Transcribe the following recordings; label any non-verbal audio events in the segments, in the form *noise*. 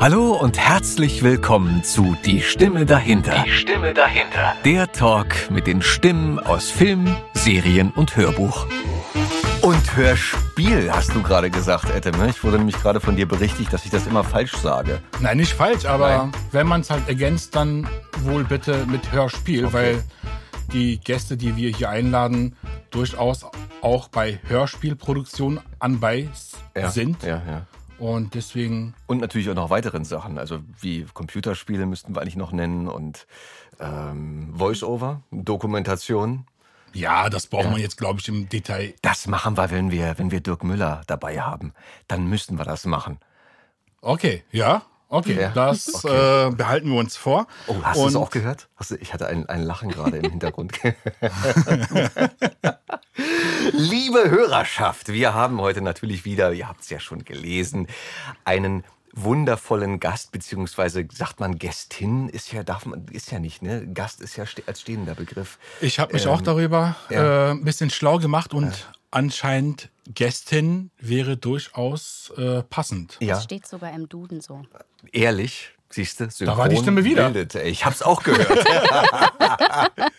Hallo und herzlich willkommen zu Die Stimme dahinter. Die Stimme dahinter. Der Talk mit den Stimmen aus Film, Serien und Hörbuch. Und Hörspiel hast du gerade gesagt, Ette. Ne? Ich wurde nämlich gerade von dir berichtigt, dass ich das immer falsch sage. Nein, nicht falsch, aber Nein. wenn man es halt ergänzt, dann wohl bitte mit Hörspiel, weil die Gäste, die wir hier einladen, durchaus auch bei Hörspielproduktionen anbei sind. Ja, ja. Und deswegen, Und natürlich auch noch weiteren Sachen, also wie Computerspiele müssten wir eigentlich noch nennen und ähm, Voice-Over, Dokumentation. ja, das braucht man jetzt, glaube ich, im Detail. Das machen wir, wenn wir, wenn wir Dirk Müller dabei haben. Dann müssten wir das machen. Okay, ja, okay, Ja, das okay. Äh, behalten wir uns vor. Oh, hast du es auch gehört? Du, ich hatte ein, ein Lachen gerade im Hintergrund. *laughs* Liebe Hörerschaft, wir haben heute natürlich wieder, ihr habt es ja schon gelesen, einen wundervollen Gast, beziehungsweise sagt man Gästin, ist ja, darf man, ist ja nicht, ne? Gast ist ja ste als stehender Begriff. Ich habe mich auch darüber Ähm, ja. äh, ein bisschen schlau gemacht und anscheinend Gästin wäre durchaus äh, passend. Ja, Das steht sogar im Duden so. ehrlich, siehst du, Da war die Stimme wieder. Bildet. Ich hab's auch gehört. *laughs*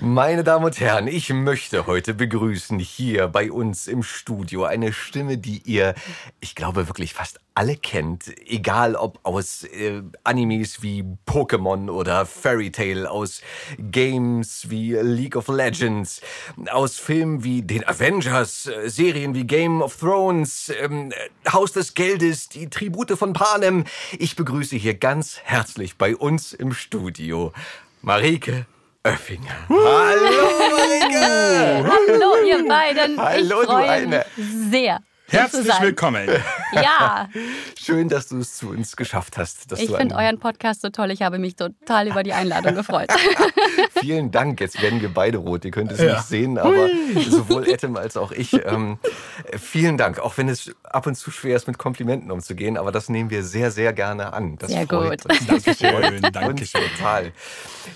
Meine Damen und Herren, ich möchte heute begrüßen hier bei uns im Studio eine Stimme, die ihr, ich glaube wirklich fast alle kennt, egal ob aus äh, Animes wie Pokémon oder Fairy Tail, aus Games wie League of Legends, aus Filmen wie den Avengers, äh, Serien wie Game of Thrones, ähm, äh, Haus des Geldes, die Tribute von Panem. Ich begrüße hier ganz herzlich bei uns im Studio Marike Oeffinger. Hallo Marike! Hallo, ihr beiden. Hallo, ich du freue eine. mich sehr. Herzlich willkommen. Ja, *laughs* Schön, dass du es zu uns geschafft hast. Dass ich finde euren Podcast so toll. Ich habe mich total über die Einladung gefreut. *laughs* Vielen Dank. Jetzt werden wir beide rot. Ihr könnt es Ja. nicht sehen, aber sowohl Etem als auch ich. Ähm, äh, vielen Dank. Auch wenn es ab und zu schwer ist, mit Komplimenten umzugehen, aber das nehmen wir sehr, sehr gerne an. Das Sehr freut gut. Uns. Dankeschön, Dankeschön. total.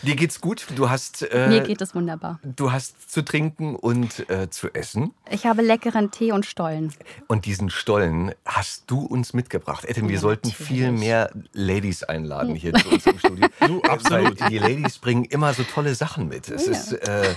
Dir geht's gut. Du hast, äh, Mir geht es wunderbar. du hast zu trinken und äh, zu essen. Ich habe leckeren Tee und Stollen. Und diesen Stollen hast du uns mitgebracht. Etem, wir sollten viel mehr Ladies einladen hier zu uns im Studio. *laughs* Du, absolut. Weil die Ladies bringen immer so tolle Sachen mit. Es ist äh,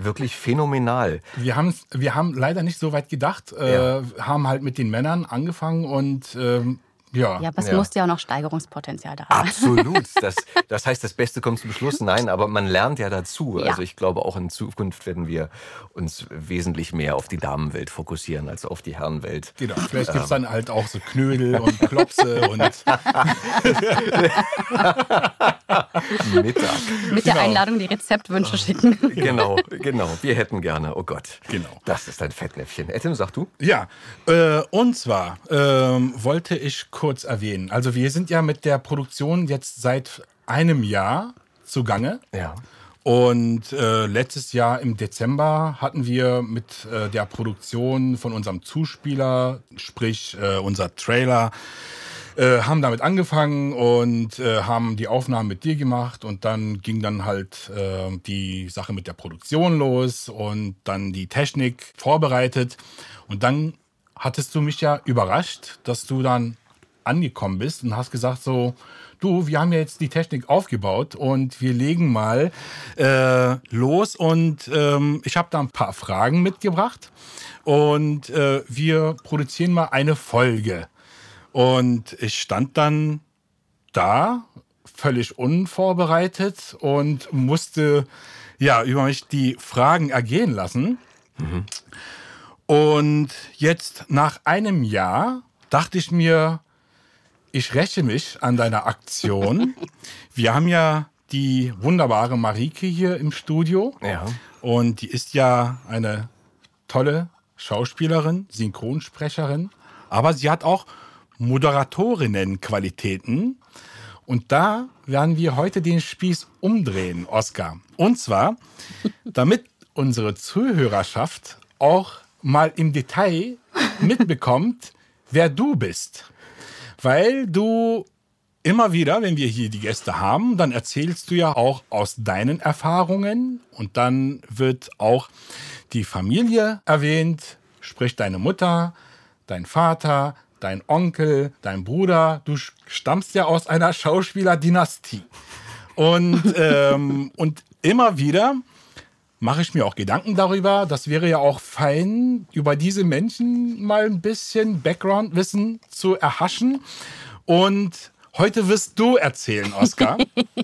wirklich phänomenal. Wir, haben's- wir haben leider nicht so weit gedacht, äh, haben halt mit den Männern angefangen und ähm, ja. Ja, aber es Ja. muss ja auch noch Steigerungspotenzial da haben. Absolut. *laughs* Das, das heißt, das Beste kommt zum Schluss. Nein, aber man lernt ja dazu. Ja. Also ich glaube, auch in Zukunft werden wir uns wesentlich mehr auf die Damenwelt fokussieren als auf die Herrenwelt. Genau. Vielleicht gibt es dann halt auch so Knödel und Klopse und *laughs* Mittag. Mit der genau. Einladung die Rezeptwünsche schicken. *laughs* Genau, genau. Wir hätten gerne. Oh Gott. Genau. Das ist ein Fettnäpfchen. Etim, sag du? ja. Äh, und zwar ähm, wollte ich kurz erwähnen, also wir sind ja mit der Produktion jetzt seit einem Jahr zugange. Ja. Und äh, letztes Jahr im Dezember hatten wir mit äh, der Produktion von unserem Zuspieler, sprich äh, unser Trailer, äh, haben damit angefangen und äh, haben die Aufnahmen mit dir gemacht und dann ging dann halt äh, die Sache mit der Produktion los und dann die Technik vorbereitet und dann hattest du mich ja überrascht, dass du dann angekommen bist und hast gesagt so, du, wir haben ja jetzt die Technik aufgebaut und wir legen mal äh, los und ähm, ich habe da ein paar Fragen mitgebracht und äh, wir produzieren mal eine Folge. Und ich stand dann da, völlig unvorbereitet und musste ja über mich die Fragen ergehen lassen. Und jetzt nach einem Jahr dachte ich mir, ich räche mich an deiner Aktion. Wir haben ja die wunderbare Marike hier im Studio. Ja. Und die ist ja eine tolle Schauspielerin, Synchronsprecherin. Aber sie hat auch Moderatorinnen-Qualitäten. Und da werden wir heute den Spieß umdrehen, Oskar. Und zwar, damit unsere Zuhörerschaft auch mal im Detail mitbekommt, wer du bist. Weil du immer wieder, wenn wir hier die Gäste haben, dann erzählst du ja auch aus deinen Erfahrungen und dann wird auch die Familie erwähnt, sprich deine Mutter, dein Vater, dein Onkel, dein Bruder. Du stammst ja aus einer Schauspielerdynastie. Und, *laughs* ähm, und immer wieder mache ich mir auch Gedanken darüber. Das wäre ja auch fein, über diese Menschen mal ein bisschen Background-Wissen zu erhaschen. Und heute wirst du erzählen, Oskar.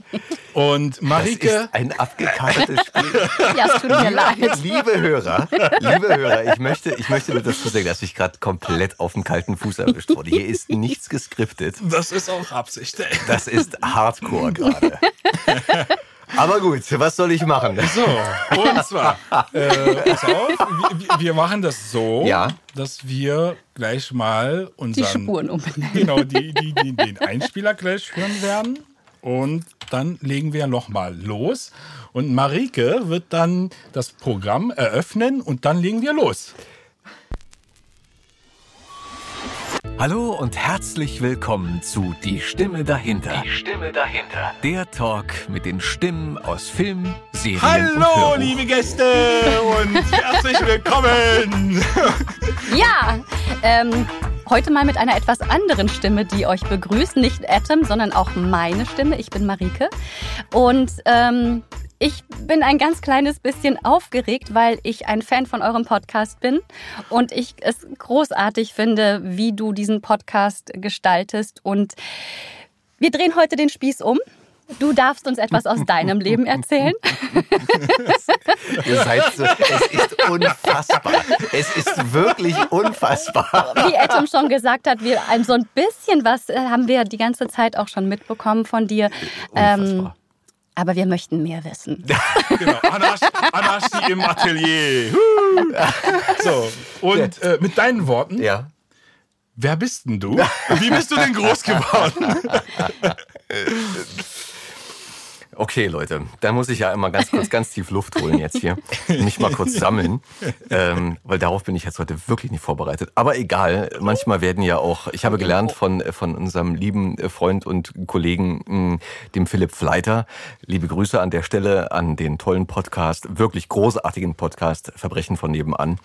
*laughs* Und Marike. Das ist ein abgekartetes Spiel. Ja, es tut mir leid. Liebe Hörer, liebe Hörer, ich möchte, ich möchte nur dazu sagen, dass ich gerade komplett auf dem kalten Fuß erwischt wurde. Hier ist nichts geskriptet. Das ist auch Absicht. ey. Das ist Hardcore gerade. *laughs* Aber gut, was soll ich machen? So, und zwar, äh, pass auf, wir, wir machen das so, Ja. dass wir gleich mal Die unseren, Spuren umbenennen. genau, die, die, die, den Einspieler gleich hören werden. Und dann legen wir nochmal los. Und Marike wird dann das Programm eröffnen und dann legen wir los. Hallo und herzlich willkommen zu Die Stimme dahinter. Die Stimme dahinter. Der Talk mit den Stimmen aus Film, Serien und Hallo, Hörbuch. liebe Gäste und herzlich willkommen. *laughs* Ja, ähm, heute mal mit einer etwas anderen Stimme, die euch begrüßt. Nicht Atom, sondern auch meine Stimme. Ich bin Marike. Und ähm, ich bin ein ganz kleines bisschen aufgeregt, weil ich ein Fan von eurem Podcast bin und ich es großartig finde, wie du diesen Podcast gestaltest. Und wir drehen heute den Spieß um. Du darfst uns etwas aus deinem Leben erzählen. *laughs* Ihr seid so, es ist unfassbar. Es ist wirklich unfassbar. wie Adam schon gesagt hat, wir ein so ein bisschen was äh, haben wir die ganze Zeit auch schon mitbekommen von dir. Ähm, Unfassbar. Aber wir möchten mehr wissen. *laughs* Genau, Anasch, Anarchie im Atelier. So, und äh, mit deinen Worten, Ja. wer bist denn du? Wie bist du denn groß geworden? *laughs* Okay, Leute, da muss ich ja immer ganz kurz ganz tief Luft holen jetzt hier. Mich mal kurz sammeln, ähm, weil darauf bin ich jetzt heute wirklich nicht vorbereitet. Aber egal, manchmal werden ja auch, ich habe gelernt von, von unserem lieben Freund und Kollegen, mh, dem Philipp Fleiter, liebe Grüße an der Stelle an den tollen Podcast, wirklich großartigen Podcast Verbrechen von nebenan.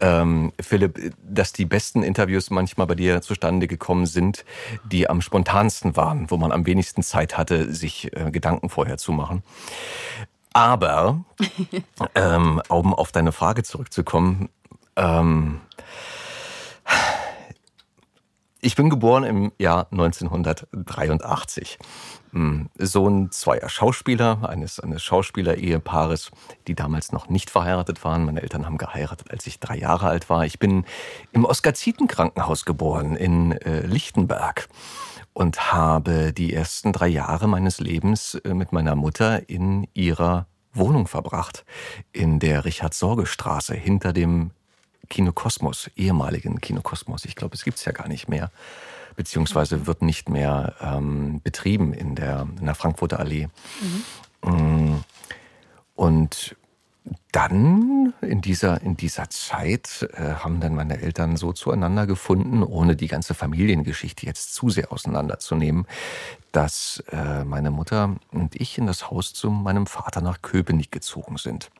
Ähm, Philipp, dass die besten Interviews manchmal bei dir zustande gekommen sind, die am spontansten waren, wo man am wenigsten Zeit hatte, sich äh, Gedanken vorher zu machen. Aber, *laughs* ähm, um auf deine Frage zurückzukommen, ähm, ich bin geboren im Jahr 1983. Hm, Sohn zweier Schauspieler, eines, eines Schauspieler-Ehepaares, die damals noch nicht verheiratet waren. Meine Eltern haben geheiratet, als ich drei Jahre alt war. Ich bin im Oskar-Zieten-Krankenhaus geboren in äh, Lichtenberg und habe die ersten drei Jahre meines Lebens äh, mit meiner Mutter in ihrer Wohnung verbracht, in der Richard-Sorge-Straße hinter dem Kinokosmos, ehemaligen Kinokosmos. Ich glaube, es gibt's ja gar nicht mehr, beziehungsweise wird nicht mehr ähm, betrieben in der, in der Frankfurter Allee. Mm. Und dann in dieser, in dieser Zeit äh, haben dann meine Eltern so zueinander gefunden, ohne die ganze Familiengeschichte jetzt zu sehr auseinanderzunehmen, dass äh, meine Mutter und ich in das Haus zu meinem Vater nach Köpenick gezogen sind.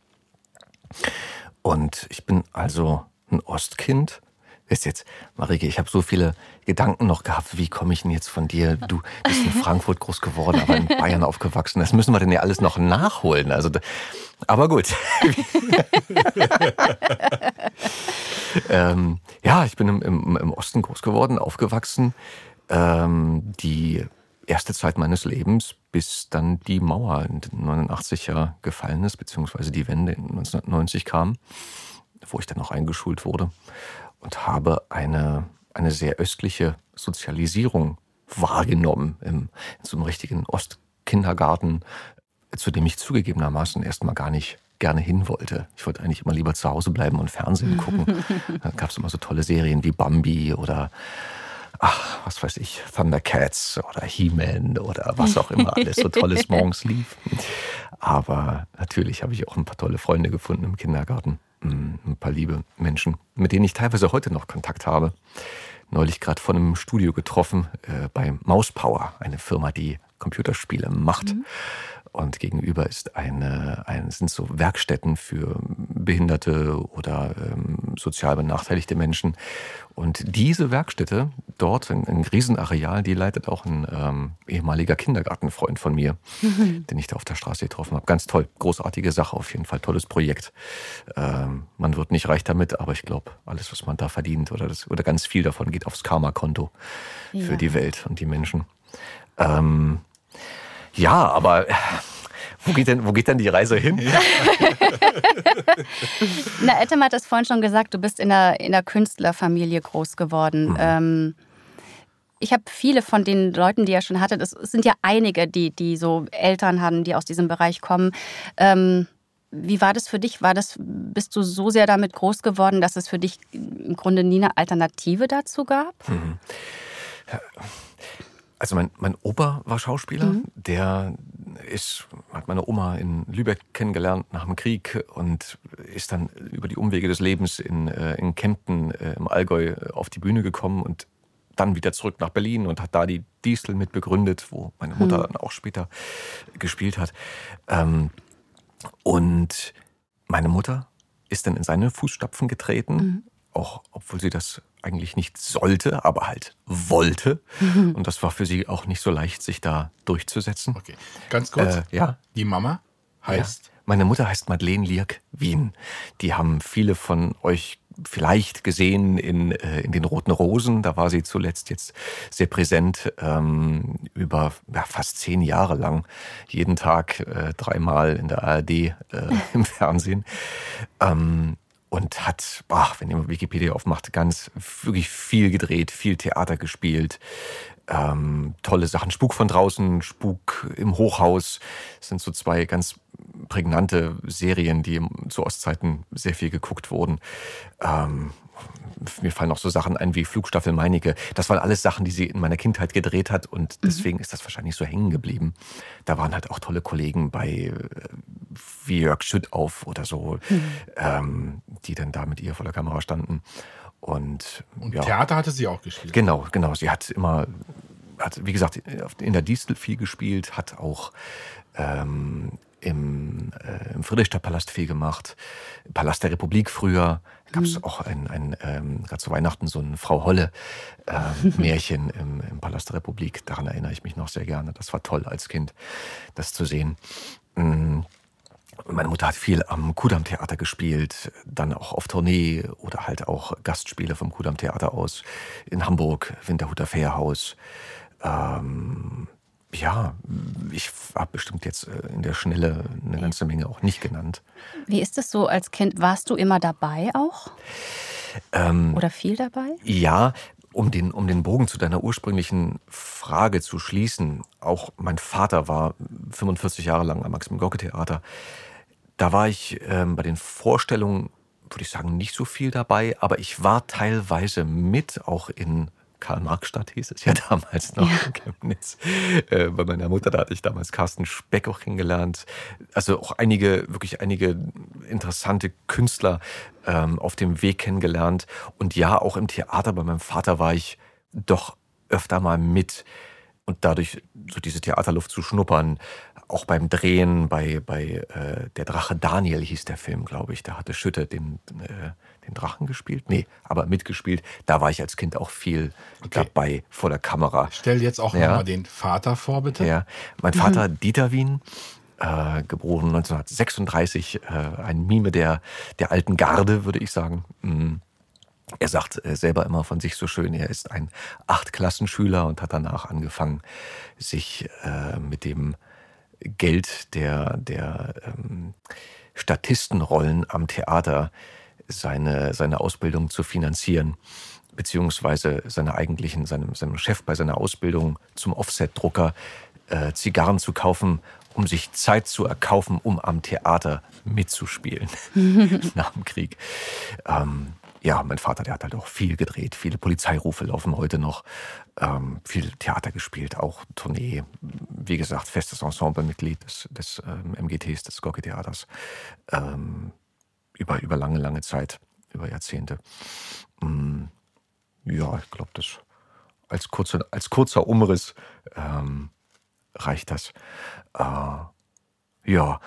Und ich bin also ein Ostkind. Wisst jetzt, Marike, ich habe so viele Gedanken noch gehabt. Wie komme ich denn jetzt von dir? Du bist in Frankfurt groß geworden, aber in *laughs* Bayern aufgewachsen. Das müssen wir denn ja alles noch nachholen. Also, aber gut. *laughs* ähm, ja, ich bin im, im, im Osten groß geworden, aufgewachsen. Ähm, die erste Zeit meines Lebens, bis dann die Mauer in den 89 ja gefallen ist, beziehungsweise die Wende in 1990 kam, wo ich dann noch eingeschult wurde und habe eine, eine sehr östliche Sozialisierung wahrgenommen im, in so einem richtigen Ostkindergarten, zu dem ich zugegebenermaßen erstmal gar nicht gerne hin wollte. Ich wollte eigentlich immer lieber zu Hause bleiben und Fernsehen *laughs* gucken. Dann gab es immer so tolle Serien wie Bambi oder ach, was weiß ich, Thundercats oder He-Man oder was auch immer alles so tolles *laughs* morgens lief. Aber natürlich habe ich auch ein paar tolle Freunde gefunden im Kindergarten. Ein paar liebe Menschen, mit denen ich teilweise heute noch Kontakt habe. Neulich gerade von einem Studio getroffen äh, bei Mauspower, eine Firma, die Computerspiele macht. Und gegenüber ist eine, ein, sind so Werkstätten für Behinderte oder ähm, sozial benachteiligte Menschen. Und diese Werkstätte dort, ein, ein Riesenareal, die leitet auch ein ähm, ehemaliger Kindergartenfreund von mir, mhm. den ich da auf der Straße getroffen habe. Ganz toll, großartige Sache auf jeden Fall, tolles Projekt. Ähm, man wird nicht reich damit, aber ich glaube, alles, was man da verdient oder, das, oder ganz viel davon geht aufs Karma-Konto ja. für die Welt und die Menschen. Ähm, ja, aber wo geht denn, wo geht denn die Reise hin? Ja. *laughs* Na, Ettem hat es vorhin schon gesagt, du bist in einer, in einer Künstlerfamilie groß geworden. Mhm. Ähm, ich habe viele von den Leuten, die ihr schon hattet, es sind ja einige, die, die so Eltern haben, die aus diesem Bereich kommen. Ähm, wie war das für dich? War das, bist du so sehr damit groß geworden, dass es für dich im Grunde nie eine Alternative dazu gab? Mhm. Also mein, mein Opa war Schauspieler, mhm. der ist, hat meine Oma in Lübeck kennengelernt nach dem Krieg und ist dann über die Umwege des Lebens in, äh, in Kempten äh, im Allgäu auf die Bühne gekommen und dann wieder zurück nach Berlin und hat da die Diesel mit begründet, wo meine Mutter mhm. dann auch später gespielt hat. Ähm, und meine Mutter ist dann in seine Fußstapfen getreten, mhm. Auch obwohl sie das eigentlich nicht sollte, aber halt wollte. *laughs* Und das war für sie auch nicht so leicht, sich da durchzusetzen. Okay, ganz kurz. Äh, ja. Die Mama heißt? Ja. Meine Mutter heißt Madeleine Lierk Wien. Die haben viele von euch vielleicht gesehen in, äh, in den Roten Rosen. Da war sie zuletzt jetzt sehr präsent ähm, über ja, fast zehn Jahre lang. Jeden Tag äh, dreimal in der ARD äh, *laughs* im Fernsehen. Ähm, und hat, ach, wenn ihr Wikipedia aufmacht, ganz wirklich viel gedreht, viel Theater gespielt, ähm, tolle Sachen. Spuk von draußen, Spuk im Hochhaus das sind so zwei ganz prägnante Serien, die zu Ostzeiten sehr viel geguckt wurden. Ähm, mir fallen auch so Sachen ein wie Flugstaffel Meinecke. Das waren alles Sachen, die sie in meiner Kindheit gedreht hat und mhm. deswegen mhm. ist das wahrscheinlich so hängen geblieben. Da waren halt auch tolle Kollegen bei, äh, wie Jörg Schüttauf oder so, mhm. ähm, die dann da mit ihr vor der Kamera standen. Und, und ja. Theater hatte sie auch gespielt. Genau, genau. Sie hat immer, hat, wie gesagt, in der Distel viel gespielt, hat auch ähm, im, äh, im Friedrichstadtpalast viel gemacht, im Palast der Republik früher. Gab es mhm. auch ein, ein ähm, gerade zu Weihnachten so ein Frau Holle äh, *laughs* Märchen im, im Palast der Republik. Daran erinnere ich mich noch sehr gerne. Das war toll als Kind, das zu sehen. Mhm. Meine Mutter hat viel am Kudamm Theater gespielt, dann auch auf Tournee oder halt auch Gastspiele vom Kudamm Theater aus in Hamburg, Winterhuter Fährhaus. Ähm, ja, ich habe bestimmt jetzt äh, in der Schnelle eine ganze Menge auch nicht genannt. Wie ist das so als Kind? Warst du immer dabei auch? Ähm, Oder viel dabei? Ja, um den, um den Bogen zu deiner ursprünglichen Frage zu schließen. Auch mein Vater war 45 Jahre lang am Maximum Gorki Theater. Da war ich ähm, bei den Vorstellungen, würde ich sagen, nicht so viel dabei, aber ich war teilweise mit, auch in Karl-Marx-Stadt hieß es ja *laughs* damals noch ja. in Chemnitz. Äh, bei meiner Mutter, da hatte ich damals Carsten Speck auch kennengelernt. Also auch einige, wirklich einige interessante Künstler ähm, auf dem Weg kennengelernt. Und ja, auch im Theater bei meinem Vater war ich doch öfter mal mit und dadurch so diese Theaterluft zu schnuppern, auch beim Drehen, bei, bei äh, Der Drache Daniel hieß der Film, glaube ich. Da hatte Schütte den, äh, den Drachen gespielt. Nee, aber mitgespielt. Da war ich als Kind auch viel okay. dabei vor der Kamera. Stell jetzt auch ja. mal den Vater vor, bitte. Ja, mein Vater mhm. Dieter Wien. Äh, geboren 1936, äh, ein Mime der, der alten Garde, würde ich sagen. Mhm er sagt äh, selber immer von sich so schön, er ist ein Achtklassenschüler und hat danach angefangen, sich äh, mit dem Geld der, der ähm, Statistenrollen am Theater seine, seine Ausbildung zu finanzieren, beziehungsweise seine eigentlichen, seinem, seinem Chef bei seiner Ausbildung zum Offset-Drucker äh, Zigarren zu kaufen, um sich Zeit zu erkaufen, um am Theater mitzuspielen *laughs* nach dem Krieg. Ähm, ja, mein Vater, der hat halt auch viel gedreht. Viele Polizeirufe laufen heute noch. Ähm, viel Theater gespielt, auch Tournee. Wie gesagt, festes Ensemblemitglied des, des ähm, MGTs, des Gorki Theaters. Ähm, über, über lange, lange Zeit, über Jahrzehnte. Ähm, ja, ich glaube, das als kurzer, als kurzer Umriss ähm, reicht das. Äh, Ja,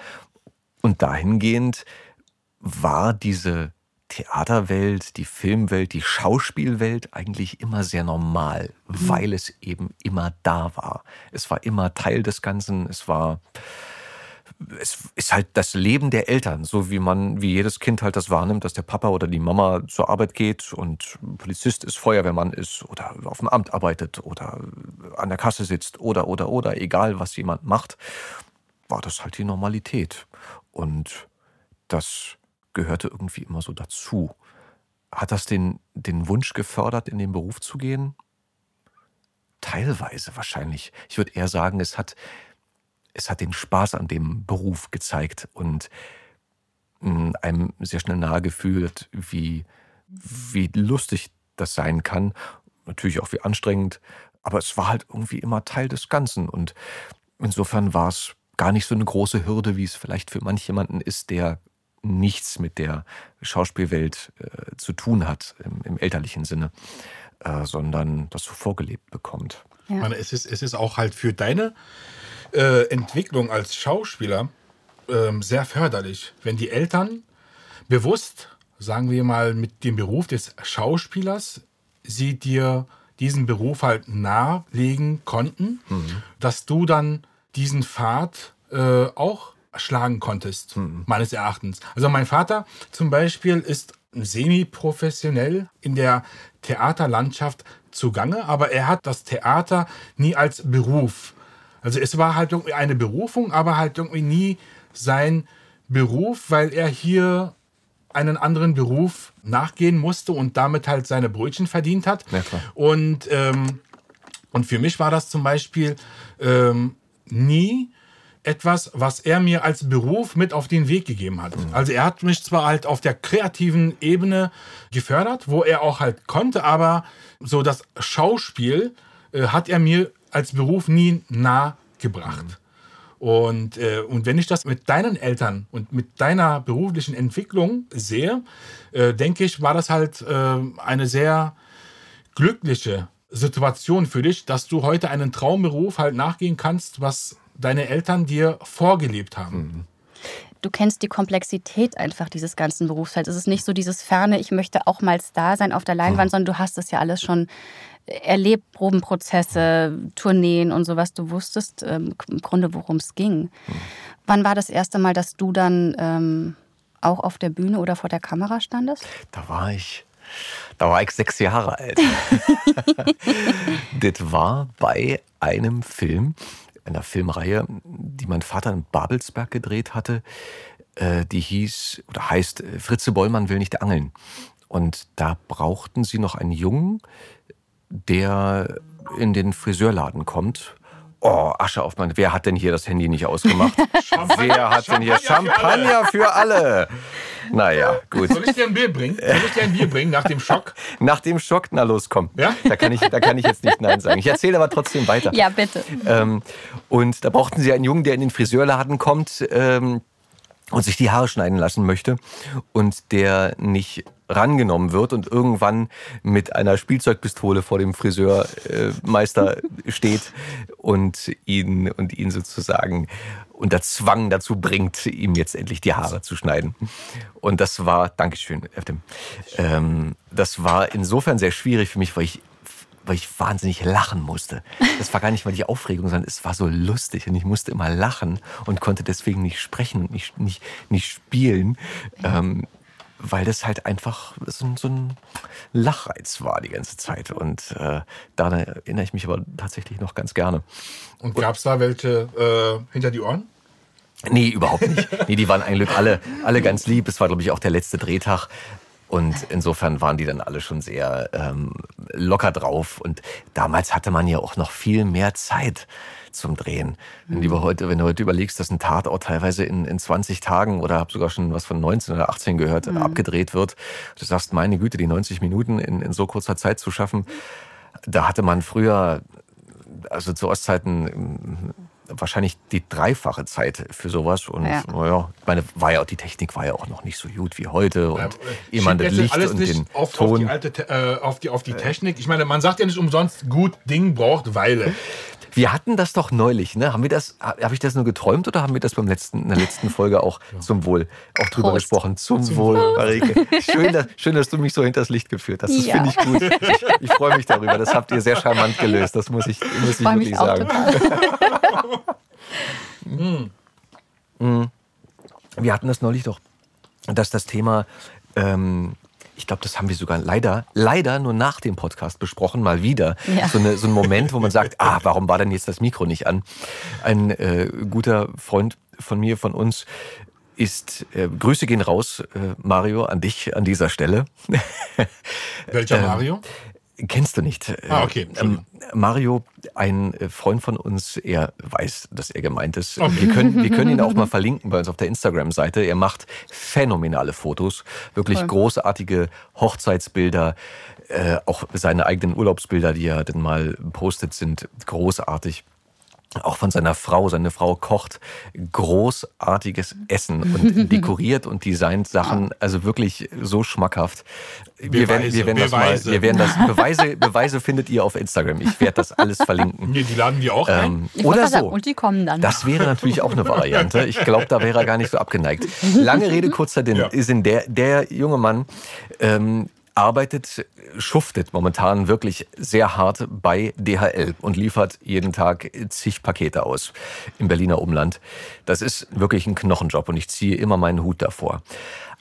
und dahingehend war diese Theaterwelt, die Filmwelt, die Schauspielwelt eigentlich immer sehr normal, mhm. weil es eben immer da war. Es war immer Teil des Ganzen, es war es ist halt das Leben der Eltern, so wie man, wie jedes Kind halt das wahrnimmt, dass der Papa oder die Mama zur Arbeit geht und Polizist ist, Feuerwehrmann ist oder auf dem Amt arbeitet oder an der Kasse sitzt oder, oder, oder, egal was jemand macht, war das halt die Normalität. Und das gehörte irgendwie immer so dazu. Hat das den, den Wunsch gefördert, in den Beruf zu gehen? Teilweise wahrscheinlich. Ich würde eher sagen, es hat, es hat den Spaß an dem Beruf gezeigt und hm, einem sehr schnell nahegefühlt, wie, wie lustig das sein kann. Natürlich auch wie anstrengend, aber es war halt irgendwie immer Teil des Ganzen. Und insofern war es gar nicht so eine große Hürde, wie es vielleicht für manch jemanden ist, der nichts mit der Schauspielwelt äh, zu tun hat, im, im elterlichen Sinne, äh, sondern das so vorgelebt bekommt. Ja. Meine, es, ist, es ist auch halt für deine äh, Entwicklung als Schauspieler ähm, sehr förderlich, wenn die Eltern bewusst, sagen wir mal, mit dem Beruf des Schauspielers sie dir diesen Beruf halt nahelegen konnten, mhm. dass du dann diesen Pfad äh, auch schlagen konntest, mhm. meines Erachtens. Also mein Vater zum Beispiel ist semi-professionell in der Theaterlandschaft zugange, aber er hat das Theater nie als Beruf. Also es war halt irgendwie eine Berufung, aber halt irgendwie nie sein Beruf, weil er hier einen anderen Beruf nachgehen musste und damit halt seine Brötchen verdient hat. Ja, und, ähm, und für mich war das zum Beispiel ähm, nie etwas, was er mir als Beruf mit auf den Weg gegeben hat. Mhm. Also er hat mich zwar halt auf der kreativen Ebene gefördert, wo er auch halt konnte, aber so das Schauspiel äh, hat er mir als Beruf nie nah gebracht. Mhm. Und, äh, und wenn ich das mit deinen Eltern und mit deiner beruflichen Entwicklung sehe, äh, denke ich, war das halt äh, eine sehr glückliche Situation für dich, dass du heute einen Traumberuf halt nachgehen kannst, was deine Eltern dir vorgelebt haben. Mhm. Du kennst die Komplexität einfach dieses ganzen Berufsfelds. Es ist nicht so dieses ferne, ich möchte auch mal Star sein auf der Leinwand, mhm. sondern du hast es ja alles schon erlebt, Probenprozesse, Tourneen und sowas. Du wusstest ähm, im Grunde, worum es ging. Mhm. Wann war das erste Mal, dass du dann ähm, auch auf der Bühne oder vor der Kamera standest? Da war ich da war ich sechs Jahre alt. *laughs* das war bei einem Film, einer Filmreihe, die mein Vater in Babelsberg gedreht hatte. Äh, die hieß oder heißt äh, Fritze Bollmann will nicht angeln. Und da brauchten sie noch einen Jungen, der in den Friseurladen kommt Oh, Asche auf mein. Wer hat denn hier das Handy nicht ausgemacht? *laughs* Wer hat denn hier Champagner für alle? Naja, gut. Soll ich dir ein Bier bringen? Soll ich dir ein Bier bringen nach dem Schock? *laughs* Nach dem Schock? Na los, komm. Ja? Da, kann ich, da kann ich jetzt nicht Nein sagen. Ich erzähle aber trotzdem weiter. Ja, bitte. Ähm, und da brauchten sie einen Jungen, der in den Friseurladen kommt. Ähm, und sich die Haare schneiden lassen möchte und der nicht rangenommen wird und irgendwann mit einer Spielzeugpistole vor dem Friseurmeister äh, *laughs* steht und ihn und ihn sozusagen unter Zwang dazu bringt, ihm jetzt endlich die Haare zu schneiden. Und das war, Dankeschön, ähm, das war insofern sehr schwierig für mich, weil ich weil ich wahnsinnig lachen musste. Das war gar nicht mal die Aufregung, sondern es war so lustig und ich musste immer lachen und konnte deswegen nicht sprechen und nicht, nicht, nicht spielen, ähm, weil das halt einfach so, so, ein Lachreiz war die ganze Zeit. Und äh, daran erinnere ich mich aber tatsächlich noch ganz gerne. Und gab es da welche äh, hinter die Ohren? Nee, überhaupt nicht. Nee, die waren eigentlich alle, alle ganz lieb. Es war, glaube ich, auch der letzte Drehtag. Und insofern waren die dann alle schon sehr ähm, locker drauf. Und damals hatte man ja auch noch viel mehr Zeit zum Drehen. Wenn, du heute, wenn du heute überlegst, dass ein Tatort teilweise in, in 20 Tagen oder habe sogar schon was von 19 oder 18 gehört, mhm. abgedreht wird, du sagst, meine Güte, die 90 Minuten in, in so kurzer Zeit zu schaffen, da hatte man früher, also zu Ostzeiten, wahrscheinlich die dreifache Zeit für sowas. Und ja. naja, meine, war ja auch die Technik war ja auch noch nicht so gut wie heute. Und ja, jemand das Licht alles und nicht den auf, Ton. Auf die, alte, äh, auf, die, auf die Technik. Ich meine, man sagt ja nicht umsonst, gut Ding braucht Weile. Wir hatten das doch neulich, ne? Haben wir das, habe ich das nur geträumt oder haben wir das beim letzten, in der letzten Folge auch ja. zum Wohl auch drüber Prost. gesprochen? Zum, zum Wohl, Wohl, Marike. Schön dass, schön, dass du mich so hinters Licht geführt hast. Das ja. finde ich gut. Ich, ich freue mich darüber. Das habt ihr sehr charmant gelöst. Das muss ich, muss ich, ich wirklich sagen. *laughs* mm. Mm. Wir hatten das neulich doch, dass das Thema ähm, ich glaube, das haben wir sogar leider, leider nur nach dem Podcast besprochen, mal wieder. Ja. So, eine, so ein Moment, wo man sagt, *laughs* ah, warum war denn jetzt das Mikro nicht an? Ein äh, guter Freund von mir, von uns, ist, äh, Grüße gehen raus, äh, Mario, an dich an dieser Stelle. Welcher ähm, Mario? Kennst du nicht. Ah, okay. Ähm, Mario, ein äh, Freund von uns, er weiß, dass er gemeint ist. Okay. Wir, können, wir können ihn auch mal *laughs* verlinken bei uns auf der Instagram-Seite. Er macht phänomenale Fotos, wirklich cool. großartige Hochzeitsbilder. Äh, auch seine eigenen Urlaubsbilder, die er dann mal postet, sind großartig auch von seiner Frau. Seine Frau kocht großartiges Essen und *laughs* dekoriert und designt Sachen, also wirklich so schmackhaft. Wir werden, wir werden das mal, wir werden das *laughs* Beweise, Beweise findet ihr auf Instagram. Ich werde das alles verlinken. Nee, die laden wir auch ähm, ein. Oder so. Und die kommen dann. Das wäre natürlich auch eine Variante. Ich glaube, da wäre er gar nicht so abgeneigt. Lange Rede kurzer Sinn. Der, der junge Mann ähm, arbeitet, schuftet momentan wirklich sehr hart bei DHL und liefert jeden Tag zig Pakete aus im Berliner Umland. Das ist wirklich ein Knochenjob und ich ziehe immer meinen Hut davor.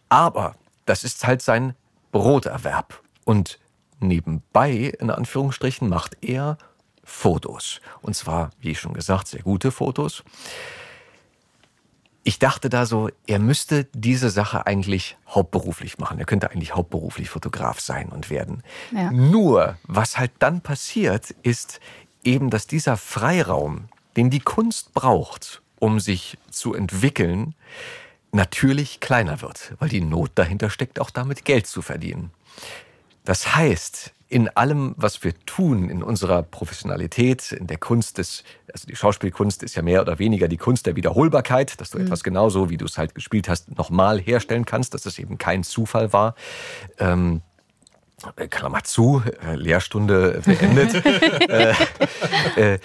Aber das ist halt sein Broterwerb. Und nebenbei, in Anführungsstrichen, macht er Fotos. Und zwar, wie schon gesagt, sehr gute Fotos ich dachte da so, er müsste diese Sache eigentlich hauptberuflich machen. Er könnte eigentlich hauptberuflich Fotograf sein und werden. Ja. Nur, was halt dann passiert, ist eben, dass dieser Freiraum, den die Kunst braucht, um sich zu entwickeln, natürlich kleiner wird, weil die Not dahinter steckt, auch damit Geld zu verdienen. Das heißt, in allem, was wir tun, in unserer Professionalität, in der Kunst des, also die Schauspielkunst ist ja mehr oder weniger die Kunst der Wiederholbarkeit, dass du mhm. etwas genauso, wie du es halt gespielt hast, nochmal herstellen kannst, dass es eben kein Zufall war. Ähm, Klammer zu, äh, Lehrstunde beendet, *laughs* äh, äh,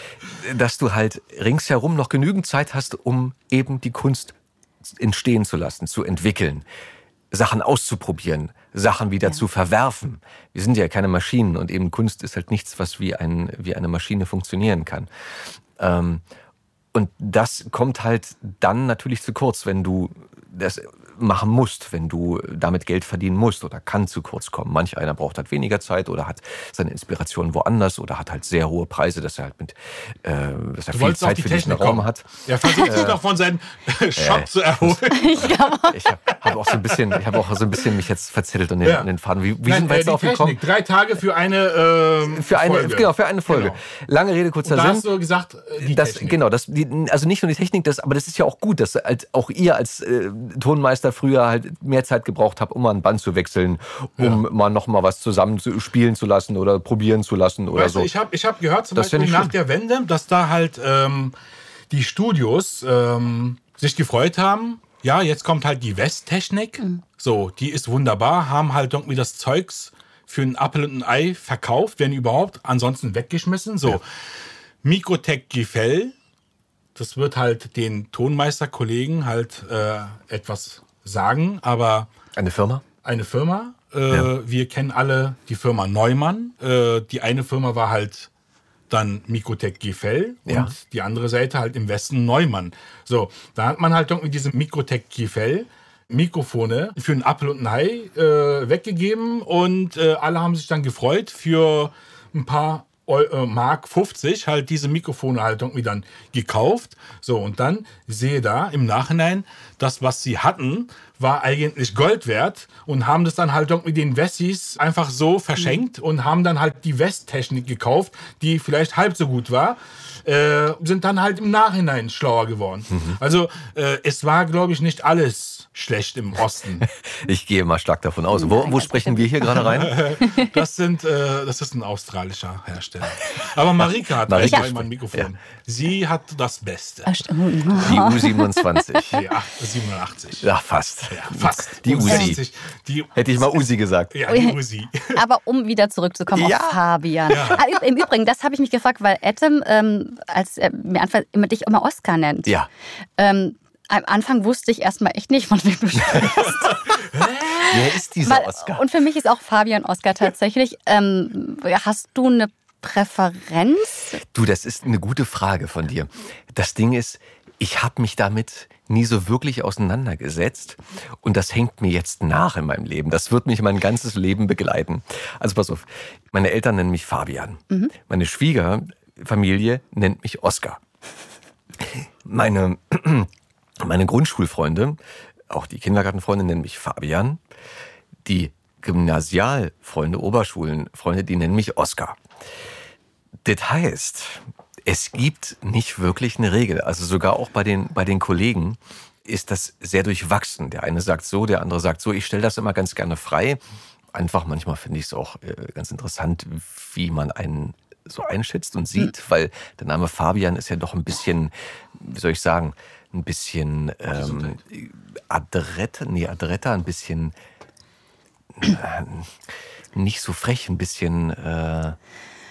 dass du halt ringsherum noch genügend Zeit hast, um eben die Kunst entstehen zu lassen, zu entwickeln. Sachen auszuprobieren, Sachen wieder ja. zu verwerfen. Wir sind ja keine Maschinen und eben Kunst ist halt nichts, was wie, ein, wie eine Maschine funktionieren kann. Ähm, und das kommt halt dann natürlich zu kurz, wenn du das machen musst, wenn du damit Geld verdienen musst oder kann zu kurz kommen. Manch einer braucht halt weniger Zeit oder hat seine Inspiration woanders oder hat halt sehr hohe Preise, dass er halt mit, äh, dass er du viel Zeit für diesen Raum hat. Er versucht sich noch von seinem Shop äh, zu erholen. *laughs* ich habe hab auch so ein bisschen, ich habe auch so ein bisschen mich jetzt verzettelt und den, ja. den Faden. Wie, wie Nein, sind wir jetzt äh, gekommen? Drei Tage für eine ähm, für eine Folge. genau für eine Folge. Genau. Lange Rede kurzer da Sinn. Hast du gesagt, äh, die das, Technik. genau, das, die, also nicht nur die Technik, das, aber das ist ja auch gut, dass als, auch ihr als äh, Tonmeister früher halt mehr Zeit gebraucht habe, um mal ein Band zu wechseln, um ja. mal noch mal was zusammen zu spielen zu lassen oder probieren zu lassen oder weißt so. Du, ich habe ich hab gehört zum das Beispiel nach schlimm. der Wende, dass da halt ähm, die Studios ähm, sich gefreut haben. Ja, jetzt kommt halt die Westtechnik. Mhm. So, die ist wunderbar, haben halt irgendwie das Zeugs für ein Apfel und ein Ei verkauft, werden überhaupt ansonsten weggeschmissen. So, ja. Mikrotech Gefell, das wird halt den Tonmeisterkollegen halt äh, etwas sagen, aber. Eine Firma? Eine Firma. Äh, ja. Wir kennen alle die Firma Neumann. Äh, die eine Firma war halt dann Mikrotech Gefell und ja. die andere Seite halt im Westen Neumann. So, da hat man halt irgendwie diese Mikrotech Gefell. Mikrofone für einen Apfel und ein Hai äh, weggegeben und äh, alle haben sich dann gefreut für ein paar Mark 50 halt diese Mikrofone halt irgendwie dann gekauft. So, und dann sehe da im Nachhinein, das, was sie hatten, war eigentlich Gold wert und haben das dann halt irgendwie den Wessis einfach so verschenkt und haben dann halt die Westtechnik gekauft, die vielleicht halb so gut war. Äh, sind dann halt im Nachhinein schlauer geworden. Mhm. Also äh, es war, glaube ich, nicht alles schlecht im Osten. *laughs* Ich gehe mal stark davon aus. Wo, wo sprechen wir hier gerade rein? *laughs* Das, sind, äh, das ist ein australischer Hersteller. Stelle. Aber Marika hat Marika gleich mal ein Mikrofon. Ja. Sie hat das Beste. Ah. Die U27. *laughs* Die 8, 87. Ja, fast. Ja, fast. Die Usi. 60. Die, Hätte ich mal Usi gesagt. ja, die Usi. Aber um wieder zurückzukommen Ja. auf Fabian. Ah, ü- Im Übrigen, das habe ich mich gefragt, weil Adam, ähm, als er mir anfängt, immer dich immer Oscar nennt. Ja. Ähm, am Anfang wusste ich erstmal echt nicht, von wem du sprichst. *laughs* Wer ist dieser Weil- Oscar? Und für mich ist auch Fabian Oscar tatsächlich. Ähm, hast du eine Präferenz? Du, das ist eine gute Frage von dir. Das Ding ist, ich habe mich damit nie so wirklich auseinandergesetzt und das hängt mir jetzt nach in meinem Leben. Das wird mich mein ganzes Leben begleiten. Also pass auf, meine Eltern nennen mich Fabian. Meine Schwiegerfamilie nennt mich Oscar. Meine, meine Grundschulfreunde, auch die Kindergartenfreunde nennen mich Fabian. Die Gymnasialfreunde, Oberschulenfreunde, die nennen mich Oscar. Das heißt, es gibt nicht wirklich eine Regel. Also sogar auch bei den, bei den Kollegen ist das sehr durchwachsen. Der eine sagt so, der andere sagt so. Ich stelle das immer ganz gerne frei. Einfach manchmal finde ich es auch äh, ganz interessant, wie man einen so einschätzt und sieht, weil der Name Fabian ist ja doch ein bisschen, wie soll ich sagen, ein bisschen ähm, adretter, nee, adretter, ein bisschen äh, nicht so frech, ein bisschen, äh,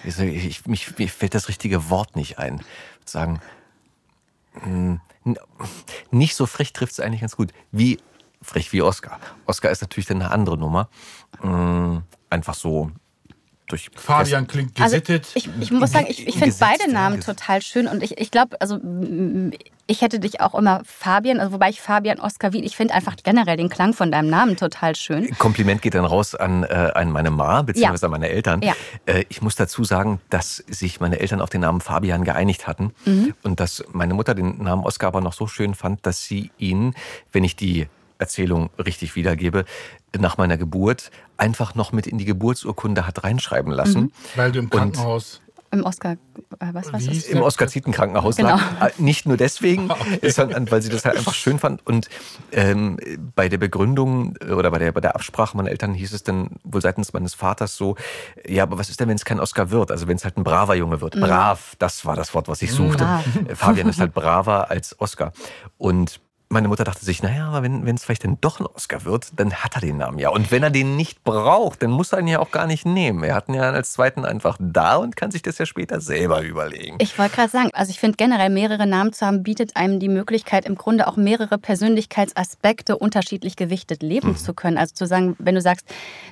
ich, ich, mich, mir fällt das richtige Wort nicht ein. Ich würde sagen, mh, n- nicht so frech trifft es eigentlich ganz gut. Wie frech wie Oscar. Oscar ist natürlich dann eine andere Nummer. Mh, einfach so durch. Fabian klingt Also gesittet. ich, ich muss sagen, ich, ich finde beide ja, Namen total schön und ich, ich glaube, also ich hätte dich auch immer Fabian, also wobei ich Fabian Oscar Wien, ich finde einfach generell den Klang von deinem Namen total schön. Kompliment geht dann raus an, äh, an meine Ma, beziehungsweise an meine Eltern. Ja. Äh, ich muss dazu sagen, dass sich meine Eltern auf den Namen Fabian geeinigt hatten Mhm. und dass meine Mutter den Namen Oskar aber noch so schön fand, dass sie ihn, wenn ich die Erzählung richtig wiedergebe, nach meiner Geburt einfach noch mit in die Geburtsurkunde hat reinschreiben lassen. Mhm. weil du im Krankenhaus. Im Oscar, äh, was war das? im Oskar-Zieten-Krankenhaus Genau. lag. Äh, Nicht nur deswegen, *laughs* sondern weil sie das halt einfach schön fand. Und ähm, bei der Begründung oder bei der, bei der Absprache meiner Eltern hieß es dann wohl seitens meines Vaters so, ja, aber was ist denn, wenn es kein Oscar wird? Also wenn es halt ein braver Junge wird. Brav, das war das Wort, was ich suchte. Brav. Äh, Fabian ist halt braver als Oscar. Und meine Mutter dachte sich, naja, aber wenn es vielleicht dann doch ein Oscar wird, dann hat er den Namen ja. Und wenn er den nicht braucht, dann muss er ihn ja auch gar nicht nehmen. Er hat ihn ja als zweiten einfach da und kann sich das ja später selber überlegen. Ich wollte gerade sagen, also ich finde generell mehrere Namen zu haben, bietet einem die Möglichkeit, im Grunde auch mehrere Persönlichkeitsaspekte unterschiedlich gewichtet leben Mhm. zu können. Also zu sagen, wenn du sagst,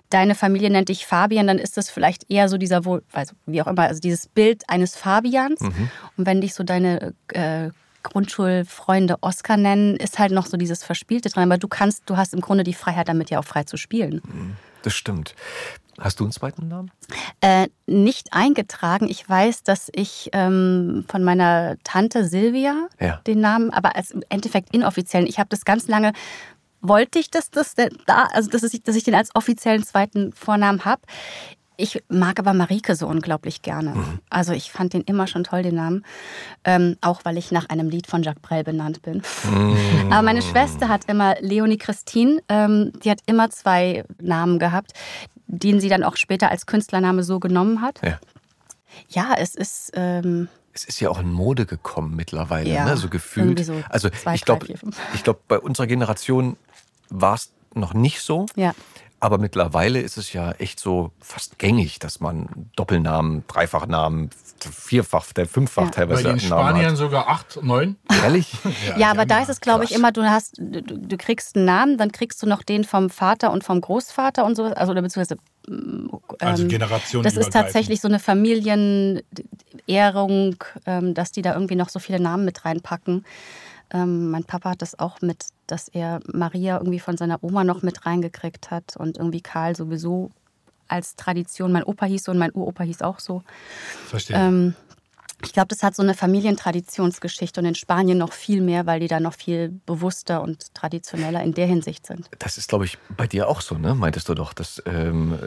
deine Familie nennt dich Fabian, dann ist das vielleicht eher so dieser, wohl, also wie auch immer, also dieses Bild eines Fabians. Mhm. Und wenn dich so deine äh, Grundschulfreunde Oscar nennen, ist halt noch so dieses Verspielte dran. Aber du kannst, du hast im Grunde die Freiheit, damit ja auch frei zu spielen. Das stimmt. Hast du einen zweiten Namen? Äh, nicht eingetragen. Ich weiß, dass ich ähm, von meiner Tante Silvia Ja. den Namen, aber als im Endeffekt inoffiziellen. Ich habe das ganz lange, wollte ich, dass das da, also dass ich, dass ich den als offiziellen zweiten Vornamen habe. Ich mag aber Marike so unglaublich gerne. Also ich fand den immer schon toll, den Namen. Ähm, auch weil ich nach einem Lied von Jacques Brel benannt bin. Aber meine Schwester hat immer Leonie Christine, ähm, die hat immer zwei Namen gehabt, den sie dann auch später als Künstlername so genommen hat. Ja. Ja, es ist. Ähm, Es ist ja auch in Mode gekommen mittlerweile, Ja, ne? so gefühlt. so also zwei, ich glaube, glaube, bei unserer Generation war es noch nicht so. ja. Aber mittlerweile ist es ja echt so fast gängig, dass man Doppelnamen, Dreifachnamen, Vierfach, der Fünffach Ja. Bei teilweise den einen Namen Spaniern hat. sogar acht, neun. Ehrlich? *laughs* Ja, die aber da ja ist es, glaube ich, immer, du hast, du, du kriegst einen Namen, dann kriegst du noch den vom Vater und vom Großvater und so, also oder beziehungsweise Also ähm, Generationen Das ist tatsächlich so eine Familienehrung, ähm, dass die da irgendwie noch so viele Namen mit reinpacken. Ähm, mein Papa hat das auch mit, dass er Maria irgendwie von seiner Oma noch mit reingekriegt hat und irgendwie Karl sowieso als Tradition. Mein Opa hieß so und mein Uropa hieß auch so. Verstehe. Ähm, ich glaube, das hat so eine Familientraditionsgeschichte und in Spanien noch viel mehr, weil die da noch viel bewusster und traditioneller in der Hinsicht sind. Das ist, glaube ich, bei dir auch so, ne? Meintest du doch, dass ähm,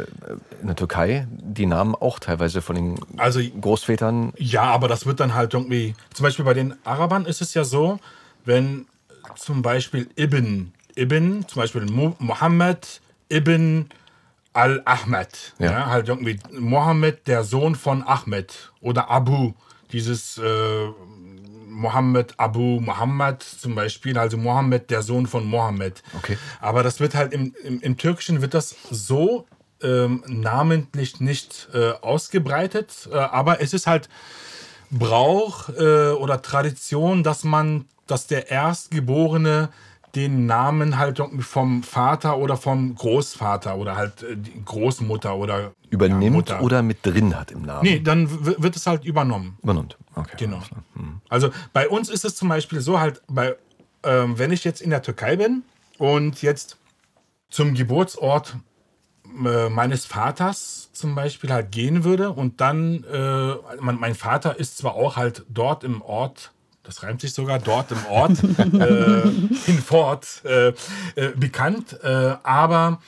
in der Türkei die Namen auch teilweise von den Also- Großvätern. Ja, aber das wird dann halt irgendwie. Zum Beispiel bei den Arabern ist es ja so, wenn zum Beispiel Ibn, Ibn, zum Beispiel Mohammed, Ibn Al-Ahmed. Ja. Ja. halt irgendwie Mohammed, der Sohn von Ahmed. Oder Abu. Dieses äh, Mohammed Abu Muhammad zum Beispiel. Also Mohammed, der Sohn von Mohammed. Okay. Aber das wird halt im, im, im Türkischen wird das so ähm, namentlich nicht äh, ausgebreitet. Äh, aber es ist halt Brauch äh, oder Tradition, dass man, dass der Erstgeborene den Namen halt vom Vater oder vom Großvater oder halt äh, die Großmutter oder Übernimmt ja, Mutter. oder mit drin hat im Namen? Nee, dann wird es halt übernommen. Übernimmt. Okay. Genau. Hm. Also bei uns ist es zum Beispiel so halt, bei, ähm, wenn ich jetzt in der Türkei bin und jetzt zum Geburtsort äh, meines Vaters zum Beispiel halt gehen würde und dann, äh, mein, mein Vater ist zwar auch halt dort im Ort, das reimt sich sogar, dort im Ort, *laughs* äh, in Fort, äh, äh, bekannt, äh, aber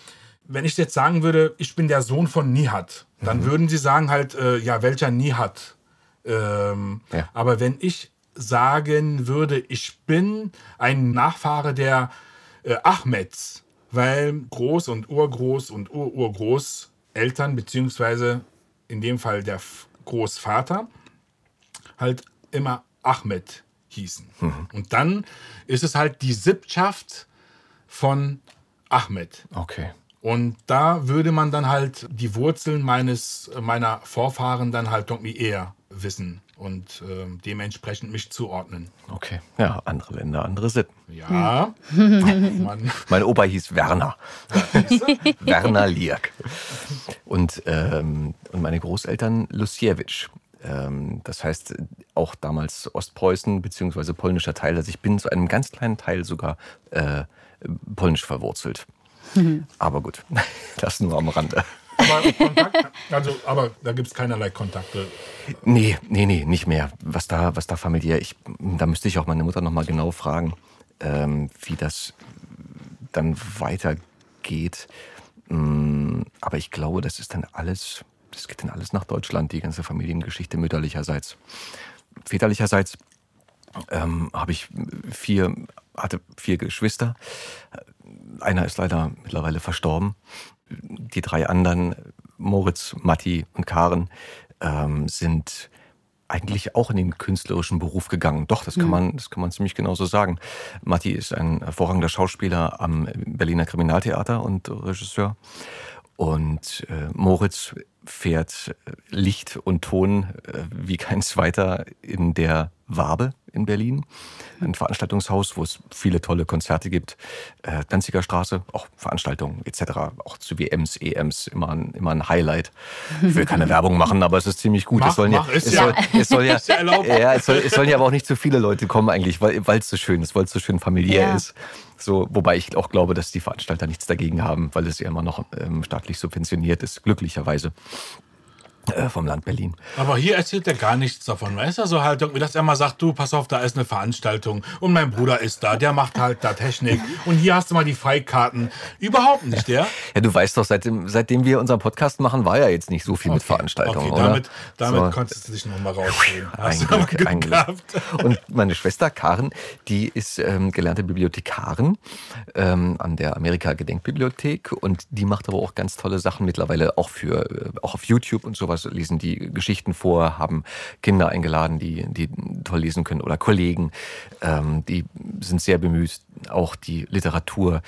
wenn ich jetzt sagen würde, ich bin der Sohn von Nihat, dann würden sie sagen halt, äh, ja, welcher Nihat? Ähm, Ja. Aber wenn ich sagen würde, ich bin ein Nachfahre der äh, Ahmeds, weil Groß- und Urgroß- und Ururgroßeltern, beziehungsweise in dem Fall der Großvater, halt immer Ahmed hießen. Und dann ist es halt die Sippschaft von Ahmed. Okay. Und da würde man dann halt die Wurzeln meines, meiner Vorfahren dann halt irgendwie eher wissen und ähm, dementsprechend mich zuordnen. Okay. Ja, andere Länder, andere Sitten. Ja, man, *laughs* Mein Opa hieß Werner. Werner Lierk. Und, ähm, und meine Großeltern Lusiewicz. Ähm, das heißt auch damals Ostpreußen beziehungsweise polnischer Teil. Also ich bin zu einem ganz kleinen Teil sogar äh, polnisch verwurzelt. *laughs* Aber gut, *laughs* das nur am Rande. aber Kontakt, also, aber da gibt es keinerlei Kontakte. Nee, nee, nee, nicht mehr. Was da, was da familiär, ich, da müsste ich auch meine Mutter nochmal genau fragen, ähm, wie das dann weitergeht. Mm, Aber ich glaube, das ist dann alles, das geht dann alles nach Deutschland, die ganze Familiengeschichte mütterlicherseits. Väterlicherseits ähm, habe ich vier, hatte vier Geschwister. Einer ist leider mittlerweile verstorben. Die drei anderen, Moritz, Matti und Karen, ähm, sind eigentlich auch in den künstlerischen Beruf gegangen. Doch, das kann man, das kann man ziemlich genauso sagen. Matti ist ein hervorragender Schauspieler am Berliner Kriminaltheater und Regisseur. Und äh, Moritz fährt äh, Licht und Ton äh, wie kein zweiter in der Wabe in Berlin. Ein Veranstaltungshaus, wo es viele tolle Konzerte gibt. Äh, Danziger Straße, auch Veranstaltungen etc. Auch zu WMs, EMs, immer ein, immer ein Highlight. Ich will keine *laughs* Werbung machen, aber es ist ziemlich gut. Mach, es sollen mach, ja, es ja- soll, es soll ja, ja *laughs* ja, es, soll, es sollen ja aber auch nicht zu viele Leute kommen eigentlich, weil weil es so schön ist, weil es so schön familiär Ja. ist. So, wobei ich auch glaube, dass die Veranstalter nichts dagegen haben, weil es ja immer noch ähm, staatlich subventioniert ist, glücklicherweise äh, vom Land Berlin. Aber hier erzählt er gar nichts davon, weißt du? So halt irgendwie, dass er mal sagt, du, pass auf, da ist eine Veranstaltung und mein Bruder ist da, der macht halt da Technik und hier hast du mal die Freikarten. Überhaupt nicht, der. Ja, du weißt doch, seitdem, seitdem wir unseren Podcast machen, war ja jetzt nicht so viel mit Veranstaltungen, Okay, oder? damit, damit So. konntest du dich nochmal rausziehen. Ein Hast aber Glück, ein Glück. Und meine Schwester Karen, die ist ähm, gelernte Bibliothekarin ähm, an der Amerika-Gedenkbibliothek und die macht aber auch ganz tolle Sachen mittlerweile auch für äh, auch auf YouTube und sowas lesen die Geschichten vor, haben Kinder eingeladen, die die toll lesen können oder Kollegen, ähm, die sind sehr bemüht, auch die Literatur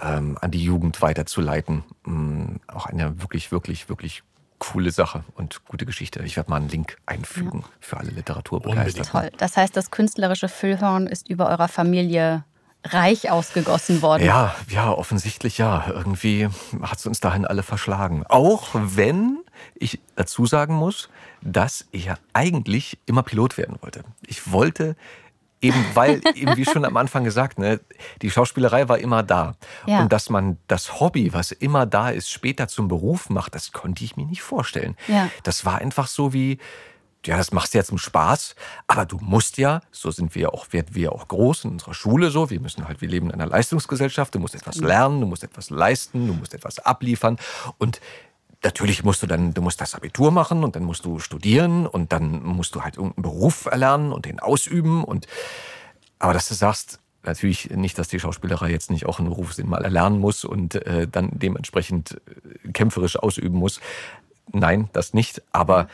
ähm, an die Jugend weiterzuleiten. Mm, auch eine wirklich, wirklich, wirklich coole Sache und gute Geschichte. Ich werde mal einen Link einfügen für alle Literaturbegeisterten. Toll. Das heißt, das künstlerische Füllhorn ist über eurer Familie reich ausgegossen worden. Ja, ja, offensichtlich ja. Irgendwie hat es uns dahin alle verschlagen. Auch wenn ich dazu sagen muss, dass ich ja eigentlich immer Pilot werden wollte. Ich wollte eben, weil, *laughs* eben wie schon am Anfang gesagt, ne, die Schauspielerei war immer da. Ja. Und dass man das Hobby, was immer da ist, später zum Beruf macht, das konnte ich mir nicht vorstellen. Ja. Das war einfach so wie, ja, das machst du ja zum Spaß, aber du musst ja, so sind wir ja auch, werden wir auch groß in unserer Schule so, wir müssen halt, wir leben in einer Leistungsgesellschaft, du musst etwas lernen, du musst etwas leisten, du musst etwas abliefern und natürlich musst du dann, du musst das Abitur machen und dann musst du studieren und dann musst du halt irgendeinen Beruf erlernen und den ausüben und, aber dass du sagst, natürlich nicht, dass die Schauspielerei jetzt nicht auch einen Beruf sind, mal erlernen muss und äh, dann dementsprechend äh, kämpferisch ausüben muss. Nein, das nicht. Aber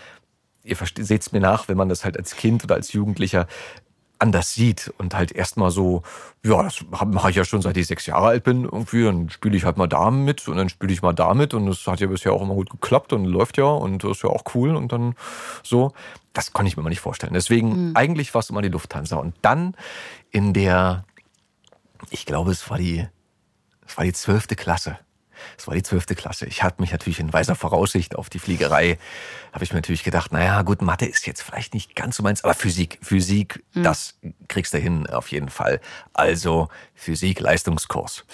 ihr seht es mir nach, wenn man das halt als Kind oder als Jugendlicher anders sieht und halt erstmal so, ja, das mache ich ja schon seit ich sechs Jahre alt bin irgendwie, dann spiele ich halt mal da mit und dann spiele ich mal damit und das hat ja bisher auch immer gut geklappt und läuft ja und das ist ja auch cool und dann so. Das konnte ich mir mal nicht vorstellen. Deswegen, mhm. eigentlich war es immer die Lufthansa. Und dann in der, ich glaube, es war die, es war die zwölfte Klasse das war die zwölfte Klasse. Ich hatte mich natürlich in weiser Voraussicht auf die Fliegerei, habe ich mir natürlich gedacht, naja, gut, Mathe ist jetzt vielleicht nicht ganz so meins, aber Physik, Physik, mhm. das kriegst du hin auf jeden Fall. Also Physik, Leistungskurs.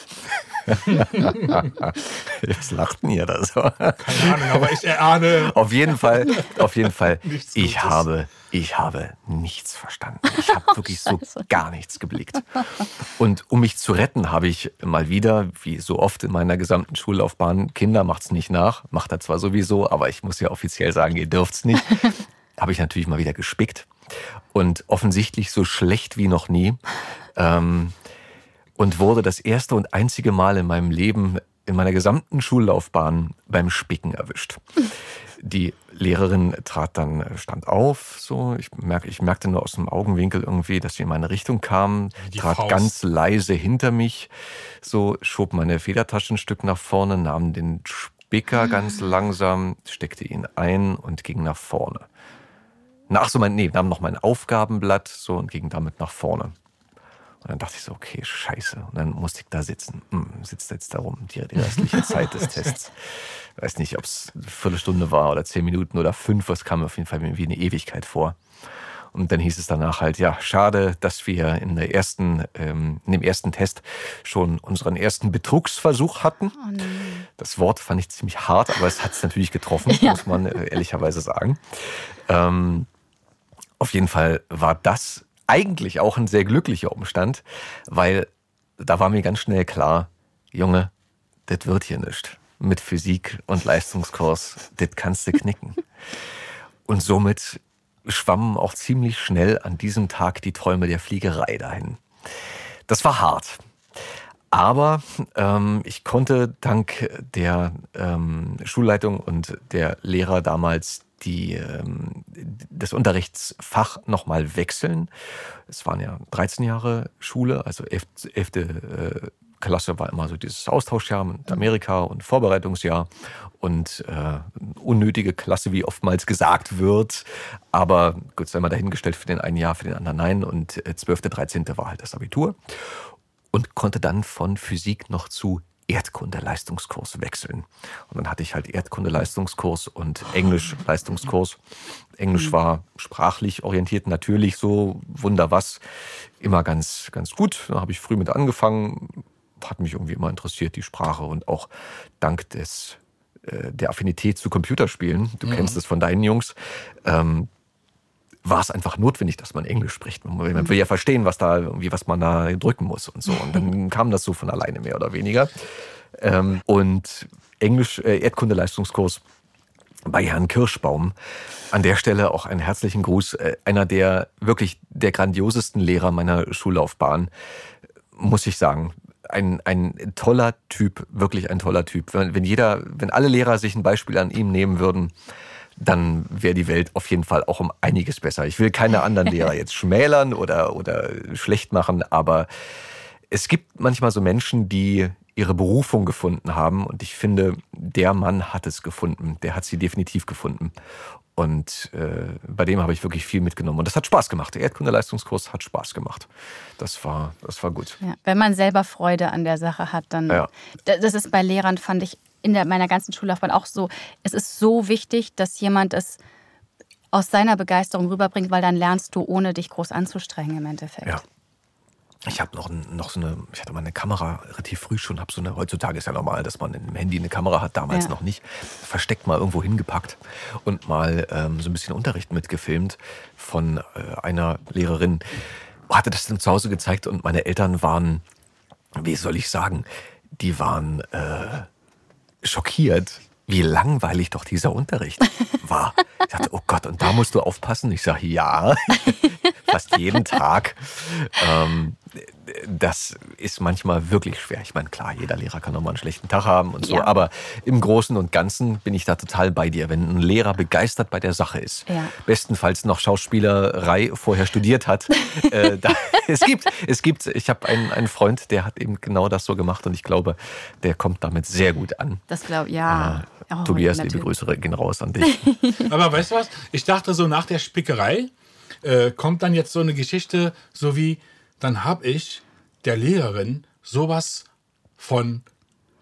*laughs* Was lacht denn ihr da so? Keine Ahnung, aber ich erahne. Auf jeden Fall, auf jeden Fall. ich habe, ich habe nichts verstanden. Ich habe *laughs* wirklich so gar nichts geblickt. Und um mich zu retten, habe ich mal wieder, wie so oft in meiner gesamten Schullaufbahn, Kinder macht's nicht nach, macht er zwar sowieso, aber ich muss ja offiziell sagen, ihr dürft's nicht. *laughs* habe ich natürlich mal wieder gespickt und offensichtlich so schlecht wie noch nie. Ähm, und wurde das erste und einzige Mal in meinem Leben, in meiner gesamten Schullaufbahn beim Spicken erwischt. Die Lehrerin trat dann, stand auf, so. Ich, merk, ich merkte nur aus dem Augenwinkel irgendwie, dass sie in meine Richtung kam, Die trat Faust. ganz leise hinter mich, so, schob meine Federtasche ein Stück nach vorne, nahm den Spicker ganz langsam, steckte ihn ein und ging nach vorne. Nach so mein, nee, nahm noch mein Aufgabenblatt so und ging damit nach vorne. Und dann dachte ich so, okay, scheiße. Und dann musste ich da sitzen. Hm, sitzt jetzt da rum, die, die restliche *laughs* Zeit des Tests. Ich weiß nicht, ob es eine Viertelstunde war oder zehn Minuten oder fünf. Es kam auf jeden Fall wie eine Ewigkeit vor. Und dann hieß es danach halt, ja, schade, dass wir in, der ersten, ähm, in dem ersten Test schon unseren ersten Betrugsversuch hatten. Oh das Wort fand ich ziemlich hart, aber es hat es natürlich getroffen, *laughs* ja. muss man äh, ehrlicherweise sagen. Ähm, auf jeden Fall war das eigentlich auch ein sehr glücklicher Umstand, weil da war mir ganz schnell klar, Junge, das wird hier nicht. Mit Physik und Leistungskurs, das kannst du knicken. *laughs* Und somit schwammen auch ziemlich schnell an diesem Tag die Träume der Fliegerei dahin. Das war hart. Aber ähm, ich konnte dank der ähm, Schulleitung und der Lehrer damals die, ähm, das Unterrichtsfach nochmal wechseln. Es waren ja 13 Jahre Schule, also 11. 11. Äh, Klasse war immer so dieses Austauschjahr mit Amerika und Vorbereitungsjahr und äh, unnötige Klasse, wie oftmals gesagt wird. Aber gut, sei mal dahingestellt für den einen Jahr, für den anderen nein. Und äh, 12., 13. war halt das Abitur und konnte dann von Physik noch zu Erdkunde-Leistungskurs wechseln. Und dann hatte ich halt Erdkunde-Leistungskurs und Englisch-Leistungskurs. Englisch war sprachlich orientiert, natürlich so wunder was, immer ganz, ganz gut. Da habe ich früh mit angefangen, hat mich irgendwie immer interessiert, die Sprache und auch dank des äh, der Affinität zu Computerspielen, du mhm. kennst es von deinen Jungs, ähm, war es einfach notwendig, dass man Englisch spricht. Man will ja verstehen, was da irgendwie, was man da drücken muss und so. Und dann *laughs* kam das so von alleine mehr oder weniger. Ähm, und Englisch, äh, Erdkunde-Leistungskurs bei Herrn Kirschbaum. An der Stelle auch einen herzlichen Gruß. Äh, einer der wirklich der grandiosesten Lehrer meiner Schullaufbahn, muss ich sagen. Ein, ein toller Typ, wirklich ein toller Typ. Wenn, wenn jeder, wenn alle Lehrer sich ein Beispiel an ihm nehmen würden, dann wäre die Welt auf jeden Fall auch um einiges besser. Ich will keine anderen Lehrer *laughs* jetzt schmälern oder, oder schlecht machen, aber es gibt manchmal so Menschen, die ihre Berufung gefunden haben und ich finde, der Mann hat es gefunden. Der hat sie definitiv gefunden. Und äh, bei dem habe ich wirklich viel mitgenommen. Und das hat Spaß gemacht. Der Erdkunde-Leistungskurs hat Spaß gemacht. Das war, das war gut. Ja, wenn man selber Freude an der Sache hat, dann. Ja. Das ist bei Lehrern, fand ich, in der, meiner ganzen Schullaufbahn auch so, es ist so wichtig, dass jemand es aus seiner Begeisterung rüberbringt, weil dann lernst du, ohne dich groß anzustrengen im Endeffekt. Ja. Ich habe noch, noch so eine, ich hatte mal eine Kamera relativ früh schon, habe so eine, heutzutage ist ja normal, dass man im Handy eine Kamera hat, damals ja. noch nicht, versteckt mal irgendwo hingepackt und mal ähm, so ein bisschen Unterricht mitgefilmt von äh, einer Lehrerin. Hatte das dann zu Hause gezeigt und meine Eltern waren, wie soll ich sagen, die waren äh, schockiert, wie langweilig doch dieser Unterricht *laughs* war. Ich dachte, oh Gott, und da musst du aufpassen. Ich sage, ja, *laughs* fast jeden Tag. Ähm, das ist manchmal wirklich schwer. Ich meine, klar, jeder Lehrer kann auch mal einen schlechten Tag haben und so, Ja. aber im Großen und Ganzen bin ich da total bei dir. Wenn ein Lehrer begeistert bei der Sache ist, Ja. bestenfalls noch Schauspielerei vorher studiert hat, *laughs* äh, da, es gibt, es gibt, ich habe einen, einen Freund, der hat eben genau das so gemacht und ich glaube, der kommt damit sehr gut an. Das glaube ja. Oh, Tobias, liebe natürlich. Grüße gehen raus an *laughs* dich. Aber weißt du was? Ich dachte so nach der Spickerei äh, kommt dann jetzt so eine Geschichte, so wie, dann habe ich der Lehrerin sowas von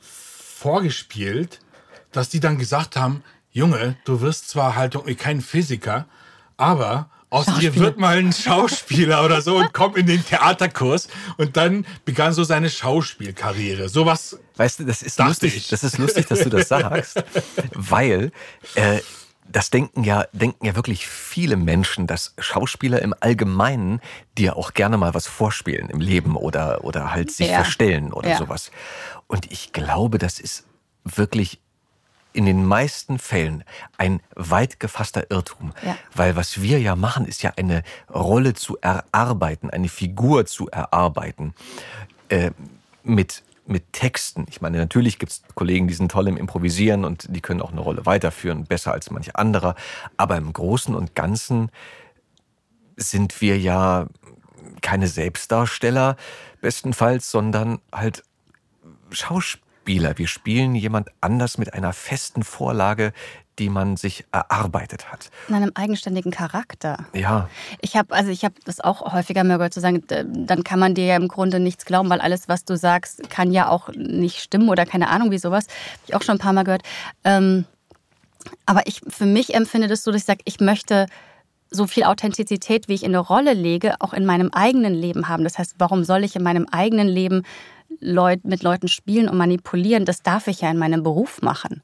vorgespielt, dass die dann gesagt haben, Junge, du wirst zwar halt irgendwie kein Physiker, aber aus dir wird mal ein Schauspieler oder so und komm in den Theaterkurs. Und dann begann so seine Schauspielkarriere. Sowas Weißt du, das ist lustig, ich. das ist lustig, dass du das sagst, *laughs* weil äh, das denken ja, denken ja wirklich viele Menschen, dass Schauspieler im Allgemeinen dir auch gerne mal was vorspielen im Leben oder, oder halt sich Ja. verstellen oder Ja. sowas. Und ich glaube, das ist wirklich in den meisten Fällen ein weit gefasster Irrtum. Ja. Weil was wir ja machen, ist ja eine Rolle zu erarbeiten, eine Figur zu erarbeiten. Äh, mit, mit Texten. Ich meine, natürlich gibt es Kollegen, die sind toll im Improvisieren und die können auch eine Rolle weiterführen, besser als manch anderer. Aber im Großen und Ganzen sind wir ja keine Selbstdarsteller bestenfalls, sondern halt Schauspieler. Wir spielen jemand anders mit einer festen Vorlage, die man sich erarbeitet hat. In einem eigenständigen Charakter. Ja, Ich habe also ich habe das auch häufiger mal gehört zu sagen, dann kann man dir ja im Grunde nichts glauben, weil alles, was du sagst, kann ja auch nicht stimmen oder keine Ahnung wie sowas. Habe ich auch schon ein paar Mal gehört. Ähm, aber ich für mich empfinde das so, dass ich sage, ich möchte so viel Authentizität, wie ich in eine Rolle lege, auch in meinem eigenen Leben haben. Das heißt, warum soll ich in meinem eigenen Leben Leut, mit Leuten spielen und manipulieren? Das darf ich ja in meinem Beruf machen.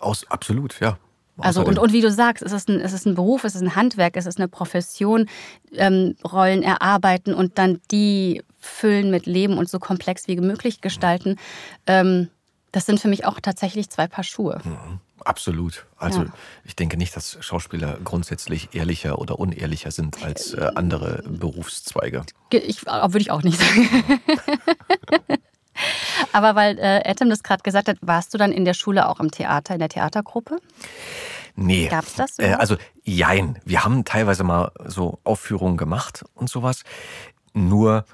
Aus, absolut, ja. Also und, und wie du sagst, es ist, ein, es ist ein Beruf, es ist ein Handwerk, es ist eine Profession, ähm, Rollen erarbeiten und dann die füllen mit Leben und so komplex wie möglich gestalten. Ähm, das sind für mich auch tatsächlich zwei Paar Schuhe. Absolut. Also Ja. ich denke nicht, dass Schauspieler grundsätzlich ehrlicher oder unehrlicher sind als äh, andere Berufszweige. Ge- Ich, würde ich auch nicht sagen. *laughs* Aber weil äh, Adam das gerade gesagt hat, warst du dann in der Schule auch im Theater, in der Theatergruppe? Nee. Gab's das Äh, also jein. Wir haben teilweise mal so Aufführungen gemacht und sowas. Nur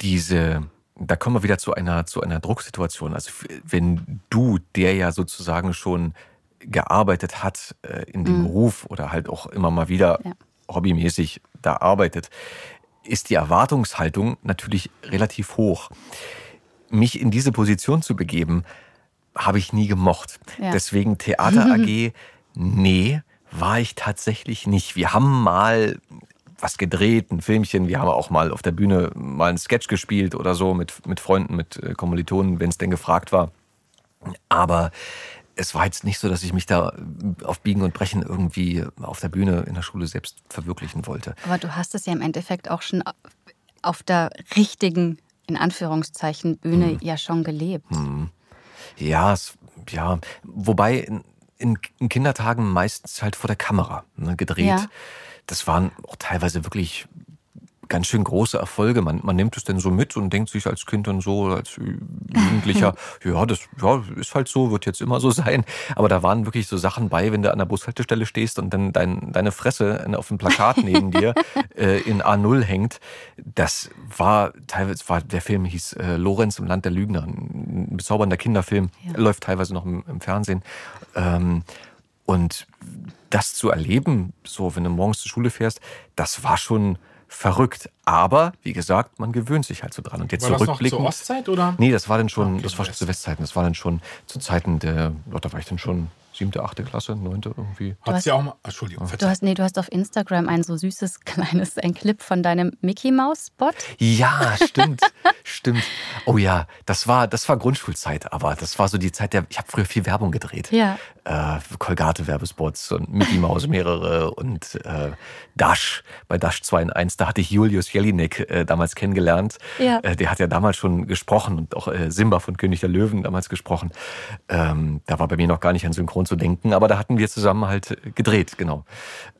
diese, da kommen wir wieder zu einer, zu einer Drucksituation. Also wenn du, der ja sozusagen schon gearbeitet hat äh, in dem Beruf oder halt auch immer mal wieder Ja. hobbymäßig da arbeitet, ist die Erwartungshaltung natürlich relativ hoch. Mich in diese Position zu begeben, habe ich nie gemocht. Ja. Deswegen *laughs* Theater AG, nee, war ich tatsächlich nicht. Wir haben mal was gedreht, ein Filmchen. Wir haben auch mal auf der Bühne mal einen Sketch gespielt oder so mit, mit Freunden, mit äh, Kommilitonen, wenn es denn gefragt war. Aber es war jetzt nicht so, dass ich mich da auf Biegen und Brechen irgendwie auf der Bühne in der Schule selbst verwirklichen wollte. Aber du hast es ja im Endeffekt auch schon auf der richtigen, in Anführungszeichen, Bühne ja schon gelebt. Ja, es, ja, wobei in, in, in Kindertagen meistens halt vor der Kamera ne, gedreht. Ja. Das waren auch teilweise wirklich ganz schön große Erfolge. Man, man nimmt es denn so mit und denkt sich als Kind dann so, als Jugendlicher, *laughs* ja, das ja, ist halt so, wird jetzt immer so sein. Aber da waren wirklich so Sachen bei, wenn du an der Bushaltestelle stehst und dann dein, deine Fresse auf dem Plakat neben dir *laughs* äh, in A0 hängt. Das war teilweise, war, der Film hieß äh, Lorenz im Land der Lügner, ein bezaubernder Kinderfilm, läuft teilweise noch im, im Fernsehen. Ähm, und das zu erleben, so wenn du morgens zur Schule fährst, das war schon verrückt. Aber wie gesagt, man gewöhnt sich halt so dran. Und jetzt War das noch zur Ostzeit oder? Nee, das war dann schon, Okay, das war schon zu Westzeiten. Das war dann schon zu Zeiten der, oh, da war ich dann schon siebte, achte Klasse, neunte irgendwie. Hat hast- sie auch mal. Entschuldigung, Du hast, nee, du hast auf Instagram ein so süßes *laughs* kleines, ein Clip von deinem Mickey Mouse Spot. Ja, *laughs* stimmt, stimmt. Oh ja, das war, das war Grundschulzeit, aber das war so die Zeit der, ich habe früher viel Werbung gedreht. Ja. Äh, Colgate-Werbespots und Mickey Mouse mehrere und äh, Dash, bei Dash 2 in 1, da hatte ich Julius Jelinek äh, damals kennengelernt. Ja. Äh, der hat ja damals schon gesprochen und auch äh, Simba von König der Löwen damals gesprochen. Ähm, da war bei mir noch gar nicht ein Synchronsprecher und so denken, aber da hatten wir zusammen halt gedreht, genau.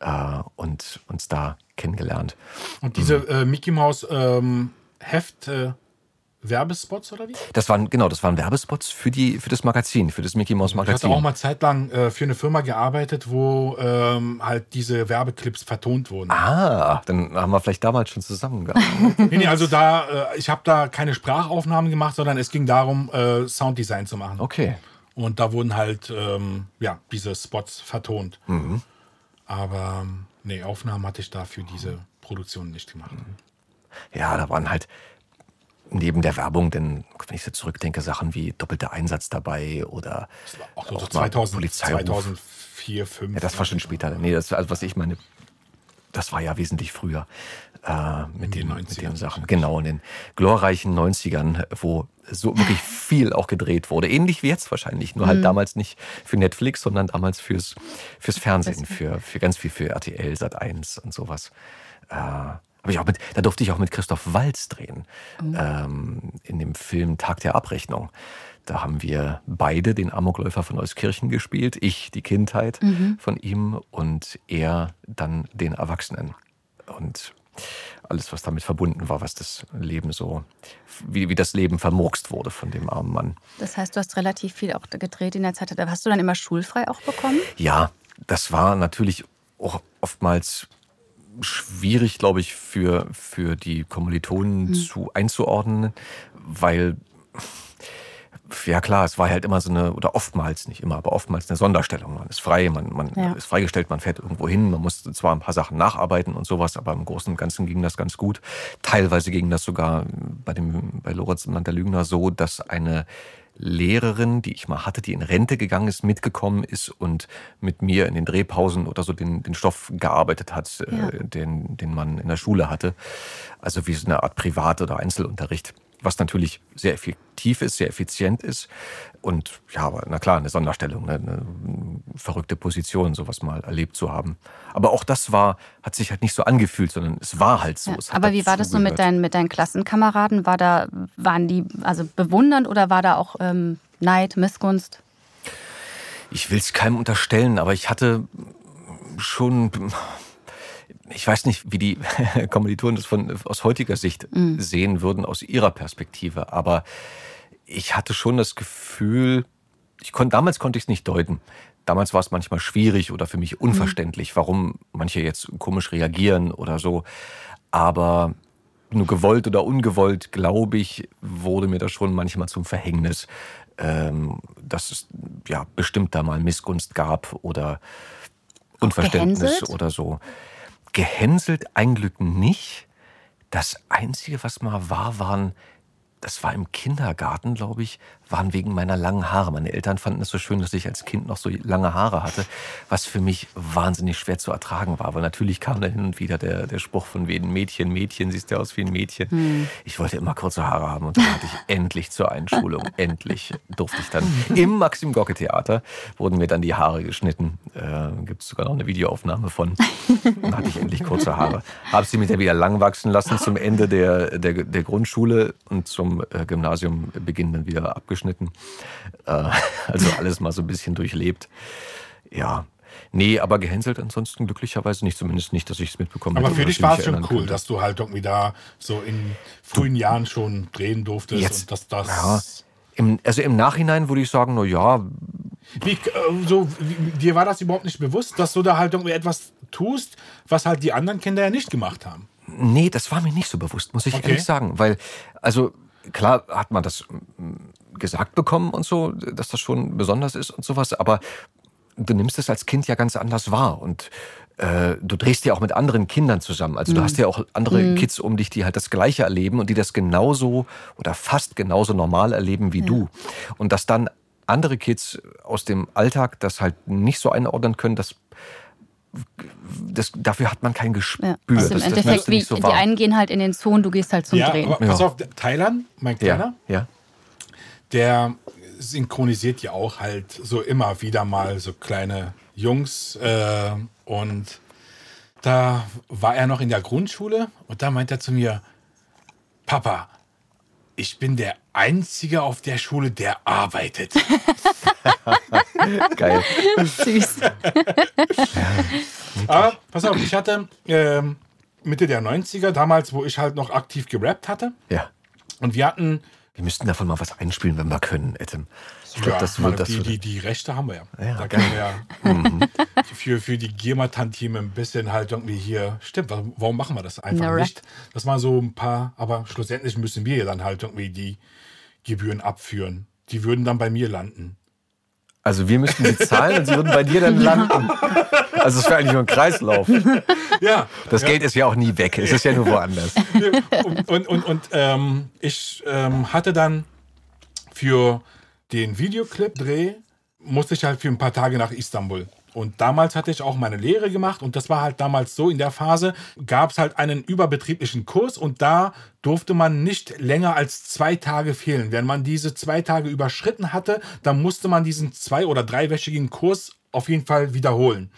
Äh, und uns da kennengelernt. Und diese äh, Mickey Mouse ähm, Heft äh, Werbespots oder wie? Das waren, genau, das waren Werbespots für, die, für das Magazin, für das Mickey Mouse Magazin. Ich hatte auch mal zeitlang äh, für eine Firma gearbeitet, wo ähm, halt diese Werbeclips vertont wurden. Ah, dann haben wir vielleicht damals schon zusammengearbeitet. *laughs* nee, nee, also da, äh, ich habe da keine Sprachaufnahmen gemacht, sondern es ging darum, äh, Sounddesign zu machen. Okay. Und da wurden halt, ähm, ja, diese Spots vertont. Mhm. Aber, ähm, nee, Aufnahmen hatte ich da für diese Produktion nicht gemacht. Ja, da waren halt neben der Werbung, denn wenn ich so zurückdenke, Sachen wie doppelter Einsatz dabei oder Das war auch so auch mal 2000, Polizeiruf. 2004, 2005. Ja, das war schon später. Nee, das, also was ich meine, das war ja wesentlich früher äh, mit, den den, mit 90ern den Sachen. Genau, in den glorreichen 90ern, wo so wirklich viel auch gedreht wurde. Ähnlich wie jetzt wahrscheinlich. Nur halt damals nicht für Netflix, sondern damals fürs, fürs Fernsehen, für, für ganz viel für RTL, Sat 1 und sowas. Äh, hab ich auch mit, da durfte ich auch mit Christoph Walz drehen. Ähm, in dem Film Tag der Abrechnung. Da haben wir beide den Amokläufer von Euskirchen gespielt. Ich die Kindheit von ihm und er dann den Erwachsenen. Und alles, was damit verbunden war, was das Leben so, wie, wie das Leben vermurkst wurde von dem armen Mann. Das heißt, du hast relativ viel auch gedreht in der Zeit. Hast du dann immer schulfrei auch bekommen? Ja, das war natürlich auch oftmals schwierig, glaube ich, für, für die Kommilitonen zu einzuordnen, weil ja klar, es war halt immer so eine, oder oftmals, nicht immer, aber oftmals eine Sonderstellung. Man ist frei, man, man Ja. ist freigestellt, man fährt irgendwo hin, man muss zwar ein paar Sachen nacharbeiten und sowas, aber im Großen und Ganzen ging das ganz gut. Teilweise ging das sogar bei, dem, bei Lorenz im Land der Lügner so, dass eine Lehrerin, die ich mal hatte, die in Rente gegangen ist, mitgekommen ist und mit mir in den Drehpausen oder so den, den Stoff gearbeitet hat, Ja. äh, den, den man in der Schule hatte. Also wie so eine Art Privat- oder Einzelunterricht. Was natürlich sehr effektiv ist, sehr effizient ist. Und ja, aber na klar, eine Sonderstellung, ne, eine verrückte Position, sowas mal erlebt zu haben. Aber auch das war, hat sich halt nicht so angefühlt, sondern es war halt so. Ja. Aber wie war das so mit deinen, mit deinen Klassenkameraden? War da, waren die also bewundernd oder war da auch ähm, Neid, Missgunst? Ich will es keinem unterstellen, aber ich hatte schon, ich weiß nicht, wie die *laughs* Kommilitonen das von, aus heutiger Sicht sehen würden, aus ihrer Perspektive, aber ich hatte schon das Gefühl, ich kon, damals konnte ich es nicht deuten. Damals war es manchmal schwierig oder für mich unverständlich, warum manche jetzt komisch reagieren oder so. Aber nur gewollt oder ungewollt, glaube ich, wurde mir das schon manchmal zum Verhängnis, ähm, dass es ja bestimmt da mal Missgunst gab oder Unverständnis oder so. Gehänselt ein Glück nicht. Das Einzige, was mal war, waren, das war im Kindergarten, glaube ich, waren wegen meiner langen Haare. Meine Eltern fanden es so schön, dass ich als Kind noch so lange Haare hatte, was für mich wahnsinnig schwer zu ertragen war. Weil natürlich kam da hin und wieder der, der Spruch von wegen Mädchen, Mädchen, siehst du aus wie ein Mädchen. Ich wollte immer kurze Haare haben und dann hatte ich endlich zur Einschulung, *laughs* endlich durfte ich dann im Maxim Gorki Theater wurden mir dann die Haare geschnitten. Äh, Gibt es sogar noch eine Videoaufnahme von. Dann hatte ich endlich kurze Haare. Habe sie mir dann wieder lang wachsen lassen zum Ende der, der, der Grundschule und zum äh, Gymnasiumbeginn dann wieder abgeschnitten. Äh, *laughs* also alles mal so ein bisschen durchlebt. Ja. Nee, aber gehänselt ansonsten glücklicherweise nicht, zumindest nicht, dass ich es mitbekommen Aber hätte für dich war es schon cool, könnte. dass du halt irgendwie da so in frühen Jahren schon drehen durftest Jetzt- und dass das. Ja, im, also im Nachhinein würde ich sagen, na ja, Wie, äh, so, wie, dir war das überhaupt nicht bewusst, dass du da halt irgendwie etwas tust, was halt die anderen Kinder ja nicht gemacht haben. Nee, das war mir nicht so bewusst, muss ich Okay. ehrlich sagen. Weil, also klar hat man das gesagt bekommen und so, dass das schon besonders ist und sowas, aber du nimmst es als Kind ja ganz anders wahr und äh, du drehst ja auch mit anderen Kindern zusammen. Also du hast ja auch andere Kids um dich, die halt das Gleiche erleben und die das genauso oder fast genauso normal erleben wie du. Und dass dann andere Kids aus dem Alltag das halt nicht so einordnen können, das, das dafür hat man kein Gespür. Ja. Also im das, das Endeffekt, wie, so die einen gehen halt in den Zoo und du gehst halt zum ja, Drehen. aber pass Ja. auf, Thailand, mein Kleiner, Ja, ja. Der synchronisiert ja auch halt so immer wieder mal so kleine Jungs äh, und da war er noch in der Grundschule und da meint er zu mir, Papa, ich bin der Einzige auf der Schule, der arbeitet. *laughs* Geil. Süß. *laughs* Aber pass auf, ich hatte ähm, Mitte der 90er, damals, wo ich halt noch aktiv gerappt hatte. Ja. Und wir hatten Wir müssten davon mal was einspielen, wenn wir können, Etem. Ich glaube, Ja, das wird das die, die, die Rechte haben wir ja. Ja, da können wir ja *laughs* für, für die GEMA-Tantiemen ein bisschen halt irgendwie hier. Stimmt, wa- warum machen wir das einfach No nicht? Das waren so ein paar, aber schlussendlich müssen wir ja dann halt irgendwie die Gebühren abführen. Die würden dann bei mir landen. Also wir müssten die zahlen und sie würden bei dir dann landen. Also es wäre eigentlich nur ein Kreislauf. Ja, Das Geld ist ja auch nie weg. Es ist ja nur woanders. und, und, und, und ähm, ich ähm, hatte dann für den Videoclip-Dreh, musste ich halt für ein paar Tage nach Istanbul. Und damals hatte ich auch meine Lehre gemacht und das war halt damals so, in der Phase gab es halt einen überbetrieblichen Kurs und da durfte man nicht länger als zwei Tage fehlen. Wenn man diese zwei Tage überschritten hatte, dann musste man diesen zwei- oder dreiwöchigen Kurs auf jeden Fall wiederholen.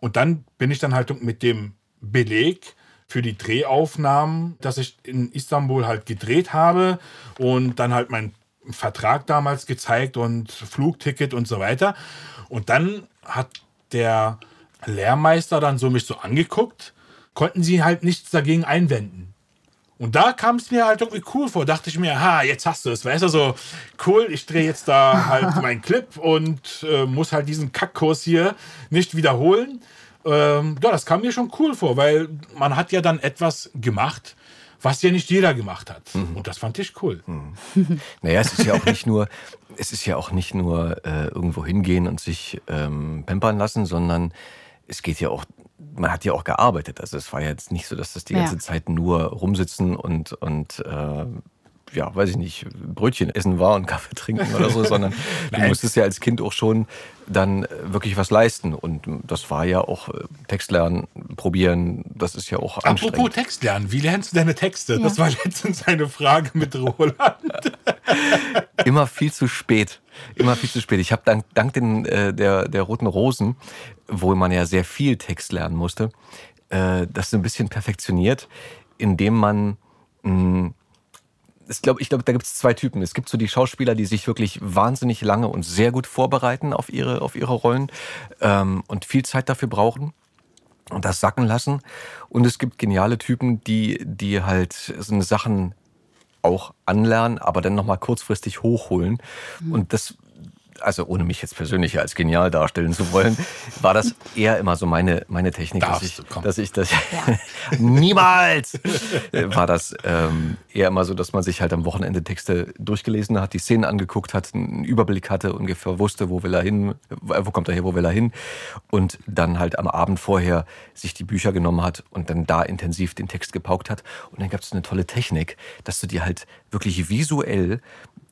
Und dann bin ich dann halt mit dem Beleg für die Drehaufnahmen, dass ich in Istanbul halt gedreht habe und dann halt meinen Vertrag damals gezeigt und Flugticket und so weiter. Und dann hat der Lehrmeister dann so mich so angeguckt, konnten sie halt nichts dagegen einwenden. Und da kam es mir halt irgendwie cool vor. Dachte ich mir, ha, jetzt hast du es. Weißt du, so cool, ich drehe jetzt da *laughs* halt meinen Clip und äh, muss halt diesen Kackkurs hier nicht wiederholen. Ähm, ja, das kam mir schon cool vor, weil man hat ja dann etwas gemacht, was ja nicht jeder gemacht hat. Und das fand ich cool. *laughs* Naja, es ist ja auch nicht nur, es ist ja auch nicht nur äh, irgendwo hingehen und sich ähm, pampern lassen, sondern es geht ja auch, man hat ja auch gearbeitet. Also es war ja jetzt nicht so, dass das die Ja. ganze Zeit nur rumsitzen und, und äh, ja, weiß ich nicht, Brötchen essen war und Kaffee trinken oder so, sondern *laughs* du musstest ja als Kind auch schon dann äh, wirklich was leisten. Und das war ja auch äh, Text lernen, probieren, das ist ja auch anstrengend. Apropos Text lernen, wie lernst du deine Texte? Das war letztens eine Frage mit Roland. *laughs* immer viel zu spät. Immer viel zu spät. Ich habe dank, dank den, äh, der, der Roten Rosen, wo man ja sehr viel Text lernen musste, äh, das so ein bisschen perfektioniert, indem man mh, ich glaube, ich glaub, da gibt es zwei Typen. Es gibt so die Schauspieler, die sich wirklich wahnsinnig lange und sehr gut vorbereiten auf ihre, auf ihre Rollen ähm, und viel Zeit dafür brauchen und das sacken lassen. Und es gibt geniale Typen, die, die halt so eine Sachen auch anlernen, aber dann nochmal kurzfristig hochholen. Und das, also ohne mich jetzt persönlich als genial darstellen zu wollen, war das eher immer so meine, meine Technik, dass Darfst ich, du, komm. dass ich das *laughs* niemals! War das ähm, eher immer so, dass man sich halt am Wochenende Texte durchgelesen hat, die Szenen angeguckt hat, einen Überblick hatte, ungefähr wusste, wo will er hin, äh, wo kommt er her, wo will er hin? Und dann halt am Abend vorher sich die Bücher genommen hat und dann da intensiv den Text gepaukt hat. Und dann gab es eine tolle Technik, dass du dir halt wirklich visuell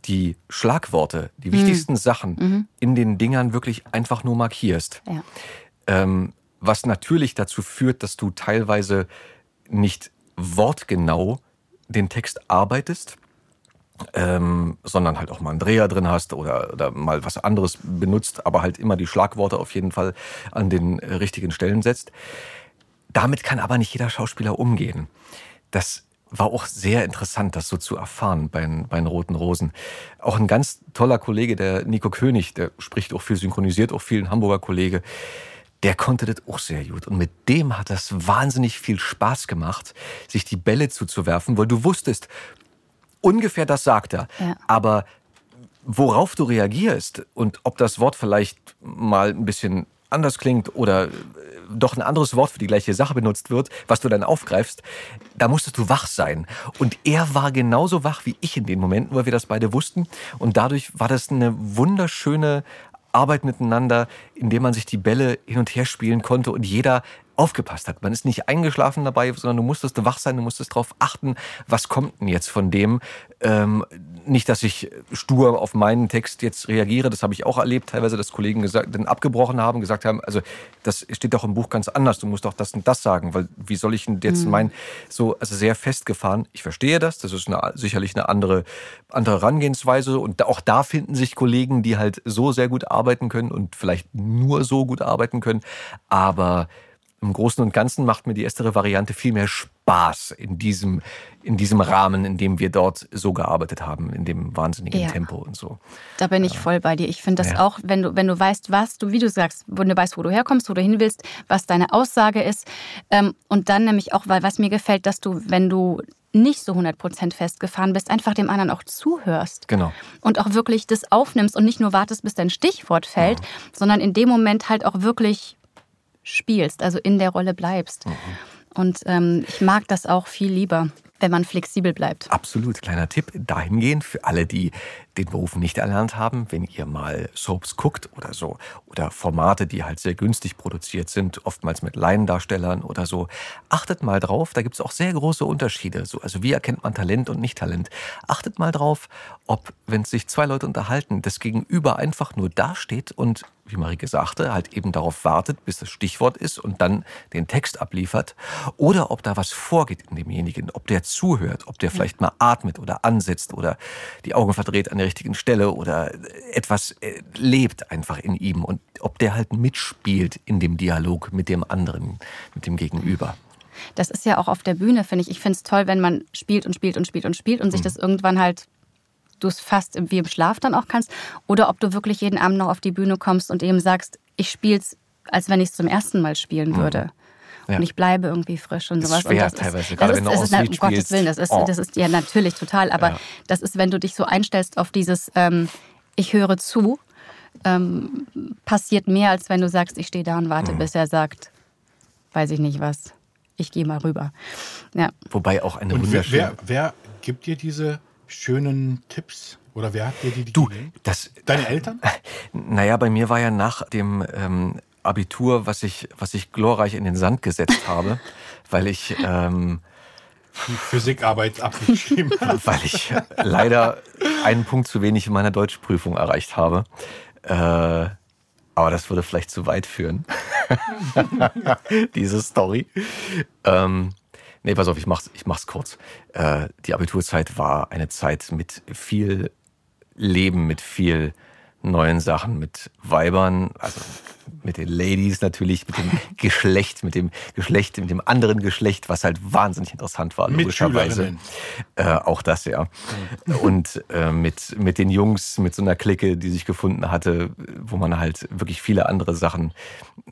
die Schlagworte, die wichtigsten Sachen in den Dingern wirklich einfach nur markierst. Ja. Ähm, was natürlich dazu führt, dass du teilweise nicht wortgenau den Text arbeitest, ähm, sondern halt auch mal einen Dreher drin hast oder, oder mal was anderes benutzt, aber halt immer die Schlagworte auf jeden Fall an den richtigen Stellen setzt. Damit kann aber nicht jeder Schauspieler umgehen. Das war auch sehr interessant, das so zu erfahren bei, den- bei den Roten Rosen. Auch ein ganz toller Kollege, der Nico König, der spricht auch viel, synchronisiert auch viel, ein Hamburger Kollege, der konnte das auch sehr gut. Und mit dem hat das wahnsinnig viel Spaß gemacht, sich die Bälle zuzuwerfen, weil du wusstest, ungefähr das sagt er. Ja. Aber worauf du reagierst und ob das Wort vielleicht mal ein bisschen anders klingt oder doch ein anderes Wort für die gleiche Sache benutzt wird, was du dann aufgreifst, da musstest du wach sein. Und er war genauso wach wie ich in den Momenten, weil wir das beide wussten. Und dadurch war das eine wunderschöne Arbeit miteinander, indem man sich die Bälle hin und her spielen konnte und jeder aufgepasst hat. Man ist nicht eingeschlafen dabei, sondern du musstest wach sein, du musstest darauf achten, was kommt denn jetzt von dem. Ähm, nicht, dass ich stur auf meinen Text jetzt reagiere, das habe ich auch erlebt, teilweise, dass Kollegen gesagt, dann abgebrochen haben, gesagt haben, also das steht doch im Buch ganz anders, du musst doch das und das sagen, weil wie soll ich denn jetzt meinen, so, also sehr festgefahren. Ich verstehe das, das ist eine, sicherlich eine andere, andere Herangehensweise und auch da finden sich Kollegen, die halt so sehr gut arbeiten können und vielleicht nur so gut arbeiten können, aber im Großen und Ganzen macht mir die erstere Variante viel mehr Spaß in diesem, in diesem Rahmen, in dem wir dort so gearbeitet haben, in dem wahnsinnigen ja. Tempo und so. Da bin ich voll bei dir. Ich finde das ja. auch, wenn du, wenn du weißt, was du, wie du sagst, wenn du weißt, wo du herkommst, wo du hin willst, was deine Aussage ist. Ähm, und dann nämlich auch, weil was mir gefällt, dass du, wenn du nicht so 100% festgefahren bist, einfach dem anderen auch zuhörst. Genau. Und auch wirklich das aufnimmst und nicht nur wartest, bis dein Stichwort fällt, ja. sondern in dem Moment halt auch wirklich spielst, also in der Rolle bleibst. Mhm. Und ähm, ich mag das auch viel lieber wenn man flexibel bleibt. Absolut. Kleiner Tipp dahingehend für alle, die den Beruf nicht erlernt haben, wenn ihr mal Soaps guckt oder so oder Formate, die halt sehr günstig produziert sind, oftmals mit Laiendarstellern oder so, achtet mal drauf, da gibt es auch sehr große Unterschiede. So, also wie erkennt man Talent und Nicht-Talent? Achtet mal drauf, ob, wenn sich zwei Leute unterhalten, das Gegenüber einfach nur dasteht und wie Marike sagte, halt eben darauf wartet, bis das Stichwort ist und dann den Text abliefert. Oder ob da was vorgeht in demjenigen, ob der zuhört, ob der vielleicht mal atmet oder ansetzt oder die Augen verdreht an der richtigen Stelle oder etwas äh, lebt einfach in ihm und ob der halt mitspielt in dem Dialog mit dem anderen, mit dem Gegenüber. Das ist ja auch auf der Bühne, finde ich. Ich finde es toll, wenn man spielt und spielt und spielt und spielt und sich mhm. das irgendwann halt du es fast wie im Schlaf dann auch kannst oder ob du wirklich jeden Abend noch auf die Bühne kommst und eben sagst, ich spiele es, als wenn ich es zum ersten Mal spielen mhm. Ja. Und ich bleibe irgendwie frisch und sowas. Ist schwer und das teilweise, ist, gerade das wenn ist, du ist, Um Gottes Willen, das ist, oh. das ist ja natürlich total, aber ja. das ist, wenn du dich so einstellst auf dieses, ähm, ich höre zu, ähm, passiert mehr, als wenn du sagst, ich stehe da und warte, mhm. bis er sagt, weiß ich nicht was, ich gehe mal rüber. Ja. Wobei auch eine und wunderschöne... Wer, wer gibt dir diese schönen Tipps? Oder wer hat dir die, die du, das, Deine Eltern? *laughs* Naja, bei mir war ja nach dem ähm, Abitur, was ich, was ich glorreich in den Sand gesetzt habe, *laughs* weil ich ähm, die Physikarbeit abgeschrieben *laughs* habe. Weil ich leider einen Punkt zu wenig in meiner Deutschprüfung erreicht habe. Äh, aber das würde vielleicht zu weit führen. *laughs* Diese Story. Ähm, nee, pass auf, ich mach's, ich mach's kurz. Äh, die Abiturzeit war eine Zeit mit viel Leben, mit viel neuen Sachen, mit Weibern, also mit den Ladies natürlich, mit dem *laughs* Geschlecht, mit dem Geschlecht, mit dem anderen Geschlecht, was halt wahnsinnig interessant war, logischerweise. Äh, auch das, ja. Und äh, mit, mit den Jungs, mit so einer Clique, die sich gefunden hatte, wo man halt wirklich viele andere Sachen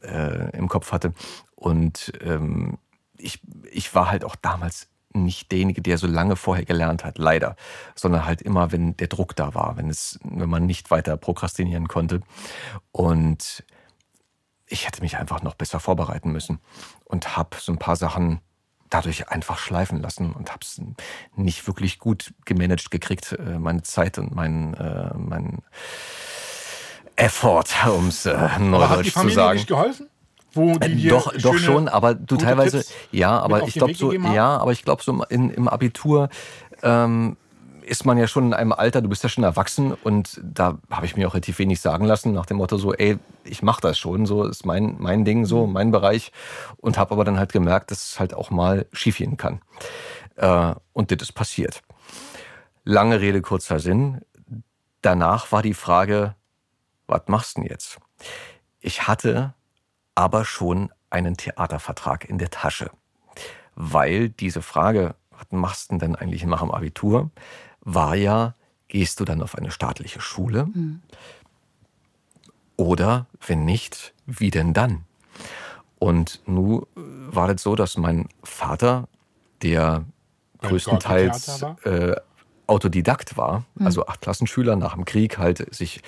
äh, im Kopf hatte. Und ähm, ich, ich war halt auch damals nicht derjenige, der so lange vorher gelernt hat, leider, sondern halt immer, wenn der Druck da war, wenn es, wenn man nicht weiter prokrastinieren konnte. Und ich hätte mich einfach noch besser vorbereiten müssen und habe so ein paar Sachen dadurch einfach schleifen lassen und habe es nicht wirklich gut gemanagt gekriegt, äh, meine Zeit und mein, äh, mein Effort, um es äh, neudeutsch zu sagen. Nicht geholfen? Wo die äh, doch, doch schon, aber du teilweise, Tipps ja, aber ich glaube so, ja, aber ich glaube so in, im Abitur ähm, ist man ja schon in einem Alter, du bist ja schon erwachsen und da habe ich mir auch relativ wenig sagen lassen nach dem Motto so, ey, ich mache das schon, so ist mein mein Ding, so mhm. mein Bereich und habe aber dann halt gemerkt, dass es halt auch mal schiefgehen kann äh, und das ist passiert. Lange Rede kurzer Sinn. Danach war die Frage, was machst du denn jetzt? Ich hatte aber schon einen Theatervertrag in der Tasche. Weil diese Frage, was machst du denn eigentlich nach dem Abitur, war ja, gehst du dann auf eine staatliche Schule? Mhm. Oder wenn nicht, wie denn dann? Und nun war das so, dass mein Vater, der größtenteils äh, Autodidakt war, mhm. also Achtklassenschüler nach dem Krieg halt sich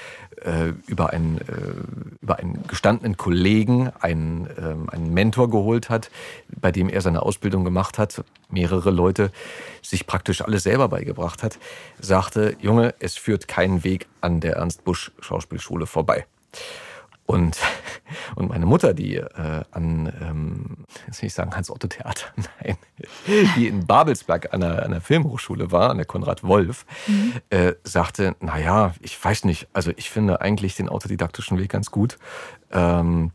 äh, über, einen, äh, über einen gestandenen Kollegen einen, äh, einen Mentor geholt hat, bei dem er seine Ausbildung gemacht hat, mehrere Leute sich praktisch alles selber beigebracht hat, sagte, Junge, es führt keinen Weg an der Ernst Busch Schauspielschule vorbei. Und, *laughs* und meine Mutter, die äh, an, ähm, jetzt will ich sagen Hans-Otto-Theater, *laughs* nein, die in Babelsberg an der, an der Filmhochschule war, an der Konrad Wolf, mhm. äh, sagte, naja, ich weiß nicht, also ich finde eigentlich den autodidaktischen Weg ganz gut. Ähm,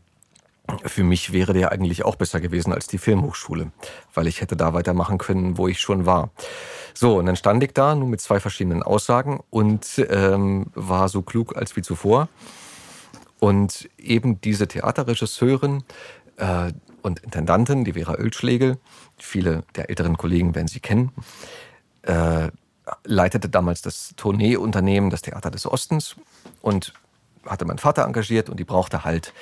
für mich wäre der eigentlich auch besser gewesen als die Filmhochschule, weil ich hätte da weitermachen können, wo ich schon war. So, und dann stand ich da, nur mit zwei verschiedenen Aussagen und ähm, war so klug als wie zuvor und eben diese Theaterregisseurin, äh, und Intendantin, die Vera Oelschlegel. Viele der älteren Kollegen werden sie kennen. Äh, leitete damals das Tourneeunternehmen, das Theater des Ostens und hatte meinen Vater engagiert und die brauchte halt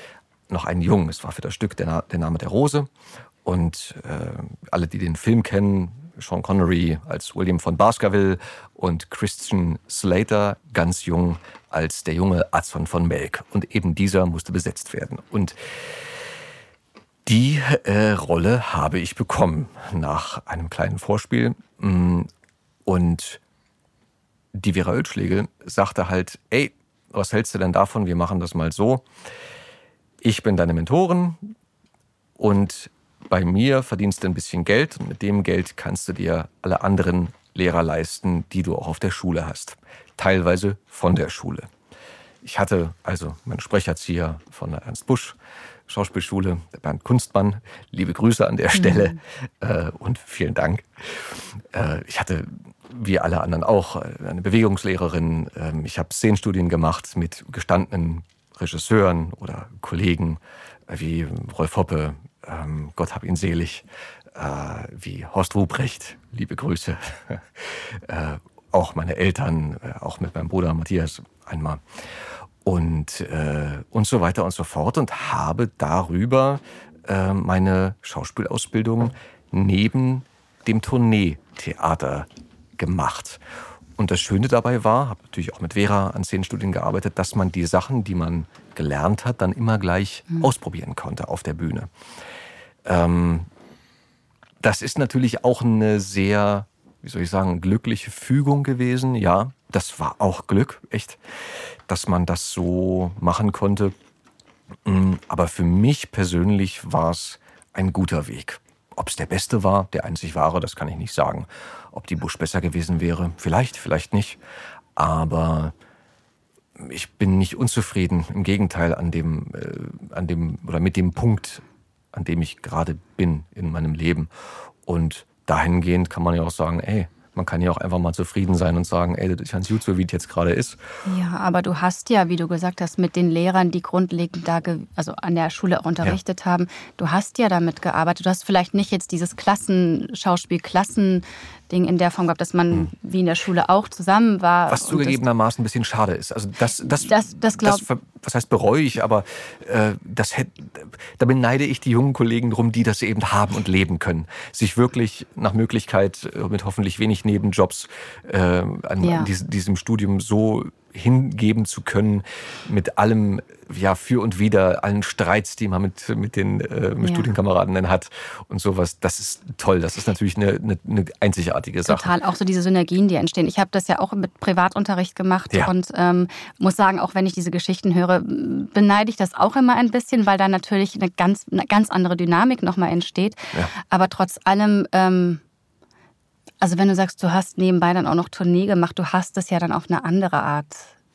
noch einen Jungen. Es war für das Stück der, der Name der Rose. Und äh, alle, die den Film kennen, Sean Connery als William von Baskerville und Christian Slater ganz jung als der junge Adson von Melk. Und eben dieser musste besetzt werden. Und die äh, Rolle habe ich bekommen nach einem kleinen Vorspiel. Mm, und die Vera Oelschlegel sagte halt, ey, was hältst du denn davon? Wir machen das mal so. Ich bin deine Mentorin und bei mir verdienst du ein bisschen Geld und mit dem Geld kannst du dir alle anderen Lehrer leisten, die du auch auf der Schule hast. Teilweise von der Schule. Ich hatte also meinen Sprecherzieher von der Ernst Busch Schauspielschule, der Bernd Kunstmann. Liebe Grüße an der Stelle mhm. äh, und vielen Dank. Äh, ich hatte, wie alle anderen auch, eine Bewegungslehrerin. Äh, ich habe Szenenstudien gemacht mit gestandenen Regisseuren oder Kollegen wie Rolf Hoppe, ähm, Gott hab ihn selig, äh, wie Horst Ruprecht, liebe Grüße, *laughs* äh, auch meine Eltern, äh, auch mit meinem Bruder Matthias einmal. Und, äh, und so weiter und so fort und habe darüber äh, meine Schauspielausbildung neben dem Tourneetheater gemacht. Und das Schöne dabei war, habe natürlich auch mit Vera an Szenenstudien gearbeitet, dass man die Sachen, die man gelernt hat, dann immer gleich mhm. ausprobieren konnte auf der Bühne. Ähm, das ist natürlich auch eine sehr, wie soll ich sagen, glückliche Fügung gewesen. Ja, das war auch Glück, echt, dass man das so machen konnte. Mm, aber für mich persönlich war es ein guter Weg. Ob es der beste war, der einzig wahre, das kann ich nicht sagen. Ob die Busch besser gewesen wäre, vielleicht, vielleicht nicht. Aber ich bin nicht unzufrieden. Im Gegenteil, an dem, äh, an dem oder mit dem Punkt, an dem ich gerade bin in meinem Leben. Und dahingehend kann man ja auch sagen, ey, man kann ja auch einfach mal zufrieden sein und sagen, ey, das ist ganz gut so, wie es jetzt gerade ist. Ja, aber du hast ja, wie du gesagt hast, mit den Lehrern, die grundlegend da, also an der Schule auch unterrichtet ja. haben, du hast ja damit gearbeitet. Du hast vielleicht nicht jetzt dieses Klassenschauspiel, Klassen Ding in der Form gehabt, dass man hm. wie in der Schule auch zusammen war. Was zugegebenermaßen ein bisschen schade ist. Also das, das, das, das, das was heißt bereue ich, aber äh, das hätte, da beneide ich die jungen Kollegen drum, die das eben haben und leben können. Sich wirklich nach Möglichkeit äh, mit hoffentlich wenig Nebenjobs äh, an, ja. an diesem Studium so hingeben zu können mit allem ja für und wider allen Streits, die man mit mit den äh, mit ja. Studienkameraden dann hat und sowas. Das ist toll. Das ist natürlich eine, eine, eine einzigartige Sache. Total. Auch so diese Synergien, die entstehen. Ich habe das ja auch mit Privatunterricht gemacht ja. und ähm, muss sagen, auch wenn ich diese Geschichten höre, beneide ich das auch immer ein bisschen, weil da natürlich eine ganz eine ganz andere Dynamik nochmal entsteht. Ja. Aber trotz allem ähm, also wenn du sagst, du hast nebenbei dann auch noch Tournee gemacht, du hast es ja dann auf eine andere Art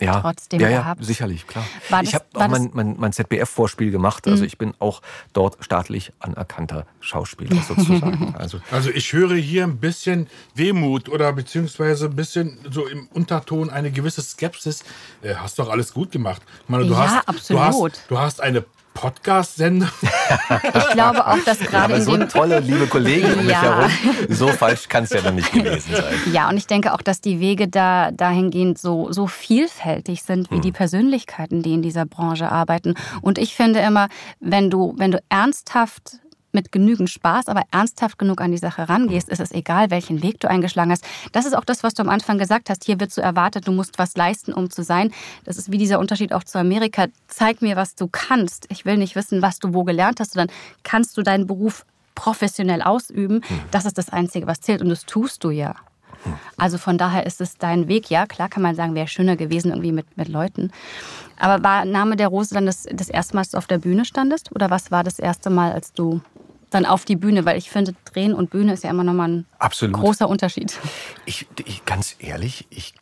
ja, trotzdem ja, ja, gehabt. sicherlich, klar. Das, ich habe auch mein, mein, mein ZBF-Vorspiel gemacht. Also mhm. ich bin auch dort staatlich anerkannter Schauspieler *laughs* sozusagen. also, also ich höre hier ein bisschen Wehmut oder beziehungsweise ein bisschen so im Unterton eine gewisse Skepsis. Äh, hast doch alles gut gemacht. Ich meine, du ja, hast, absolut. Du hast, du hast eine Podcast-Sender. *laughs* Ich glaube auch, dass gerade ja, in so dem tolle liebe Kollegen um ja. mich herum, so falsch kann es ja dann nicht gewesen sein. Ja, und ich denke auch, dass die Wege da dahingehend so so vielfältig sind wie hm. die Persönlichkeiten, die in dieser Branche arbeiten. Und ich finde immer, wenn du wenn du ernsthaft mit genügend Spaß, aber ernsthaft genug an die Sache rangehst, ist es egal, welchen Weg du eingeschlagen hast. Das ist auch das, was du am Anfang gesagt hast. Hier wird so erwartet, du musst was leisten, um zu sein. Das ist wie dieser Unterschied auch zu Amerika. Zeig mir, was du kannst. Ich will nicht wissen, was du wo gelernt hast, sondern kannst du deinen Beruf professionell ausüben. Hm. Das ist das Einzige, was zählt und das tust du ja. Hm. Also von daher ist es dein Weg. Ja, klar kann man sagen, wäre schöner gewesen irgendwie mit, mit Leuten. Aber war Name der Rose dann das, das erste Mal, dass du auf der Bühne standest? Oder was war das erste Mal, als du dann auf die Bühne? Weil ich finde, Drehen und Bühne ist ja immer nochmal ein Absolut. großer Unterschied. Ich, ich, ganz ehrlich, ich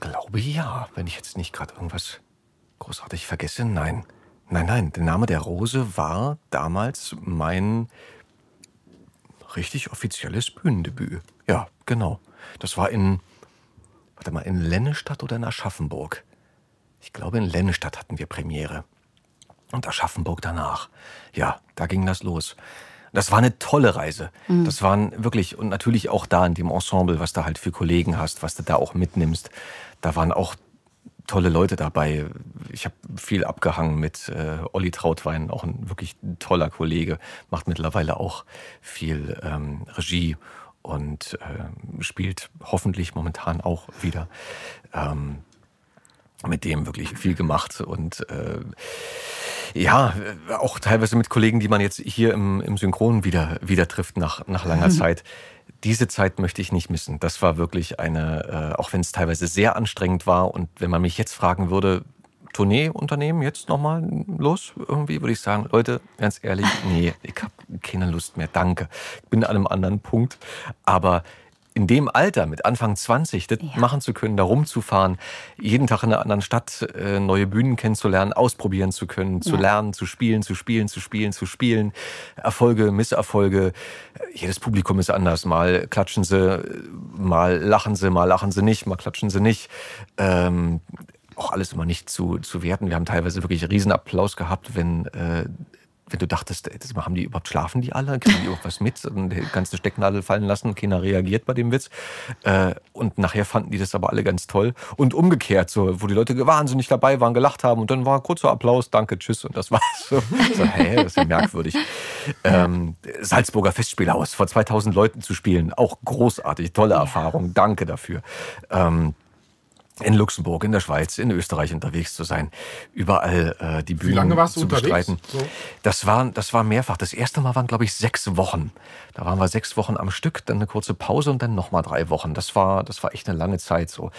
glaube ja, wenn ich jetzt nicht gerade irgendwas großartig vergesse. Nein, nein, nein. Der Name der Rose war damals mein richtig offizielles Bühnendebüt. Ja, genau. Das war in, warte mal, in Lennestadt oder in Aschaffenburg. Ich glaube, in Lennestadt hatten wir Premiere. und Aschaffenburg danach. Ja, da ging das los. Das war eine tolle Reise. Mhm. Das waren wirklich, und natürlich auch da in dem Ensemble, was du halt für Kollegen hast, was du da auch mitnimmst. Da waren auch tolle Leute dabei. Ich habe viel abgehangen mit äh, Olli Trautwein, auch ein wirklich toller Kollege, macht mittlerweile auch viel ähm, Regie und äh, spielt hoffentlich momentan auch wieder. Ähm, mit dem wirklich viel gemacht und äh, ja, auch teilweise mit Kollegen, die man jetzt hier im, im Synchron wieder, wieder trifft nach, nach langer Zeit diese Zeit möchte ich nicht missen. Das war wirklich eine, äh, auch wenn es teilweise sehr anstrengend war. Und wenn man mich jetzt fragen würde, Tournee-Unternehmen jetzt nochmal los, irgendwie würde ich sagen, Leute, ganz ehrlich, nee, ich habe keine Lust mehr, danke. Ich bin an einem anderen Punkt. Aber in dem Alter, mit Anfang 20, das ja. machen zu können, da rumzufahren, jeden Tag in einer anderen Stadt äh, neue Bühnen kennenzulernen, ausprobieren zu können, zu lernen, zu spielen, zu spielen, zu spielen, zu spielen, Erfolge, Misserfolge. Jedes Publikum ist anders. Mal klatschen sie, mal lachen sie, mal lachen sie nicht, mal klatschen sie nicht. Ähm, auch alles immer nicht zu, zu werten. Wir haben teilweise wirklich Riesenapplaus gehabt, wenn äh, wenn du dachtest, haben die überhaupt schlafen die alle? Kriegen die irgendwas mit? Und die ganze Stecknadel fallen lassen, keiner reagiert bei dem Witz. Äh, und nachher fanden die das aber alle ganz toll. Und umgekehrt, so, wo die Leute wahnsinnig dabei waren, gelacht haben und dann war kurzer Applaus, danke, tschüss und das war's. *laughs* So, so hä, das ist ja merkwürdig. Ähm, Salzburger Festspielhaus vor 2000 Leuten zu spielen, auch großartig, tolle Erfahrung, danke dafür. Ähm, in Luxemburg, in der Schweiz, in Österreich unterwegs zu sein, überall äh, die Bühnen Wie lange warst du zu bestreiten. So? Das war das war mehrfach. Das erste Mal waren glaube ich sechs Wochen. Da waren wir sechs Wochen am Stück, dann eine kurze Pause und dann noch mal drei Wochen. Das war das war echt eine lange Zeit so.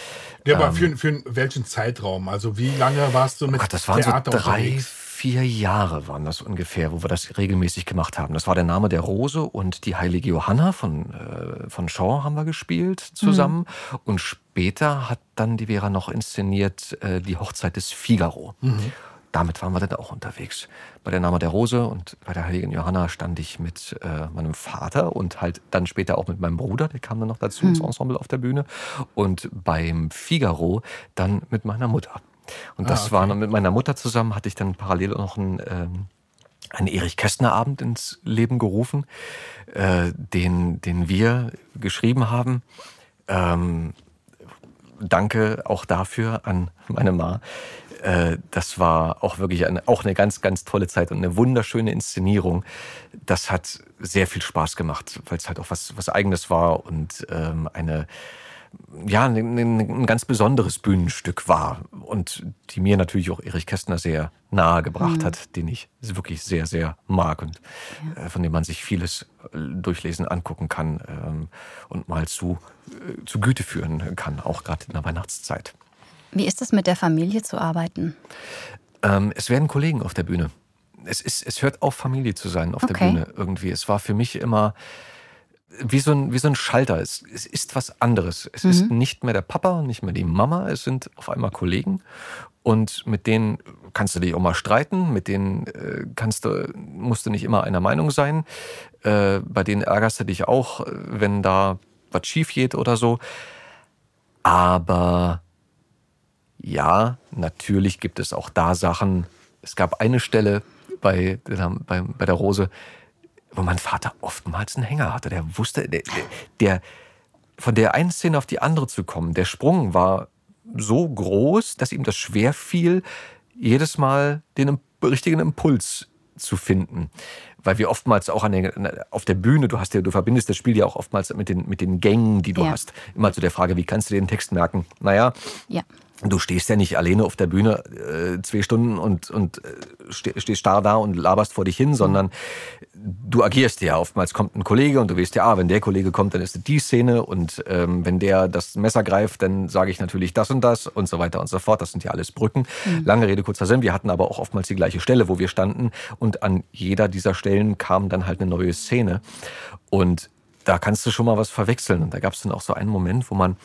Ja, aber ähm, für, für welchen Zeitraum? Also wie lange warst du mit oh Gott, das waren Theater so drei, unterwegs? Vier Jahre waren das ungefähr, wo wir das regelmäßig gemacht haben. Das war der Name der Rose und die heilige Johanna von, äh, von Shaw haben wir gespielt zusammen. Mhm. Und später hat dann die Vera noch inszeniert äh, die Hochzeit des Figaro. Mhm. Damit waren wir dann auch unterwegs. Bei der Name der Rose und bei der heiligen Johanna stand ich mit äh, meinem Vater und halt dann später auch mit meinem Bruder, der kam dann noch dazu mhm. ins Ensemble auf der Bühne. Und beim Figaro dann mit meiner Mutter. Und das ah, okay. war mit meiner Mutter zusammen, hatte ich dann parallel noch einen, ähm, einen Erich Kästner Abend ins Leben gerufen, äh, den, den wir geschrieben haben. Ähm, danke auch dafür an meine Ma. Äh, das war auch wirklich eine, auch eine ganz, ganz tolle Zeit und eine wunderschöne Inszenierung. Das hat sehr viel Spaß gemacht, weil es halt auch was, was Eigenes war und ähm, eine ja, ein, ein, ganz besonderes Bühnenstück war und die mir natürlich auch Erich Kästner sehr nahe gebracht mhm. hat, den ich wirklich sehr, sehr mag und ja. äh, von dem man sich vieles äh, durchlesen, angucken kann ähm, und mal zu, äh, zu Güte führen kann, auch gerade in der Weihnachtszeit. Wie ist es mit der Familie zu arbeiten? Ähm, es werden Kollegen auf der Bühne. Es, ist, es hört auf, Familie zu sein auf okay. der Bühne irgendwie. Es war für mich immer wie so ein, wie so ein Schalter. Es, es ist was anderes. Es mhm. ist nicht mehr der Papa, nicht mehr die Mama. Es sind auf einmal Kollegen. Und mit denen kannst du dich auch mal streiten. Mit denen äh, kannst du, musst du nicht immer einer Meinung sein. Äh, bei denen ärgerst du dich auch, wenn da was schief geht oder so. Aber ja, natürlich gibt es auch da Sachen. Es gab eine Stelle bei, bei, bei der Rose, wo mein Vater oftmals einen Hänger hatte. Der wusste, der, der, von der einen Szene auf die andere zu kommen, der Sprung war so groß, dass ihm das schwer fiel, jedes Mal den richtigen Impuls zu finden. Weil wir oftmals auch an der, auf der Bühne, du hast ja, du verbindest das Spiel ja auch oftmals mit den, mit den Gängen, die du ja. hast. Immer zu der Frage, wie kannst du den Text merken? Naja, ja. Du stehst ja nicht alleine auf der Bühne äh, zwei Stunden und, und äh, stehst starr da und laberst vor dich hin, sondern du agierst ja. Oftmals kommt ein Kollege und du weißt ja, ah, wenn der Kollege kommt, dann ist es die Szene und ähm, wenn der das Messer greift, dann sage ich natürlich das und das und so weiter und so fort. Das sind ja alles Brücken. Mhm. Lange Rede, kurzer Sinn. Wir hatten aber auch oftmals die gleiche Stelle, wo wir standen und an jeder dieser Stellen kam dann halt eine neue Szene und da kannst du schon mal was verwechseln. Und da gab es dann auch so einen Moment, wo man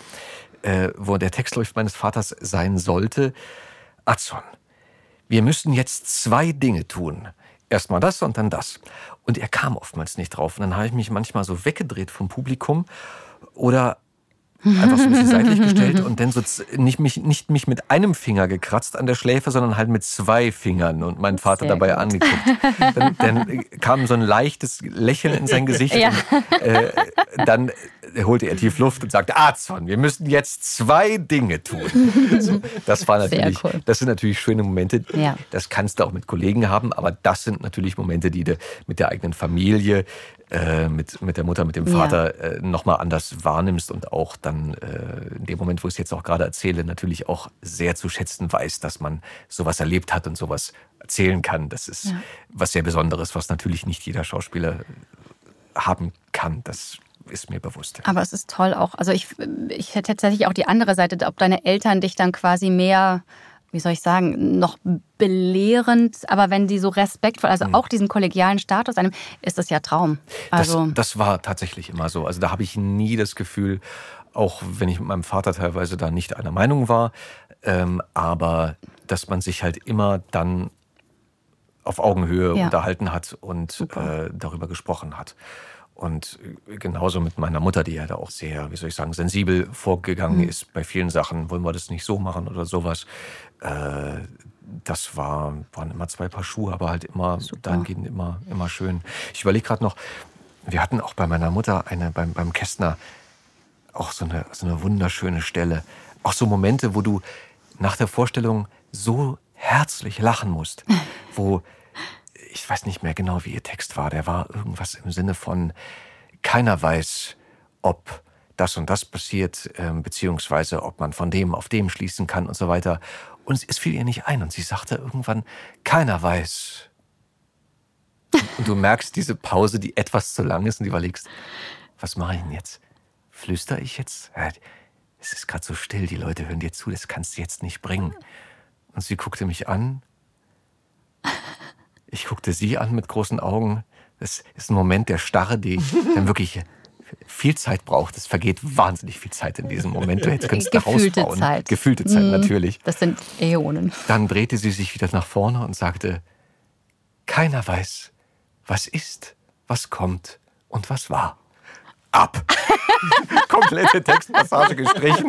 äh, wo der Text, glaube meines Vaters sein sollte, Adson, wir müssen jetzt zwei Dinge tun. Erstmal das und dann das. Und er kam oftmals nicht drauf. Und dann habe ich mich manchmal so weggedreht vom Publikum oder einfach so ein bisschen seitlich *laughs* gestellt und dann so nicht mich, nicht mich mit einem Finger gekratzt an der Schläfe, sondern halt mit zwei Fingern und mein Vater Sehr dabei gut. angeguckt. Dann, dann, kam so ein leichtes Lächeln in sein Gesicht. Ja. Und, äh, dann holte er tief Luft und sagte, Arzon, wir müssen jetzt zwei Dinge tun. Das war natürlich, cool. das sind natürlich schöne Momente. Ja. Das kannst du auch mit Kollegen haben, aber das sind natürlich Momente, die du mit der eigenen Familie, äh, mit, mit der Mutter, mit dem Vater ja. äh, nochmal anders wahrnimmst und auch dann äh, in dem Moment, wo ich es jetzt auch gerade erzähle, natürlich auch sehr zu schätzen weiß, dass man sowas erlebt hat und sowas erzählen kann. Das ist ja. was sehr Besonderes, was natürlich nicht jeder Schauspieler haben kann. Das ist mir bewusst. Aber es ist toll auch. Also ich, ich hätte tatsächlich auch die andere Seite, ob deine Eltern dich dann quasi mehr wie soll ich sagen, noch belehrend, aber wenn die so respektvoll, also mhm. auch diesen kollegialen Status einem, ist das ja Traum. Also das, das war tatsächlich immer so. Also da habe ich nie das Gefühl, auch wenn ich mit meinem Vater teilweise da nicht einer Meinung war, ähm, aber dass man sich halt immer dann auf Augenhöhe ja. unterhalten hat und äh, darüber gesprochen hat. Und genauso mit meiner Mutter, die ja da auch sehr, wie soll ich sagen, sensibel vorgegangen mhm. ist bei vielen Sachen. Wollen wir das nicht so machen oder sowas? Äh, das war, waren immer zwei Paar Schuhe, aber halt immer Super. dahingehend immer, immer schön. Ich überlege gerade noch, wir hatten auch bei meiner Mutter eine, beim, beim Kästner auch so eine, so eine wunderschöne Stelle. Auch so Momente, wo du nach der Vorstellung so herzlich lachen musst, *laughs* wo ich weiß nicht mehr genau, wie ihr Text war. Der war irgendwas im Sinne von, keiner weiß, ob das und das passiert, äh, beziehungsweise ob man von dem auf dem schließen kann und so weiter. Und es fiel ihr nicht ein. Und sie sagte irgendwann, keiner weiß. Und du merkst diese Pause, die etwas zu lang ist und überlegst, was mache ich denn jetzt? Flüster ich jetzt? es ist gerade so still, die Leute hören dir zu, das kannst du jetzt nicht bringen. Und sie guckte mich an ich guckte sie an mit großen Augen. Das ist ein Moment der Starre, die *laughs* dann wirklich viel Zeit braucht. Es vergeht wahnsinnig viel Zeit in diesem Moment. Du hättest Gefühlte rausbauen. Zeit. Gefühlte Zeit, mhm. natürlich. Das sind Äonen. Dann drehte sie sich wieder nach vorne und sagte, keiner weiß, was ist, was kommt und was war. Ab. *laughs* Komplette Textpassage gestrichen.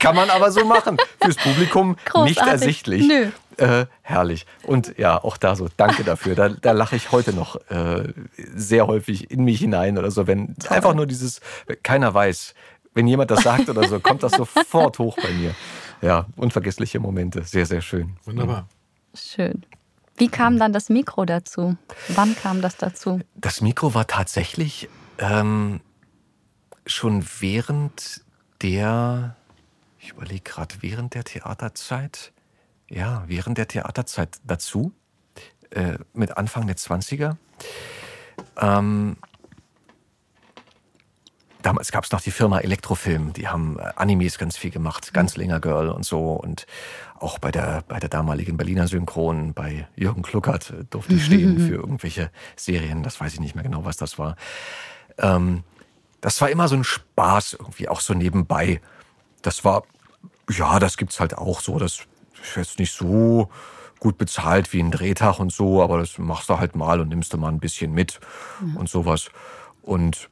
Kann man aber so machen. Fürs Publikum Großartig. nicht ersichtlich. Nö. Äh, herrlich. Und ja, auch da so, danke dafür. Da, da lache ich heute noch äh, sehr häufig in mich hinein oder so, wenn Toll. einfach nur dieses, keiner weiß, wenn jemand das sagt oder so, kommt das sofort hoch bei mir. Ja, unvergessliche Momente. Sehr, sehr schön. Wunderbar. Schön. Wie kam dann das Mikro dazu? Wann kam das dazu? Das Mikro war tatsächlich ähm, schon während der, ich überlege gerade, während der Theaterzeit ja, während der Theaterzeit dazu, äh, mit Anfang der 20er. Ähm, damals gab es noch die Firma Elektrofilm, die haben äh, Animes ganz viel gemacht, ganz länger Girl und so. Und auch bei der, bei der damaligen Berliner Synchron, bei Jürgen Kluckert äh, durfte ich stehen für irgendwelche Serien. Das weiß ich nicht mehr genau, was das war. Ähm, das war immer so ein Spaß irgendwie, auch so nebenbei. Das war, ja, das gibt's halt auch so. Das ist jetzt nicht so gut bezahlt wie ein Drehtag und so, aber das machst du halt mal und nimmst du mal ein bisschen mit mhm. und sowas. Und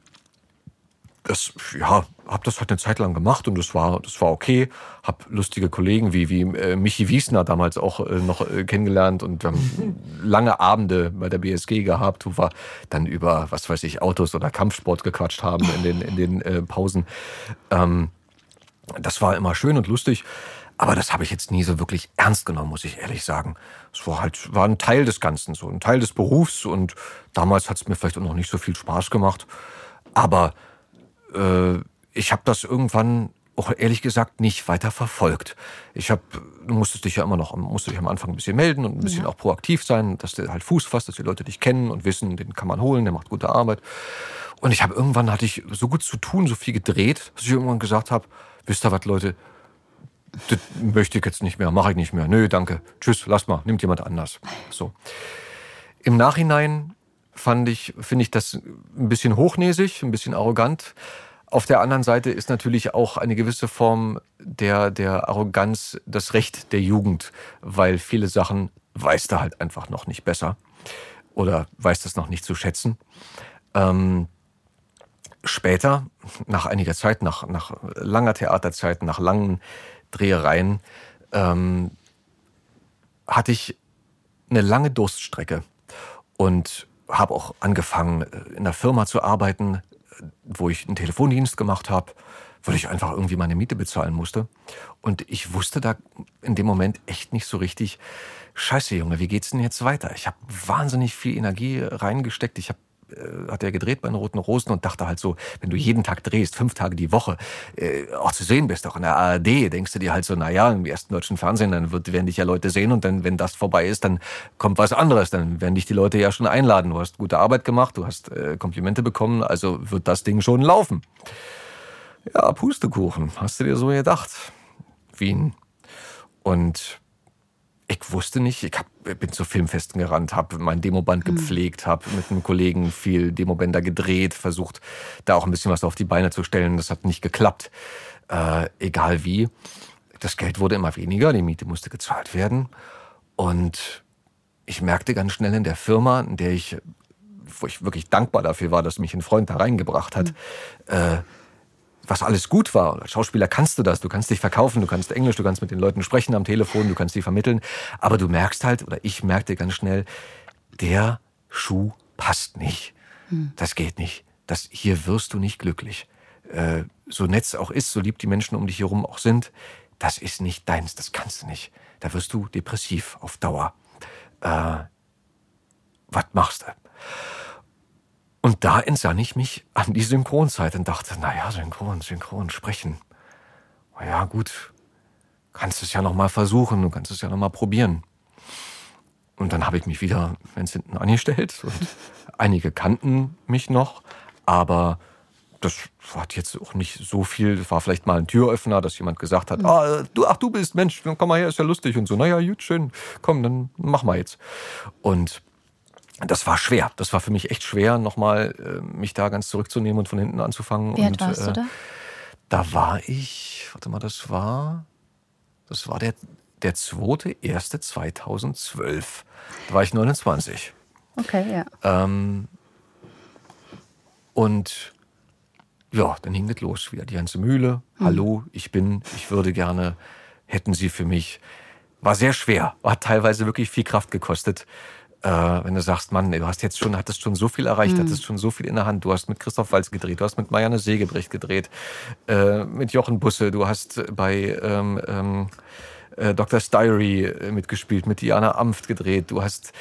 das, ja, hab das halt eine Zeit lang gemacht und das war, das war okay. Hab lustige Kollegen wie, wie äh, Michi Wiesner damals auch äh, noch äh, kennengelernt und wir haben *laughs* lange Abende bei der BSG gehabt, wo wir dann über, was weiß ich, Autos oder Kampfsport gequatscht haben in den, in den äh, Pausen. Ähm, das war immer schön und lustig. Aber das habe ich jetzt nie so wirklich ernst genommen, muss ich ehrlich sagen. Es war halt war ein Teil des Ganzen, so ein Teil des Berufs. Und damals hat es mir vielleicht auch noch nicht so viel Spaß gemacht. Aber äh, ich habe das irgendwann auch ehrlich gesagt nicht weiter verfolgt. Ich habe, du musstest dich ja immer noch, musst dich am Anfang ein bisschen melden und ein bisschen ja. auch proaktiv sein, dass du halt Fuß fasst, dass die Leute dich kennen und wissen, den kann man holen, der macht gute Arbeit. Und ich habe irgendwann hatte ich so gut zu tun, so viel gedreht, dass ich irgendwann gesagt habe, wisst ihr was, Leute, das möchte ich jetzt nicht mehr, mache ich nicht mehr. Nö, danke. Tschüss, lass mal, nimmt jemand anders. So. Im Nachhinein fand ich, finde ich das ein bisschen hochnäsig, ein bisschen arrogant. Auf der anderen Seite ist natürlich auch eine gewisse Form der, der Arroganz das Recht der Jugend, weil viele Sachen weiß da halt einfach noch nicht besser oder weiß das noch nicht zu schätzen. Ähm, später, nach einiger Zeit, nach, nach langer Theaterzeit, nach langen Drehereien, ähm, hatte ich eine lange Durststrecke und habe auch angefangen, in einer Firma zu arbeiten, wo ich einen Telefondienst gemacht habe, weil ich einfach irgendwie meine Miete bezahlen musste. Und ich wusste da in dem Moment echt nicht so richtig, scheiße Junge, wie geht's denn jetzt weiter? Ich habe wahnsinnig viel Energie reingesteckt. Ich habe äh, hat er gedreht bei den Roten Rosen und dachte halt so, wenn du jeden Tag drehst, fünf Tage die Woche, äh, auch zu sehen bist, auch in der ARD, denkst du dir halt so, na ja, im ersten deutschen Fernsehen, dann wird, werden dich ja Leute sehen und dann, wenn das vorbei ist, dann kommt was anderes, dann werden dich die Leute ja schon einladen. Du hast gute Arbeit gemacht, du hast äh, Komplimente bekommen, also wird das Ding schon laufen. Ja, Pustekuchen, hast du dir so gedacht? Wien. Und ich wusste nicht, ich hab, bin zu Filmfesten gerannt, habe mein Demoband hm. gepflegt, habe mit einem Kollegen viel Demobänder gedreht, versucht da auch ein bisschen was auf die Beine zu stellen. Das hat nicht geklappt. Äh, egal wie. Das Geld wurde immer weniger, die Miete musste gezahlt werden. Und ich merkte ganz schnell in der Firma, in der ich, wo ich wirklich dankbar dafür war, dass mich ein Freund da reingebracht hat, mhm. äh, was alles gut war. Als Schauspieler kannst du das. Du kannst dich verkaufen, du kannst Englisch, du kannst mit den Leuten sprechen am Telefon, du kannst sie vermitteln. Aber du merkst halt, oder ich merkte ganz schnell, der Schuh passt nicht. Hm. Das geht nicht. Das, hier wirst du nicht glücklich. Äh, so nett es auch ist, so lieb die Menschen um dich herum auch sind, das ist nicht deins, das kannst du nicht. Da wirst du depressiv auf Dauer. Äh, was machst du? Und da entsann ich mich an die Synchronzeit und dachte, naja, synchron, synchron, sprechen. Ja, gut, kannst es ja noch mal versuchen, du kannst es ja noch mal probieren. Und dann habe ich mich wieder ganz hinten angestellt und *laughs* einige kannten mich noch, aber das hat jetzt auch nicht so viel. Das war vielleicht mal ein Türöffner, dass jemand gesagt hat, mhm. ah, du, ach, du bist Mensch, komm mal her, ist ja lustig und so. Naja, gut, schön, komm, dann mach mal jetzt. Und das war schwer. Das war für mich echt schwer, nochmal äh, mich da ganz zurückzunehmen und von hinten anzufangen. Wie alt warst äh, du da? Da war ich, warte mal, das war, das war der, der zweite, erste 2012. Da war ich 29. Okay, ja. Ähm, und ja, dann hing das los. Wieder die ganze Mühle. Hm. Hallo, ich bin, ich würde gerne, hätten Sie für mich. War sehr schwer, hat teilweise wirklich viel Kraft gekostet äh, wenn du sagst, Mann, du hast jetzt schon, hattest schon so viel erreicht, mhm. hattest schon so viel in der Hand. Du hast mit Christoph Walz gedreht, du hast mit Marianne Segebrecht gedreht, äh, mit Jochen Busse, du hast bei ähm, ähm, äh, Dr. Diary äh, mitgespielt, mit Diana Amft gedreht, du hast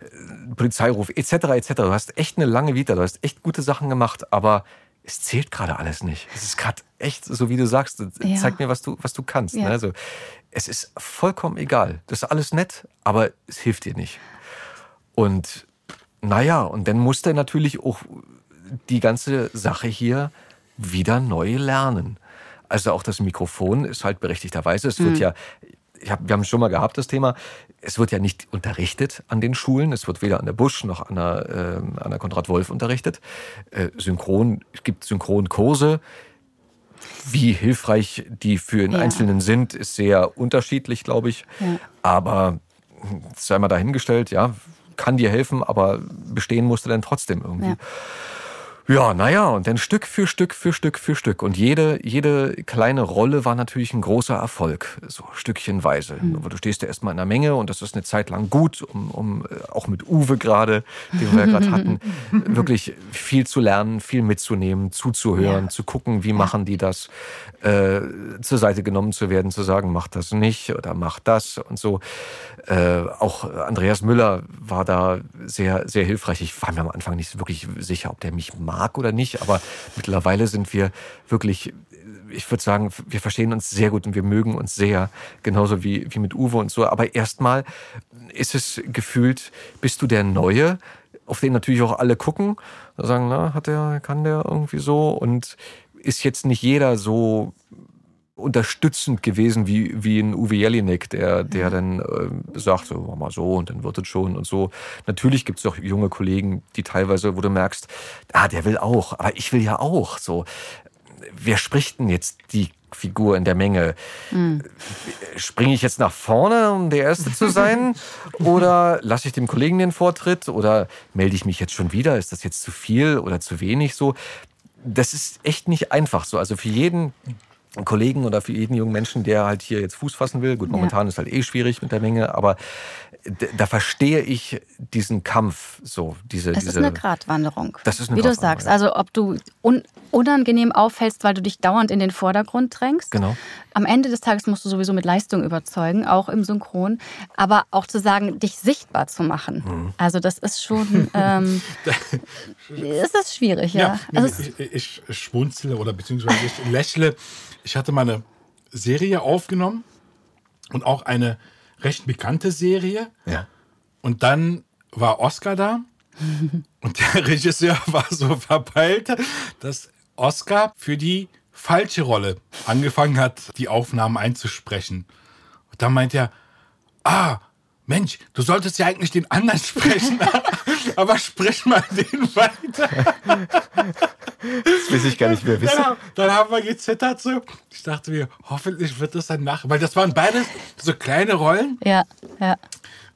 äh, Polizeiruf etc. etc. Du hast echt eine lange Vita, du hast echt gute Sachen gemacht, aber es zählt gerade alles nicht. Es ist gerade echt, so wie du sagst, ja. zeig mir, was du, was du kannst. Ja. Ne? Also, es ist vollkommen egal. Das ist alles nett, aber es hilft dir nicht. Und naja, und dann musste er natürlich auch die ganze Sache hier wieder neu lernen. Also auch das Mikrofon ist halt berechtigterweise, es wird mhm. ja, hab, wir haben es schon mal gehabt, das Thema, es wird ja nicht unterrichtet an den Schulen, es wird weder an der Busch noch an der, äh, an der Konrad Wolf unterrichtet. Äh, Synchron, es gibt Synchronkurse, wie hilfreich die für den ja. Einzelnen sind, ist sehr unterschiedlich, glaube ich. Ja. Aber sei mal dahingestellt, ja, kann dir helfen, aber bestehen musst du dann trotzdem irgendwie. Ja. Ja, naja, und dann Stück für Stück für Stück für Stück. Und jede, jede kleine Rolle war natürlich ein großer Erfolg, so stückchenweise. Mhm. Du stehst ja erstmal in der Menge und das ist eine Zeit lang gut, um, um äh, auch mit Uwe gerade, den wir ja gerade hatten, *laughs* wirklich viel zu lernen, viel mitzunehmen, zuzuhören, ja. zu gucken, wie machen die das, äh, zur Seite genommen zu werden, zu sagen, mach das nicht oder mach das und so. Äh, auch Andreas Müller war da sehr, sehr hilfreich. Ich war mir am Anfang nicht wirklich sicher, ob der mich mag mag oder nicht, aber mittlerweile sind wir wirklich ich würde sagen, wir verstehen uns sehr gut und wir mögen uns sehr, genauso wie, wie mit Uwe und so. Aber erstmal ist es gefühlt, bist du der Neue, auf den natürlich auch alle gucken, sagen, na, hat der, kann der irgendwie so und ist jetzt nicht jeder so unterstützend gewesen wie, wie ein Uwe Jelinek, der, der dann äh, sagt, so, mach mal so und dann wird es schon und so. Natürlich gibt es auch junge Kollegen, die teilweise, wo du merkst, ah, der will auch, aber ich will ja auch. So, wer spricht denn jetzt die Figur in der Menge. Mhm. Springe ich jetzt nach vorne, um der Erste zu sein? *laughs* oder lasse ich dem Kollegen den Vortritt? Oder melde ich mich jetzt schon wieder? Ist das jetzt zu viel oder zu wenig? So, das ist echt nicht einfach so. Also für jeden Kollegen oder für jeden jungen Menschen, der halt hier jetzt Fuß fassen will. Gut, momentan ja. ist halt eh schwierig mit der Menge, aber da verstehe ich diesen Kampf so. Diese, es diese, ist eine Gratwanderung. Das ist eine Wie du sagst, also ob du un unangenehm auffällst, weil du dich dauernd in den Vordergrund drängst. Genau. Am Ende des Tages musst du sowieso mit Leistung überzeugen, auch im Synchron. Aber auch zu sagen, dich sichtbar zu machen. Mhm. Also das ist schon, *laughs* ähm, *laughs* ist das schwierig, ja. ja also ich, ich schmunzle oder beziehungsweise ich lächle. Ich hatte mal eine Serie aufgenommen und auch eine recht bekannte Serie. Ja. Und dann war Oscar da *laughs* und der Regisseur *laughs* war so verpeilt, dass Oscar für die falsche Rolle angefangen hat, die Aufnahmen einzusprechen. Und dann meint er, ah, Mensch, du solltest ja eigentlich den anderen *laughs* sprechen, aber sprich mal den weiter. Das will ich gar nicht mehr wissen. Dann, dann, haben wir gezittert so. Ich dachte mir, hoffentlich wird das dann nach. Weil das waren beide so kleine Rollen. Ja, ja.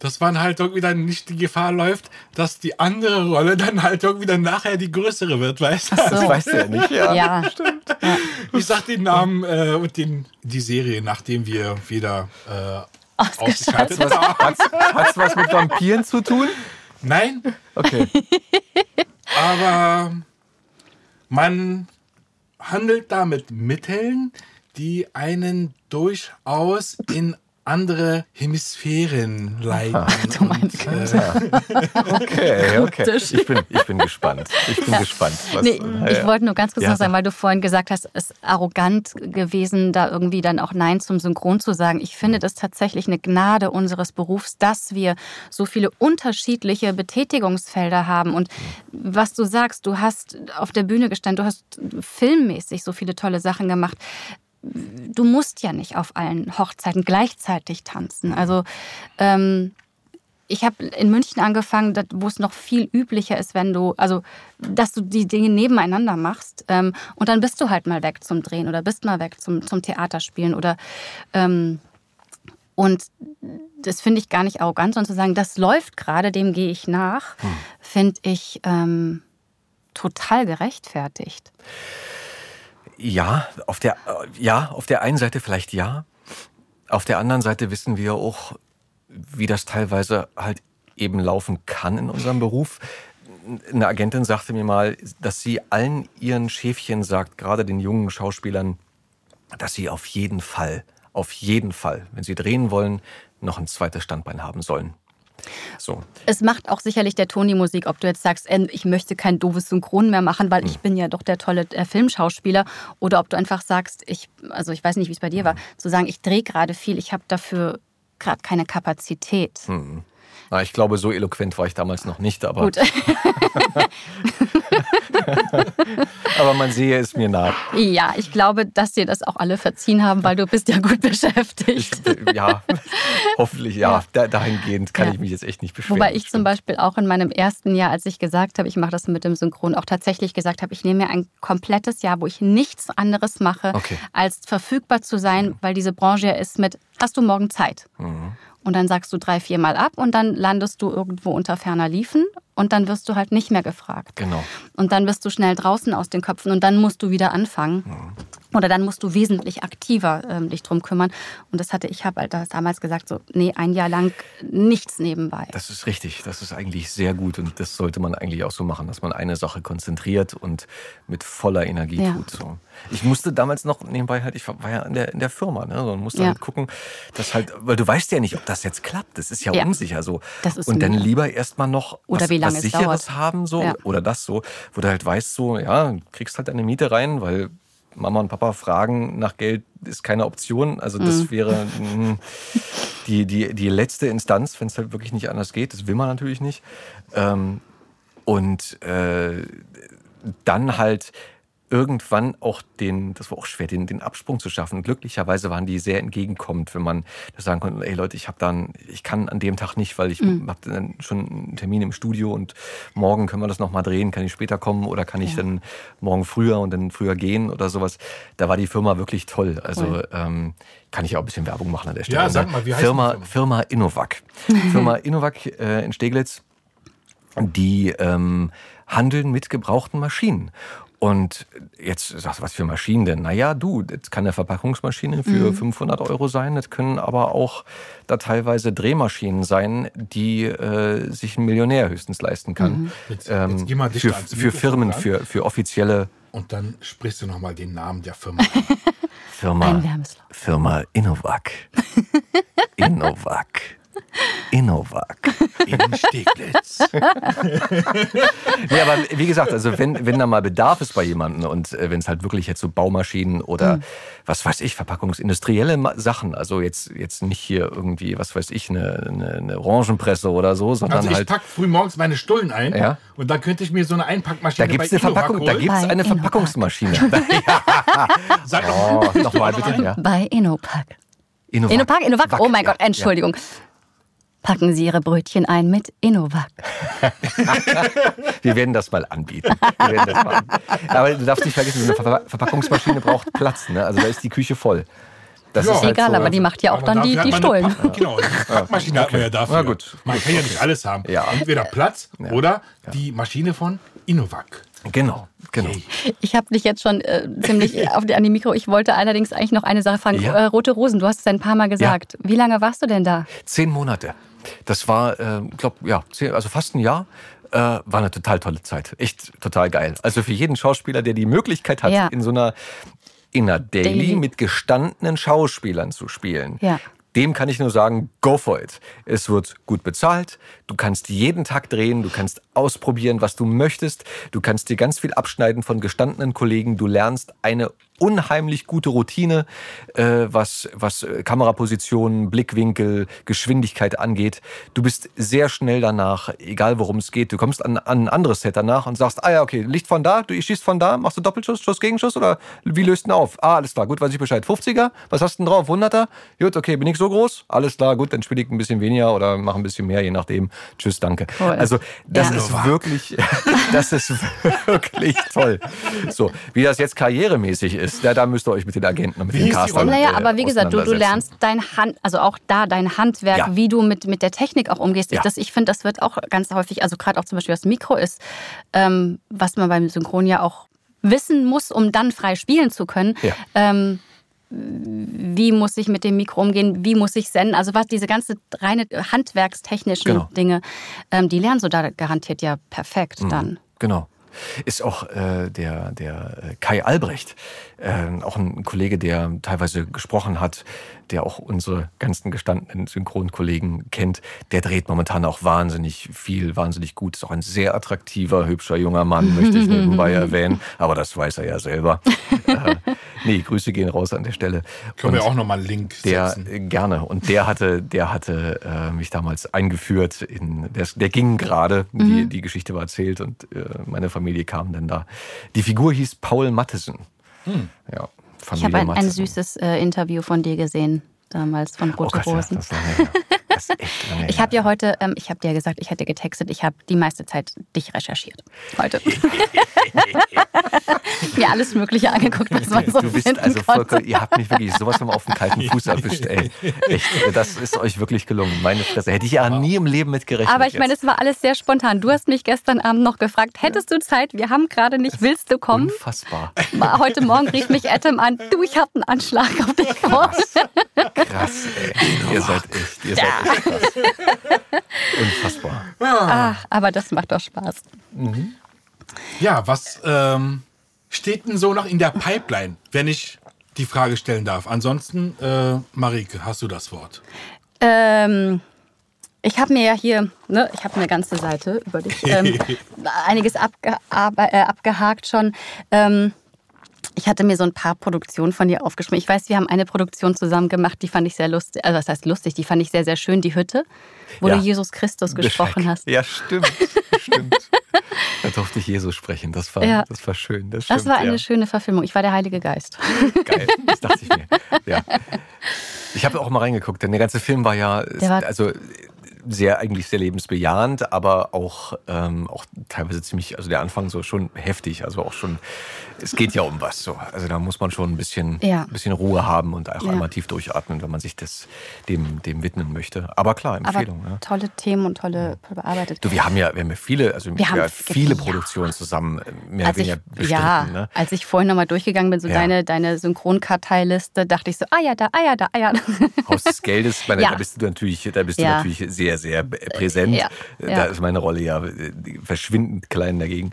Das waren halt irgendwie dann nicht die Gefahr läuft, dass die andere Rolle dann halt irgendwie dann nachher die größere wird, weißt du? So. Das weißt du ja nicht, ja. Ja, stimmt. Ja. Ich sag den Namen äh, und den, die Serie, nachdem wir wieder äh, ausgeschaltet. Hat es was mit Vampiren zu tun? Nein. Okay. *laughs* Aber man handelt da mit Mitteln, die einen durchaus in andere Hemisphären leiten. Ach, *laughs* du meinst und, äh, *laughs* okay, okay. Ich bin, ich bin gespannt. Ich bin ja. gespannt. Was, nee, äh, ich wollte nur ganz kurz ja. noch sagen, weil du vorhin gesagt hast, es ist arrogant gewesen, da irgendwie dann auch Nein zum Synchron zu sagen. Ich finde das tatsächlich eine Gnade unseres Berufs, dass wir so viele unterschiedliche Betätigungsfelder haben. Und was du sagst, du hast auf der Bühne gestanden, du hast filmmäßig so viele tolle Sachen gemacht du musst ja nicht auf allen Hochzeiten gleichzeitig tanzen. Also ähm, ich habe in München angefangen, wo es noch viel üblicher ist, wenn du, also, dass du die Dinge nebeneinander machst ähm, und dann bist du halt mal weg zum Drehen oder bist mal weg zum, zum Theaterspielen oder ähm, und das finde ich gar nicht arrogant, sondern zu sagen, das läuft gerade, dem gehe ich nach, hm. finde ich ähm, total gerechtfertigt. Ja, auf der, ja, auf der einen Seite vielleicht ja. Auf der anderen Seite wissen wir auch, wie das teilweise halt eben laufen kann in unserem Beruf. Eine Agentin sagte mir mal, dass sie allen ihren Schäfchen sagt, gerade den jungen Schauspielern, dass sie auf jeden Fall, auf jeden Fall, wenn sie drehen wollen, noch ein zweites Standbein haben sollen. So. Es macht auch sicherlich der Ton die Musik, ob du jetzt sagst, äh, ich möchte kein doofes Synchron mehr machen, weil hm. ich bin ja doch der tolle äh, Filmschauspieler, oder ob du einfach sagst, ich, also ich weiß nicht, wie es bei dir war, zu sagen, ich drehe gerade viel, ich habe dafür gerade keine Kapazität. Hm. Na, ich glaube, so eloquent war ich damals noch nicht, aber. Gut. *laughs* aber man sehe es mir nach. Ja, ich glaube, dass dir das auch alle verziehen haben, weil du bist ja gut beschäftigt. Ich, ja, hoffentlich ja. ja. dahingehend kann ja. ich mich jetzt echt nicht beschweren. Wobei ich zum Beispiel auch in meinem ersten Jahr, als ich gesagt habe, ich mache das mit dem Synchron, auch tatsächlich gesagt habe, ich nehme mir ein komplettes Jahr, wo ich nichts anderes mache, okay. als verfügbar zu sein, mhm. weil diese Branche ja ist mit, hast du morgen Zeit? Mhm. Und dann sagst du drei, vier Mal ab und dann landest du irgendwo unter ferner Liefen und dann wirst du halt nicht mehr gefragt. Genau. Und dann bist du schnell draußen aus den Köpfen und dann musst du wieder anfangen. Mhm. Oder dann musst du wesentlich aktiver ähm, dich drum kümmern. Und das hatte ich habe halt damals gesagt, so, nee, ein Jahr lang nichts nebenbei. Das ist richtig. Das ist eigentlich sehr gut. Und das sollte man eigentlich auch so machen, dass man eine Sache konzentriert und mit voller Energie ja. tut. So. Ich musste damals noch nebenbei halt, ich war ja in der, in der Firma, ne? und musste ja. halt gucken, dass halt, weil du weißt ja nicht, ob das jetzt klappt. Das ist ja, ja. unsicher so. Das ist und dann lieber erstmal noch oder was, lange was Sicheres haben, so, oder das so, wo du halt weißt, so, ja, kriegst halt deine Miete rein, weil Mama und Papa fragen nach Geld ist keine Option. Also das mhm. wäre mh, die, die, die letzte Instanz, wenn es halt wirklich nicht anders geht. Das will man natürlich nicht. Ähm, und äh, dann halt irgendwann auch den, das war auch schwer, den, den Absprung zu schaffen. Glücklicherweise waren die sehr entgegenkommend, wenn man das sagen konnte, ey Leute, ich habe dann, ich kann an dem Tag nicht, weil ich mhm. habe dann schon einen Termin im Studio und morgen können wir das nochmal drehen, kann ich später kommen oder kann ich ja. dann morgen früher und dann früher gehen oder sowas. Da war die Firma wirklich toll. Also cool. ähm, kann ich auch ein bisschen Werbung machen an der Stelle. Ja, sag mal, wie heißt Firma, Firma? Firma Innovac. *laughs* Firma Innovac äh, in Steglitz, die ähm, handeln mit gebrauchten Maschinen. Und jetzt sagst du, was für Maschinen denn? Naja, du, das kann eine Verpackungsmaschine für mhm. 500 Euro sein. Das können aber auch da teilweise Drehmaschinen sein, die äh, sich ein Millionär höchstens leisten kann. Mhm. Jetzt, ähm, jetzt für, für Firmen, für, für offizielle. Und dann sprichst du nochmal den Namen der Firma. *laughs* Firma, Firma Innovac. *laughs* Innovac. Innovac in Steglitz. *laughs* nee, aber wie gesagt, also wenn, wenn da mal Bedarf ist bei jemandem und äh, wenn es halt wirklich jetzt so Baumaschinen oder mhm. was weiß ich, verpackungsindustrielle Sachen, also jetzt, jetzt nicht hier irgendwie, was weiß ich, eine, eine, eine Orangenpresse oder so, sondern also ich halt. pack früh morgens meine Stullen ein ja? und dann könnte ich mir so eine Einpackmaschine da gibt's eine Verpackung, Da gibt es eine Verpackungsmaschine. *laughs* *laughs* Sag oh, nochmal bitte. Ja. Bei Innopack. Innovac. Innopack, Innovac. Oh mein Gott, Entschuldigung. Ja packen Sie Ihre Brötchen ein mit Innovac. *laughs* Wir werden das mal anbieten. Das mal anbieten. Aber du darfst nicht vergessen, so eine Ver Verpackungsmaschine braucht Platz. Ne? Also da ist die Küche voll. Das ja, ist halt egal, so, aber die macht ja auch dann die, die Stullen. Pack, genau, die Packmaschine okay. hat man ja dafür. Na gut. Man kann ja nicht alles haben. Ja. Entweder Platz ja. oder die Maschine von Innovac. Genau, genau. Ich habe dich jetzt schon äh, ziemlich auf die, an die Mikro. Ich wollte allerdings eigentlich noch eine Sache fragen. Ja. Äh, Rote Rosen, du hast es ein paar Mal gesagt. Wie lange warst du denn da? Zehn Monate. Das war, äh, glaube ja, also fast ein Jahr. Äh, war eine total tolle Zeit. Echt total geil. Also für jeden Schauspieler, der die Möglichkeit hat, ja. in so einer in einer Daily, Daily, mit gestandenen Schauspielern zu spielen. Ja. Dem kann ich nur sagen, go for it. Es wird gut bezahlt. Du kannst jeden Tag drehen. Du kannst ausprobieren, was du möchtest. Du kannst dir ganz viel abschneiden von gestandenen Kollegen. Du lernst eine unheimlich gute Routine, äh, was, was Kamerapositionen, Blickwinkel, Geschwindigkeit angeht. Du bist sehr schnell danach, egal worum es geht. Du kommst an, an ein anderes Set danach und sagst, ah ja, okay, Licht von da, du schießt von da, machst du Doppelschuss, Schuss, Gegenschuss oder wie löst du auf? Ah, alles klar, gut, weiß ich Bescheid. 50er, was hast du denn drauf? 100er? Gut, okay, bin ich so groß? Alles klar, gut, dann spiele ich ein bisschen weniger oder mache ein bisschen mehr, je nachdem. Tschüss, danke. Cool. Also, das ja. ist wirklich, *laughs* das ist wirklich toll. So, wie das jetzt karrieremäßig ist, ist. Da, da müsst ihr euch mit den Agenten und mit wie den Castern Naja, äh, aber wie gesagt, du, du lernst dein Hand, also auch da dein Handwerk, ja. wie du mit, mit der Technik auch umgehst. Ja. Ich, ich finde, das wird auch ganz häufig, also gerade auch zum Beispiel das Mikro ist, ähm, was man beim Synchron ja auch wissen muss, um dann frei spielen zu können. Ja. Ähm, wie muss ich mit dem Mikro umgehen, wie muss ich senden, also was diese ganze reine handwerkstechnischen genau. Dinge, ähm, die lernst du da garantiert ja perfekt mhm. dann. Genau ist auch äh, der, der äh, Kai Albrecht, äh, auch ein Kollege, der teilweise gesprochen hat, der auch unsere ganzen gestandenen Synchronkollegen kennt. Der dreht momentan auch wahnsinnig viel, wahnsinnig gut. Ist auch ein sehr attraktiver, hübscher junger Mann, möchte ich nebenbei *laughs* erwähnen. Aber das weiß er ja selber. *laughs* äh, nee, Grüße gehen raus an der Stelle. Können und wir auch nochmal einen Link setzen? Der, gerne. Und der hatte, der hatte äh, mich damals eingeführt. In, der, der ging gerade, mhm. die, die Geschichte war erzählt und äh, meine Familie kam dann da. Die Figur hieß Paul Mattesen. Hm. Ja, ich habe ein, ein, süßes äh, Interview von dir gesehen, damals von Rote oh Rosen. Ja, *laughs* ich habe ja heute, ähm, ich habe dir gesagt, ich hätte getextet, ich habe die meiste Zeit dich recherchiert. Heute. *laughs* Mir alles Mögliche angeguckt, was man so Du bist also vollkommen, ihr habt mich wirklich sowas von auf dem kalten Fuß erwischt, ey. Echt, das ist euch wirklich gelungen. Meine Fresse. Hätte ich ja nie im Leben mit gerechnet. Aber ich meine, es war alles sehr spontan. Du hast mich gestern Abend noch gefragt, hättest du Zeit? Wir haben gerade nicht, willst du kommen? Unfassbar. Heute Morgen rief mich Adam an, du, ich habe einen Anschlag auf dich Krass, Krass ey. Ihr seid echt, ihr seid ja. *laughs* Unfassbar. Ah, aber das macht doch Spaß. Mhm. Ja, was ähm, steht denn so noch in der Pipeline, wenn ich die Frage stellen darf? Ansonsten, äh, Marike, hast du das Wort? Ähm, ich habe mir ja hier, ne, ich habe eine ganze Seite über dich, ähm, *laughs* einiges abge äh, abgehakt schon. Ähm, ich hatte mir so ein paar Produktionen von dir aufgeschrieben. Ich weiß, wir haben eine Produktion zusammen gemacht, die fand ich sehr lustig. Also, was heißt lustig? Die fand ich sehr, sehr schön. Die Hütte, wo ja. du Jesus Christus gesprochen hast. Ja, stimmt. stimmt. *laughs* Da durfte ich Jesus sprechen. Das war, ja. das war schön. Das, stimmt, das war eine ja. schöne Verfilmung. Ich war der Heilige Geist. *laughs* Geil, das dachte ich mir. *laughs* Ja. Ich habe auch mal reingeguckt, denn der ganze Film war ja, war also sehr eigentlich sehr lebensbejahend, aber auch, ähm, auch teilweise ziemlich, also der Anfang so schon heftig, also auch schon es geht ja um was so. Also da muss man schon ein bisschen, Ja. ein bisschen Ruhe haben und auch Ja. einmal tief durchatmen, wenn man sich das dem, dem widmen möchte. Aber klar, Aber Empfehlung. ja. tolle Themen und tolle toll bearbeitet. Du, wir haben ja, wir haben ja viele, also Wir haben ja, viele. Produktionen zusammen äh, mehr als oder ich, weniger bestritten. ja, Ne? als ich vorhin nochmal durchgegangen bin, so deine, deine Synchronkarteiliste, dachte ich so, ah ja, da, ah ja, da, ah ja. da. *laughs* Haus des Geldes, meine, da bist du natürlich, da bist du natürlich sehr, sehr äh, präsent. Ja, Da ist meine Rolle ja äh, verschwindend klein dagegen.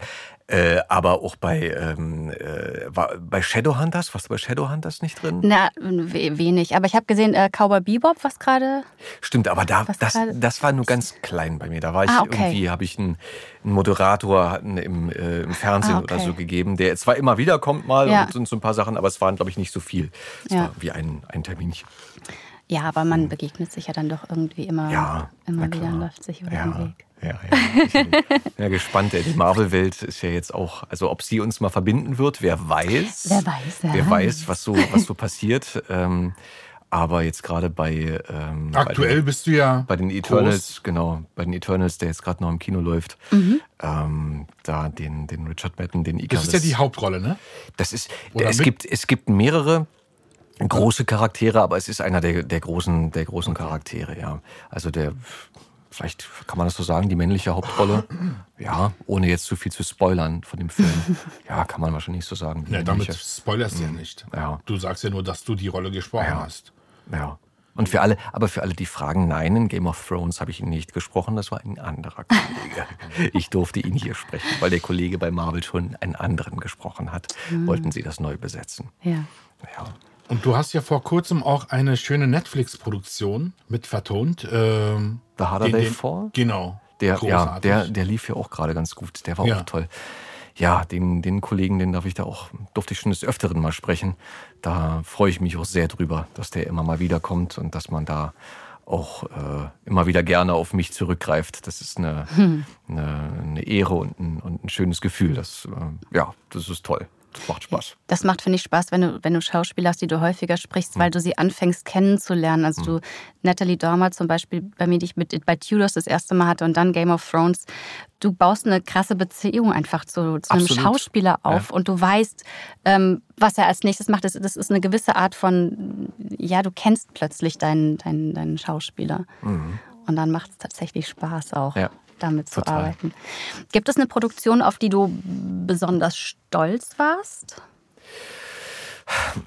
Äh, aber auch bei, ähm, äh, war, bei Shadowhunters, warst du bei Shadowhunters nicht drin? Na, we- wenig. Aber ich habe gesehen, äh, Cowboy Bebop, was gerade. Stimmt, aber da, das, das war nur ganz klein bei mir. Da war ich Ah, okay. irgendwie, habe ich einen, einen Moderator im, äh, im Fernsehen Ah, okay. oder so gegeben, der zwar immer wieder kommt mal Ja. und, und so ein paar Sachen, aber es waren, glaube ich, nicht so viel. Es Ja. war wie ein, ein Terminchen. Ja, aber man begegnet sich ja dann doch irgendwie immer, Hm. Ja, immer wieder klar. und läuft sich über den Ja, Weg. ja, ja. Ich bin ja gespannt. Die Marvel-Welt ist ja jetzt auch, also ob sie uns mal verbinden wird, wer weiß. Wer weiß, wer Wer weiß. was so, was so passiert. Ähm, aber jetzt gerade bei, ähm, Aktuell bei den, bist du ja bei den Eternals, genau, bei den Eternals, der jetzt gerade noch im Kino läuft, Mhm. ähm, da den, den Richard Madden, den Das Icarus. ist ja die Hauptrolle, ne? Das ist, es gibt, es gibt mehrere große Charaktere, aber es ist einer der, der großen, der großen Charaktere, ja. Also der, vielleicht kann man das so sagen, die männliche Hauptrolle. Ja, ohne jetzt zu viel zu spoilern von dem Film. *laughs* Ja, kann man wahrscheinlich so sagen. Ja, damit spoilerst du ja nicht. Ja. Du sagst ja nur, dass du die Rolle gesprochen Ja. hast. Ja. Und für alle, aber für alle, die fragen, nein, in Game of Thrones habe ich ihn nicht gesprochen, das war ein anderer Kollege. *laughs* Ich durfte ihn hier sprechen, weil der Kollege bei Marvel schon einen anderen gesprochen hat. Wollten sie das neu besetzen. Ja. Ja. Und du hast ja vor kurzem auch eine schöne Netflix-Produktion mit vertont. Ähm, The Harder den- They den- Fall? Genau. Der, ja, der, der lief ja auch gerade ganz gut. Der war Ja. auch toll. Ja, den, den Kollegen, den darf ich da auch, durfte ich schon des Öfteren mal sprechen. Da freue ich mich auch sehr drüber, dass der immer mal wiederkommt und dass man da auch äh, immer wieder gerne auf mich zurückgreift. Das ist eine, eine, eine Ehre und ein, und ein schönes Gefühl. Das, äh, ja, das ist toll. Das macht Spaß. Das macht, finde ich, Spaß, wenn du, wenn du Schauspieler hast, die du häufiger sprichst, Hm. weil du sie anfängst kennenzulernen. Also du, Natalie Dormer zum Beispiel, bei mir, die ich mit, bei Tudors das erste Mal hatte und dann Game of Thrones, du baust eine krasse Beziehung einfach zu, zu einem. Schauspieler auf und du weißt, ähm, was er als nächstes macht. Das, das ist eine gewisse Art von, ja, du kennst plötzlich deinen, deinen, deinen Schauspieler. Und dann macht es tatsächlich Spaß auch. Mhm. Ja, damit zu total. arbeiten. Gibt es eine Produktion, auf die du besonders stolz warst?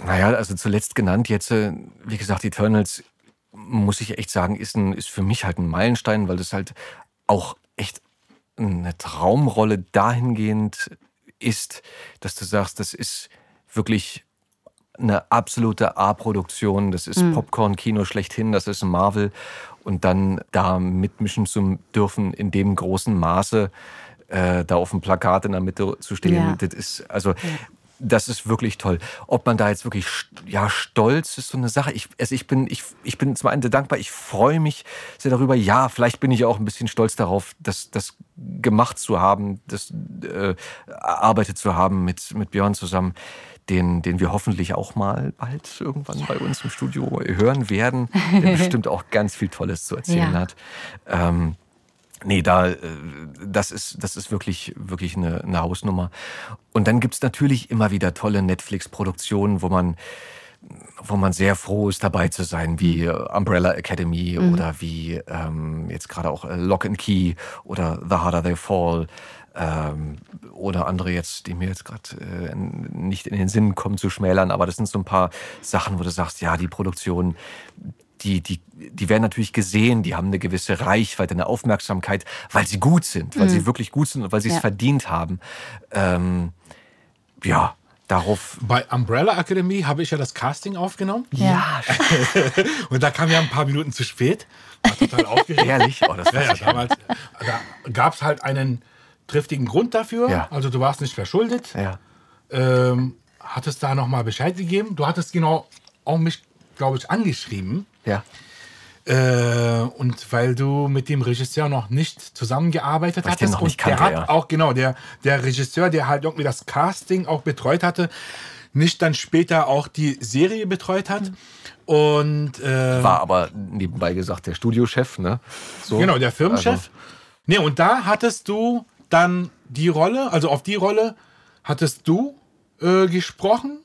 Naja, also zuletzt genannt jetzt, äh, wie gesagt, Eternals, muss ich echt sagen, ist, ein, ist für mich halt ein Meilenstein, weil das halt auch echt eine Traumrolle dahingehend ist, dass du sagst, das ist wirklich eine absolute A-Produktion, das ist Popcorn-Kino schlechthin, das ist Marvel. Und dann da mitmischen zu dürfen in dem großen Maße, äh, da auf dem Plakat in der Mitte zu stehen, Ja. das ist, also das ist wirklich toll. Ob man da jetzt wirklich, ja, stolz ist so eine Sache. Ich, also ich bin, ich, ich bin zum einen sehr dankbar, ich freue mich sehr darüber. Ja, vielleicht bin ich auch ein bisschen stolz darauf, das, das gemacht zu haben, das äh, erarbeitet zu haben mit, mit Björn zusammen, den, den wir hoffentlich auch mal bald irgendwann bei uns im Studio hören werden, der *laughs* bestimmt auch ganz viel Tolles zu erzählen Ja. hat. Ähm, Nee, da, äh, das ist, das ist wirklich, wirklich eine, eine Hausnummer. Und dann gibt's natürlich immer wieder tolle Netflix-Produktionen, wo man, wo man sehr froh ist, dabei zu sein, wie äh, Umbrella Academy oder wie ähm, jetzt gerade auch äh, Lock and Key oder The Harder They Fall ähm, oder andere jetzt, die mir jetzt gerade äh, nicht in den Sinn kommen zu schmälern, aber das sind so ein paar Sachen, wo du sagst, ja, die Produktion, die, die, die werden natürlich gesehen, die haben eine gewisse Reichweite, eine Aufmerksamkeit, weil sie gut sind, weil sie wirklich gut sind und weil sie es Ja. verdient haben. Ähm, ja, darauf. Bei Umbrella Academy habe ich ja das Casting aufgenommen. Ja. *laughs* Und da kam ja ein paar Minuten zu spät. War total aufgeregt. Ehrlich? Oh, das Ja, weiß ja, ich damals, da gab es halt einen triftigen Grund dafür. Ja. Also du warst nicht verschuldet. Ja. Ähm, hattest da nochmal Bescheid gegeben. Du hattest genau auch mich, glaube ich, angeschrieben. Ja. Äh, und weil du mit dem Regisseur noch nicht zusammengearbeitet Weil hattest. und kannte, der hat ja. auch, genau, der, der Regisseur, der halt irgendwie das Casting auch betreut hatte, nicht dann später auch die Serie betreut hat. Und äh, War aber nebenbei gesagt der Studiochef, ne? So. Genau, der Firmenchef. Also, Nee, und da hattest du dann die Rolle, also auf die Rolle hattest du, äh, gesprochen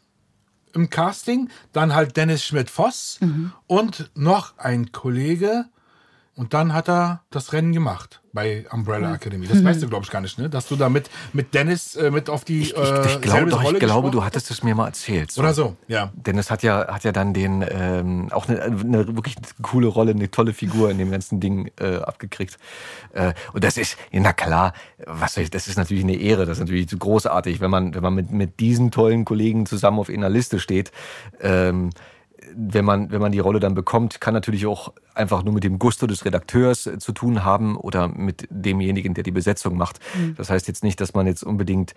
im Casting, dann halt Dennis Schmidt-Voss und noch ein Kollege. Und dann hat er das Rennen gemacht bei Umbrella Academy. Das weißt du, glaube ich, gar nicht, ne? Dass du da mit, mit Dennis äh, mit auf die Ich, ich, äh, ich, glaub, selbe doch, Rolle ich glaube, du hattest es mir mal erzählt. Oder so, ja. Dennis hat ja, hat ja dann den ähm, auch eine, eine wirklich coole Rolle, eine tolle Figur in dem ganzen Ding äh, abgekriegt. Äh, und das ist, na klar, was soll ich, das ist natürlich eine Ehre, das ist natürlich großartig, wenn man, wenn man mit, mit diesen tollen Kollegen zusammen auf einer Liste steht. Ähm, wenn man, wenn man die Rolle dann bekommt, kann natürlich auch einfach nur mit dem Gusto des Redakteurs äh, zu tun haben oder mit demjenigen, der die Besetzung macht. Das heißt jetzt nicht, dass man jetzt unbedingt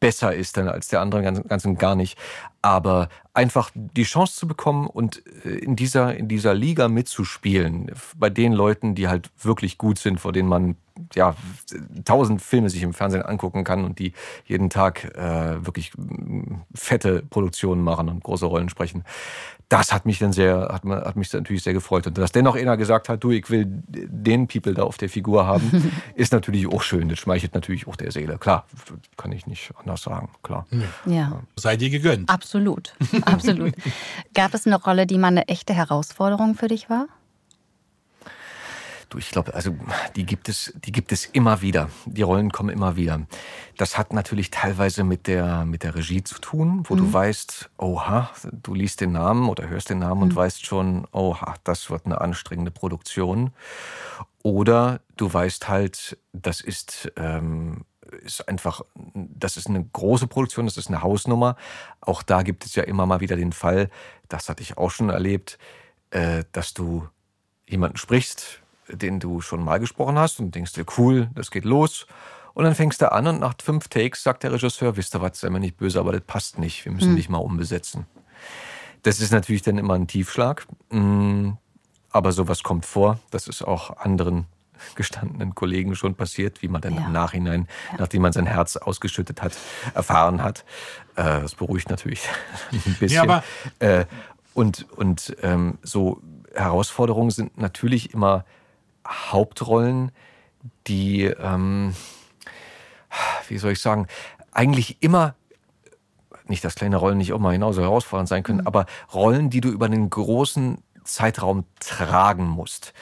besser ist dann als der andere, ganz, ganz und gar nicht. Aber einfach die Chance zu bekommen und äh, in dieser, in dieser Liga mitzuspielen, bei den Leuten, die halt wirklich gut sind, vor denen man ja tausend Filme sich im Fernsehen angucken kann und die jeden Tag äh, wirklich fette Produktionen machen und große Rollen sprechen. Das hat mich dann sehr, hat, man- hat mich natürlich sehr gefreut. Und dass dennoch einer gesagt hat, du, ich will den People da auf der Figur haben, *laughs* ist natürlich auch schön. Das schmeichelt natürlich auch der Seele. Klar, kann ich nicht anders sagen, klar. Ja. Sei dir gegönnt. Absolut, absolut. *laughs* Gab es eine Rolle, die mal eine echte Herausforderung für dich war? Du, ich glaube, also die gibt es, die gibt es immer wieder. Die Rollen kommen immer wieder. Das hat natürlich teilweise mit der mit der Regie zu tun, wo du weißt, oha, du liest den Namen oder hörst den Namen und weißt schon, oha, das wird eine anstrengende Produktion. Oder du weißt halt, das ist ähm, ist einfach, das ist eine große Produktion, das ist eine Hausnummer. Auch da gibt es ja immer mal wieder den Fall, das hatte ich auch schon erlebt, äh, dass du jemanden sprichst, den du schon mal gesprochen hast und denkst dir, cool, das geht los. Und dann fängst du an und nach fünf Takes sagt der Regisseur, wisst ihr was, sei mir nicht böse, aber das passt nicht, wir müssen dich mal umbesetzen. Das ist natürlich dann immer ein Tiefschlag, Mm, aber sowas kommt vor. Das ist auch anderen *laughs* gestandenen Kollegen schon passiert, wie man dann Ja. im Nachhinein, nachdem man sein Herz ausgeschüttet hat, erfahren hat. Äh, das beruhigt natürlich *laughs* ein bisschen. Ja, aber- äh, und und ähm, so Herausforderungen sind natürlich immer Hauptrollen, die, ähm, wie soll ich sagen, eigentlich immer, nicht, dass kleine Rollen nicht auch mal genauso herausfordernd sein können, aber Rollen, die du über einen großen Zeitraum tragen musst.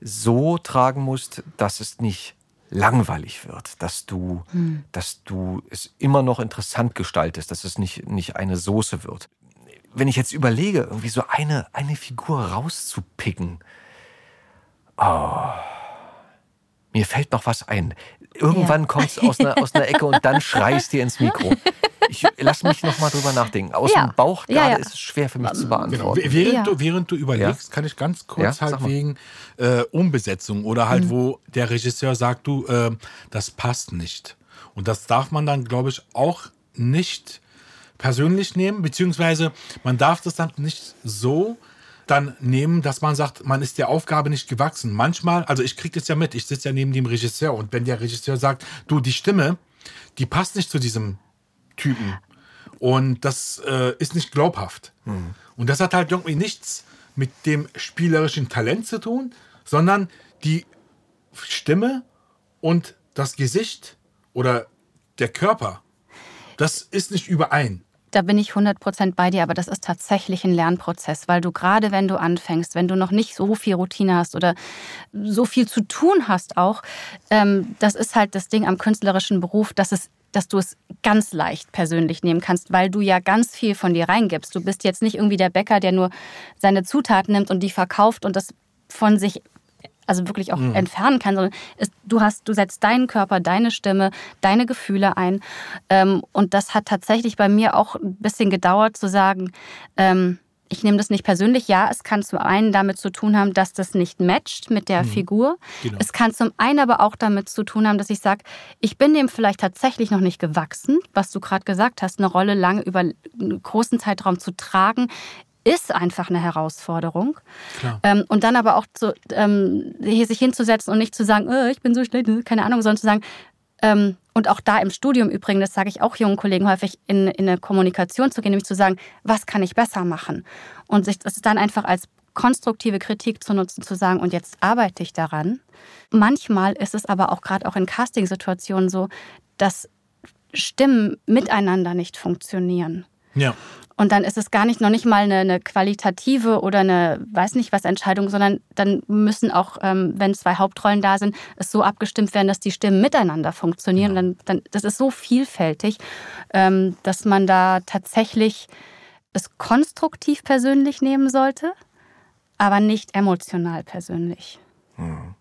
So tragen musst, dass es nicht langweilig wird, dass du, dass du es immer noch interessant gestaltest, dass es nicht, nicht eine Soße wird. Wenn ich jetzt überlege, irgendwie so eine, eine Figur rauszupicken, mir fällt noch was ein. Irgendwann Ja. kommt's aus einer, aus einer Ecke und dann *laughs* schreist dir ins Mikro. Ich lass mich noch mal drüber nachdenken. Aus Ja. dem Bauch Ja, gerade ja. ist es schwer für mich zu Genau. beantworten. Während, Ja. du, während du überlegst, kann ich ganz kurz Ja, halt wegen äh, Umbesetzung oder halt, wo der Regisseur sagt, du, äh, das passt nicht. Und das darf man dann, glaube ich, auch nicht persönlich nehmen, beziehungsweise man darf das dann nicht so dann nehmen, dass man sagt, man ist der Aufgabe nicht gewachsen. Manchmal, also ich kriege das ja mit, ich sitze ja neben dem Regisseur und wenn der Regisseur sagt, du, die Stimme, die passt nicht zu diesem Typen und das äh, ist nicht glaubhaft. Und das hat halt irgendwie nichts mit dem spielerischen Talent zu tun, sondern die Stimme und das Gesicht oder der Körper, das ist nicht überein. Da bin ich 100% bei dir, aber das ist tatsächlich ein Lernprozess, weil du gerade, wenn du anfängst, wenn du noch nicht so viel Routine hast oder so viel zu tun hast auch, ähm, das ist halt das Ding am künstlerischen Beruf, dass es dass du es ganz leicht persönlich nehmen kannst, weil du ja ganz viel von dir reingibst. Du bist jetzt nicht irgendwie der Bäcker, der nur seine Zutaten nimmt und die verkauft und das von sich also wirklich auch entfernen kann, sondern es, du hast, du setzt deinen Körper, deine Stimme, deine Gefühle ein. Ähm, und das hat tatsächlich bei mir auch ein bisschen gedauert zu sagen, ähm, ich nehme das nicht persönlich. Ja, es kann zum einen damit zu tun haben, dass das nicht matcht mit der Figur. Genau. Es kann zum einen aber auch damit zu tun haben, dass ich sage, ich bin dem vielleicht tatsächlich noch nicht gewachsen, was du gerade gesagt hast, eine Rolle lange über einen großen Zeitraum zu tragen, ist einfach eine Herausforderung. Ähm, und dann aber auch zu, ähm, hier sich hinzusetzen und nicht zu sagen, äh, ich bin so schlecht, keine Ahnung, sondern zu sagen, ähm, und auch da im Studium übrigens, das sage ich auch jungen Kollegen häufig, in, in eine Kommunikation zu gehen, nämlich zu sagen, was kann ich besser machen? Und sich das dann einfach als konstruktive Kritik zu nutzen, zu sagen, und jetzt arbeite ich daran. Manchmal ist es aber auch gerade auch in Casting-Situationen so, dass Stimmen miteinander nicht funktionieren. Ja. Und dann ist es gar nicht noch nicht mal eine, eine qualitative oder eine weiß nicht was Entscheidung, sondern dann müssen auch, ähm, wenn zwei Hauptrollen da sind, es so abgestimmt werden, dass die Stimmen miteinander funktionieren. Ja. Dann, dann, das ist so vielfältig, ähm, dass man da tatsächlich es konstruktiv persönlich nehmen sollte, aber nicht emotional persönlich. Hm.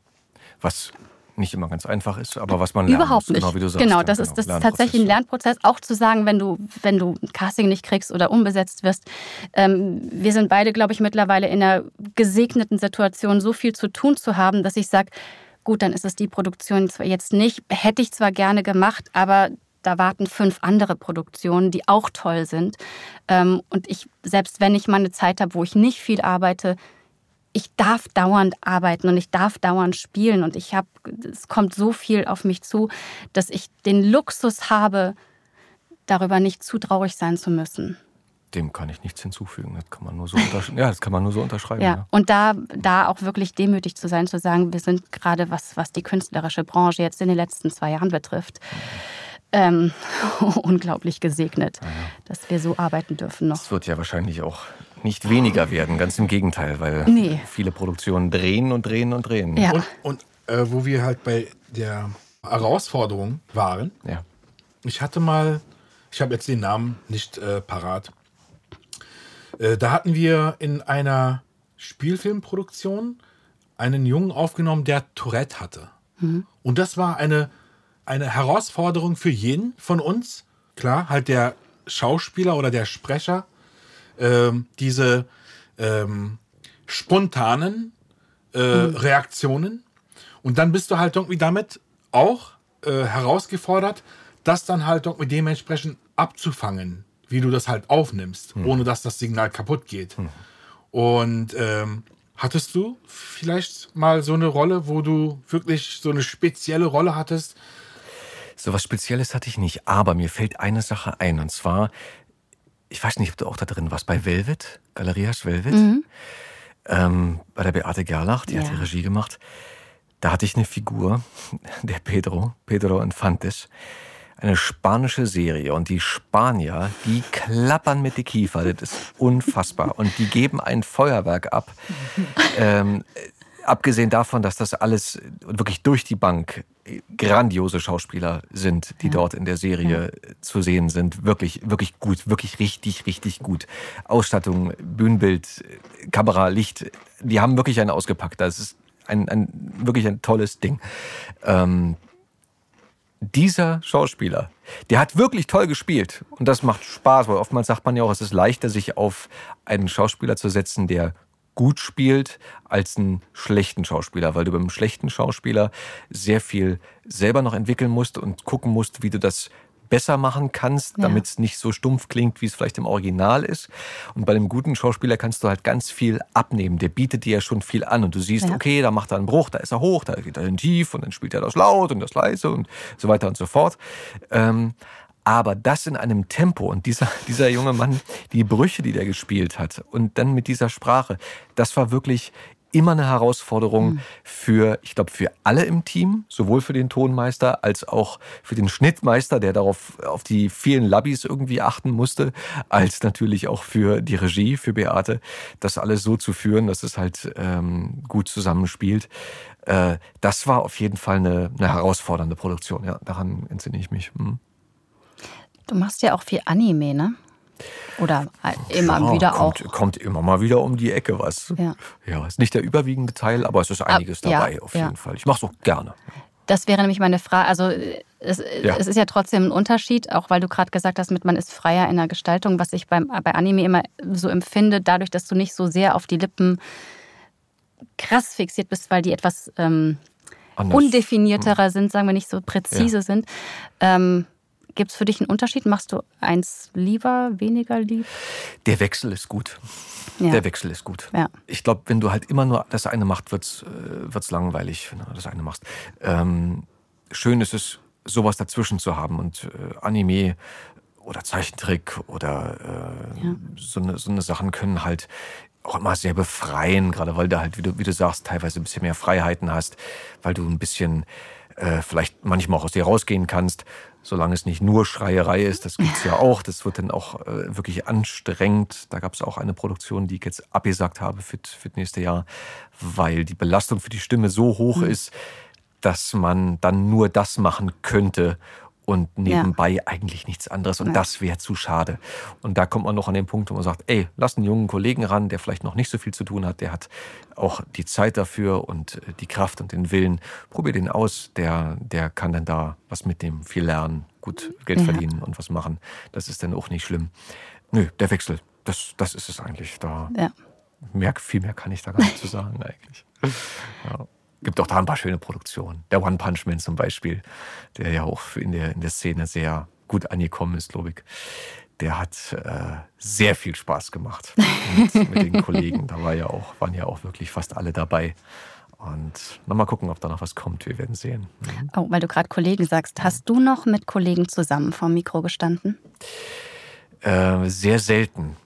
Was nicht immer ganz einfach ist, aber was man lernt. Überhaupt muss, nicht. Genau, wie du sagst. genau das ja, ist genau. das ist tatsächlich ein Lernprozess. Auch zu sagen, wenn du, wenn du Casting nicht kriegst oder unbesetzt wirst. Ähm, wir sind beide, glaube ich, mittlerweile in einer gesegneten Situation, so viel zu tun zu haben, dass ich sage, gut, dann ist es die Produktion zwar jetzt nicht, hätte ich zwar gerne gemacht, aber da warten fünf andere Produktionen, die auch toll sind. Ähm, und ich, selbst wenn ich mal eine Zeit habe, wo ich nicht viel arbeite, ich darf dauernd arbeiten und ich darf dauernd spielen und ich habe, es kommt so viel auf mich zu, dass ich den Luxus habe, darüber nicht zu traurig sein zu müssen. Dem kann ich nichts hinzufügen. Das kann man nur so, ja, das kann man nur so unterschreiben. Ja. ja. Und da, da auch wirklich demütig zu sein, zu sagen, wir sind gerade, was, was die künstlerische Branche jetzt in den letzten zwei Jahren betrifft, ähm, *laughs* unglaublich gesegnet, ja. dass wir so arbeiten dürfen noch. Es wird ja wahrscheinlich auch nicht weniger werden, ganz im Gegenteil, weil nee. viele Produktionen drehen und drehen und drehen. Ja. Und, und äh, wo wir halt bei der Herausforderung waren, ja. ich hatte mal, ich habe jetzt den Namen nicht äh, parat, äh, da hatten wir in einer Spielfilmproduktion einen Jungen aufgenommen, der Tourette hatte. Mhm. Und das war eine, eine Herausforderung für jeden von uns. Klar, halt der Schauspieler oder der Sprecher ähm, diese ähm, spontanen äh, mhm. Reaktionen. Und dann bist du halt irgendwie damit auch äh, herausgefordert, das dann halt irgendwie dementsprechend abzufangen, wie du das halt aufnimmst, mhm. ohne dass das Signal kaputt geht. Mhm. Und ähm, hattest du vielleicht mal so eine Rolle, wo du wirklich so eine spezielle Rolle hattest? So was Spezielles hatte ich nicht, aber mir fällt eine Sache ein. Und zwar ich weiß nicht, ob du auch da drin warst, bei Velvet, Galerias Velvet, mhm. ähm, bei der Beate Gerlach, die ja. hat die Regie gemacht. Da hatte ich eine Figur, *laughs* der Pedro, Pedro Infantes, eine spanische Serie. Und die Spanier, die klappern mit die Kiefer. Das ist unfassbar. Und die geben ein Feuerwerk ab. *laughs* ähm, abgesehen davon, dass das alles wirklich durch die Bank grandiose Schauspieler sind, die ja. dort in der Serie ja. zu sehen sind. Wirklich, wirklich gut, wirklich richtig, richtig gut. Ausstattung, Bühnenbild, Kamera, Licht, die haben wirklich einen ausgepackt. Das ist ein, ein wirklich ein tolles Ding. Ähm, dieser Schauspieler, der hat wirklich toll gespielt und das macht Spaß, weil oftmals sagt man ja auch, es ist leichter, sich auf einen Schauspieler zu setzen, der gut spielt als einen schlechten Schauspieler, weil du beim schlechten Schauspieler sehr viel selber noch entwickeln musst und gucken musst, wie du das besser machen kannst, damit es nicht so stumpf klingt, wie es vielleicht im Original ist. Und bei einem guten Schauspieler kannst du halt ganz viel abnehmen. Der bietet dir ja schon viel an und du siehst, ja. okay, da macht er einen Bruch, da ist er hoch, da geht er in tief und dann spielt er das laut und das leise und so weiter und so fort. Ähm, aber das in einem Tempo und dieser, *laughs* dieser junge Mann, die Brüche, die der gespielt hat und dann mit dieser Sprache, das war wirklich immer eine Herausforderung mhm. für, ich glaube, für alle im Team, sowohl für den Tonmeister als auch für den Schnittmeister, der darauf auf die vielen Labbys irgendwie achten musste, als natürlich auch für die Regie, für Beate, das alles so zu führen, dass es halt ähm, gut zusammenspielt. Äh, das war auf jeden Fall eine, eine herausfordernde Produktion. Ja, daran entsinne ich mich. Hm. Du machst ja auch viel Anime, ne? Oder immer ja, wieder kommt, auch. Kommt immer mal wieder um die Ecke was. Ja. ja, ist nicht der überwiegende Teil, aber es ist einiges Ab, dabei ja, auf jeden Fall. Ich mache es auch gerne. Das wäre nämlich meine Frage. Also es, ja. es, ist ja trotzdem ein Unterschied, auch weil du gerade gesagt hast, mit man ist freier in der Gestaltung, was ich beim, bei Anime immer so empfinde, dadurch, dass du nicht so sehr auf die Lippen krass fixiert bist, weil die etwas ähm, undefinierterer hm. sind, sagen wir nicht so präzise ja. sind. Ähm, Gibt es für dich einen Unterschied? Machst du eins lieber, weniger lieb? Der Wechsel ist gut. Ja. Der Wechsel ist gut. Ja. Ich glaube, wenn du halt immer nur das eine machst, wird es äh, langweilig, wenn du das eine machst. Ähm, schön ist es, sowas dazwischen zu haben und äh, Anime oder Zeichentrick oder äh, ja. so, eine, so eine Sachen können halt auch immer sehr befreien, gerade weil du halt, wie du, wie du sagst, teilweise ein bisschen mehr Freiheiten hast, weil du ein bisschen äh, vielleicht manchmal auch aus dir rausgehen kannst, solange es nicht nur Schreierei ist. Das gibt's ja auch. Das wird dann auch äh, wirklich anstrengend. Da gab es auch eine Produktion, die ich jetzt abgesagt habe für, für das nächste Jahr, weil die Belastung für die Stimme so hoch mhm. ist, dass man dann nur das machen könnte und nebenbei ja. eigentlich nichts anderes. Und ja. das wäre zu schade. Und da kommt man noch an den Punkt, wo man sagt, ey, lass einen jungen Kollegen ran, der vielleicht noch nicht so viel zu tun hat, der hat auch die Zeit dafür und äh, die Kraft und den Willen. Probier den aus, der, der kann dann da was mitnehmen, viel lernen, gut Geld ja. verdienen und was machen. Das ist dann auch nicht schlimm. Nö, der Wechsel, das, das ist es eigentlich. Da mehr, viel mehr kann ich da gar nicht zu sagen eigentlich. *laughs* Ja gibt auch da ein paar schöne Produktionen. Der One Punch Man zum Beispiel, der ja auch in der, in der Szene sehr gut angekommen ist, glaube ich. Der hat äh, sehr viel Spaß gemacht mit, *laughs* mit den Kollegen. Da war ja auch, waren ja auch wirklich fast alle dabei. Und mal gucken, ob da noch was kommt. Wir werden sehen. Mhm. Oh, weil du gerade Kollegen sagst. Hast du noch mit Kollegen zusammen vor dem Mikro gestanden? Äh, sehr selten.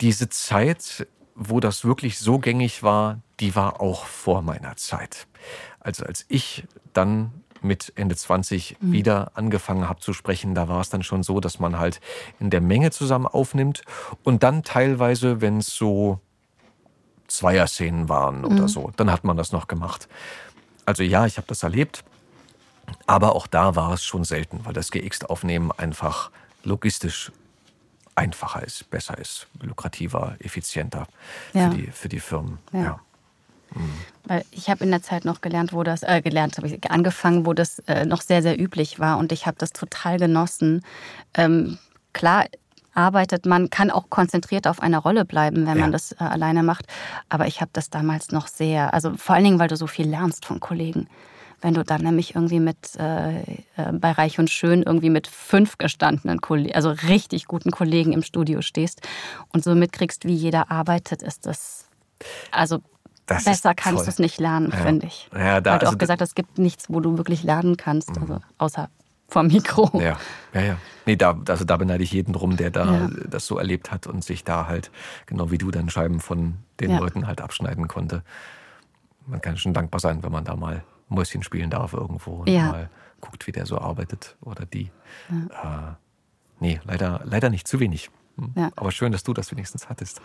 Diese Zeit wo das wirklich so gängig war, die war auch vor meiner Zeit. Also als ich dann mit Ende 20 mhm. wieder angefangen habe zu sprechen, da war es dann schon so, dass man halt in der Menge zusammen aufnimmt und dann teilweise, wenn es so Zweier-Szenen waren oder mhm. so, dann hat man das noch gemacht. Also ja, ich habe das erlebt, aber auch da war es schon selten, weil das GX-Aufnehmen einfach logistisch einfacher ist, besser ist, lukrativer, effizienter ja. für, die, für die Firmen. Ja. ja. Mhm. Weil ich habe in der Zeit noch gelernt, wo das, äh, gelernt, habe ich angefangen, wo das äh, noch sehr, sehr üblich war und ich habe das total genossen. Ähm, klar, arbeitet man, kann auch konzentriert auf einer Rolle bleiben, wenn ja. man das äh, alleine macht. Aber ich habe das damals noch sehr, also vor allen Dingen, weil du so viel lernst von Kollegen. Wenn du dann nämlich irgendwie mit äh, äh, bei Reich und Schön irgendwie mit fünf gestandenen Kollegen, also richtig guten Kollegen im Studio stehst und so mitkriegst, wie jeder arbeitet, ist das also das besser kannst du es nicht lernen, ja. finde ich. Ja, da, Weil du also auch gesagt hast, es gibt nichts, wo du wirklich lernen kannst, mhm. also außer vom Mikro. Ja, ja, ja. Nee, da, also da beneide ich jeden drum, der da ja. das so erlebt hat und sich da halt, genau wie du, dann Scheiben von den ja. Leuten halt abschneiden konnte. Man kann schon dankbar sein, wenn man da mal Mäuschen spielen darf irgendwo und ja. mal guckt, wie der so arbeitet oder die. Ja. Äh, nee, leider, leider nicht zu wenig. Ja. Aber schön, dass du das wenigstens hattest.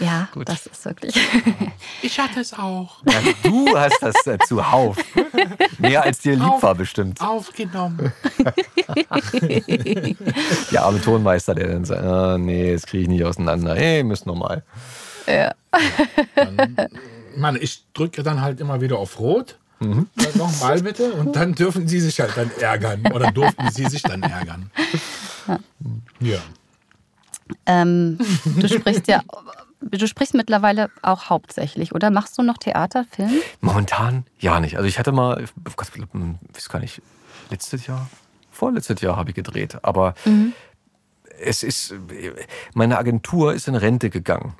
Ja, Gut. das ist wirklich. *laughs* ich hatte es auch. Ja, du hast das äh, zuhauf. Mehr als dir lieb Auf, war, bestimmt. Aufgenommen. *laughs* der arme Tonmeister, der dann sagt: ah, Nee, das kriege ich nicht auseinander. Hey, müssen nochmal. Ja. Dann, Mann, ich drücke dann halt immer wieder auf Rot. Mhm. Nochmal bitte. Und dann dürfen sie sich halt dann ärgern. Oder durften sie sich dann ärgern. Ja. Ähm, du sprichst ja, du sprichst mittlerweile auch hauptsächlich, oder? Machst du noch Theater, Film? Momentan ja nicht. Also ich hatte mal, ich weiß gar nicht, letztes Jahr, vorletztes Jahr habe ich gedreht. Aber mhm. es ist, meine Agentur ist in Rente gegangen.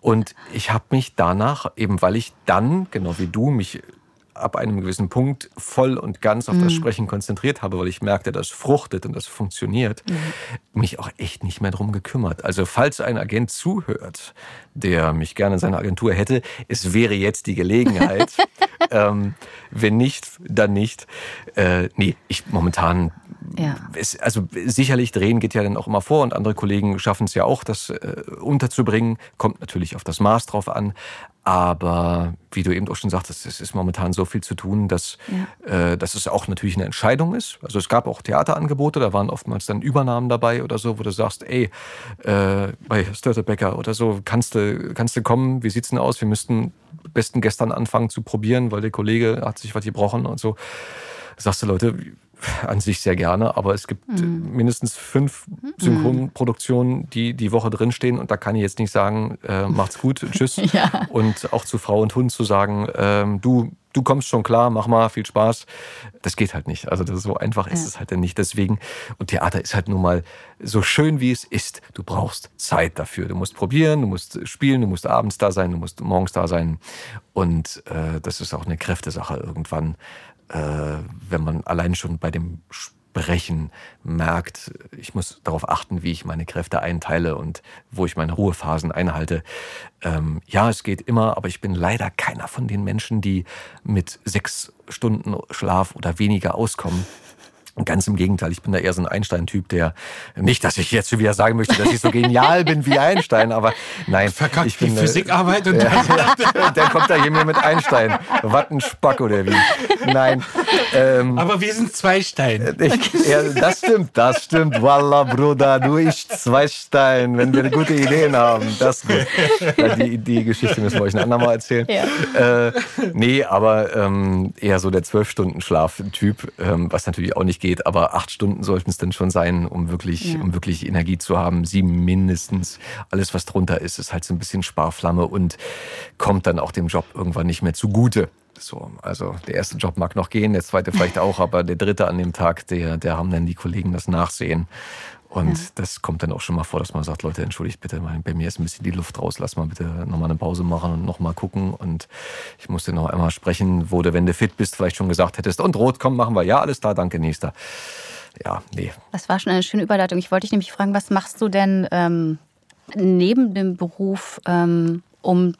Und ich habe mich danach, eben weil ich dann, genau wie du, mich ab einem gewissen Punkt voll und ganz auf mhm. das Sprechen konzentriert habe, weil ich merkte, das fruchtet und das funktioniert, mhm. mich auch echt nicht mehr drum gekümmert. Also falls ein Agent zuhört, der mich gerne in seiner Agentur hätte, es wäre jetzt die Gelegenheit. *laughs* ähm, wenn nicht, dann nicht. Äh, nee, ich momentan ja. Es, also sicherlich drehen geht ja dann auch immer vor und andere Kollegen schaffen es ja auch, das äh, unterzubringen. Kommt natürlich auf das Maß drauf an. Aber wie du eben auch schon sagtest, es ist momentan so viel zu tun, dass, ja. äh, dass es auch natürlich eine Entscheidung ist. Also es gab auch Theaterangebote, da waren oftmals dann Übernahmen dabei oder so, wo du sagst, ey, äh, bei Störtebecker oder so, kannst du, kannst du kommen, wie sieht's denn aus? Wir müssten besten gestern anfangen zu probieren, weil der Kollege hat sich was gebrochen und so. Da sagst du, Leute, an sich sehr gerne, aber es gibt mhm. mindestens fünf mhm. Synchronproduktionen, die die Woche drinstehen und da kann ich jetzt nicht sagen, äh, macht's gut, *laughs* tschüss. ja. Und auch zu Frau und Hund zu sagen, ähm, du, du kommst schon klar, mach mal, viel Spaß. Das geht halt nicht. Also so einfach ist ja. es halt dann nicht. Deswegen, und Theater ist halt nun mal so schön, wie es ist. Du brauchst Zeit dafür. Du musst probieren, du musst spielen, du musst abends da sein, du musst morgens da sein. Und äh, das ist auch eine Kräftesache irgendwann äh, wenn man allein schon bei dem Brechen merkt, ich muss darauf achten, wie ich meine Kräfte einteile und wo ich meine Ruhephasen einhalte. Ähm, ja, es geht immer, aber ich bin leider keiner von den Menschen, die mit sechs Stunden Schlaf oder weniger auskommen. Ganz im Gegenteil, ich bin da eher so ein Einstein-Typ, der nicht, dass ich jetzt schon wieder sagen möchte, dass ich so genial bin wie Einstein, aber nein. Verkackt ich bin die Physikarbeit und ja, *laughs* ja, dann *laughs* kommt da jemand mit Einstein. Was ein Spack oder wie? Nein. Ähm, aber wir sind zwei Steine. Ich, ja, das stimmt, das stimmt. Wallah, Bruder, du ich zwei Steine, wenn wir gute Ideen haben. Das gut. Die, die Geschichte müssen wir euch ein andermal erzählen. Ja. Äh, nee, aber ähm, eher so der Zwölf-Stunden-Schlaf-Typ, ähm, was natürlich auch nicht geht, aber acht Stunden sollten es dann schon sein, um wirklich, ja. um wirklich Energie zu haben. Sieben mindestens. Alles, was drunter ist, ist halt so ein bisschen Sparflamme und kommt dann auch dem Job irgendwann nicht mehr zugute. So, also der erste Job mag noch gehen, der zweite vielleicht *laughs* auch, aber der dritte an dem Tag, der, der haben dann die Kollegen das Nachsehen. Und ja. das kommt dann auch schon mal vor, dass man sagt, Leute, entschuldigt bitte, bei mir ist ein bisschen die Luft raus, lass mal bitte nochmal eine Pause machen und nochmal gucken. Und ich musste noch einmal sprechen, wo du, wenn du fit bist, vielleicht schon gesagt hättest, und rot, komm, machen wir. Ja, alles da, danke, nächster. Ja, nee. Das war schon eine schöne Überleitung. Ich wollte dich nämlich fragen, was machst du denn ähm, neben dem Beruf, ähm, um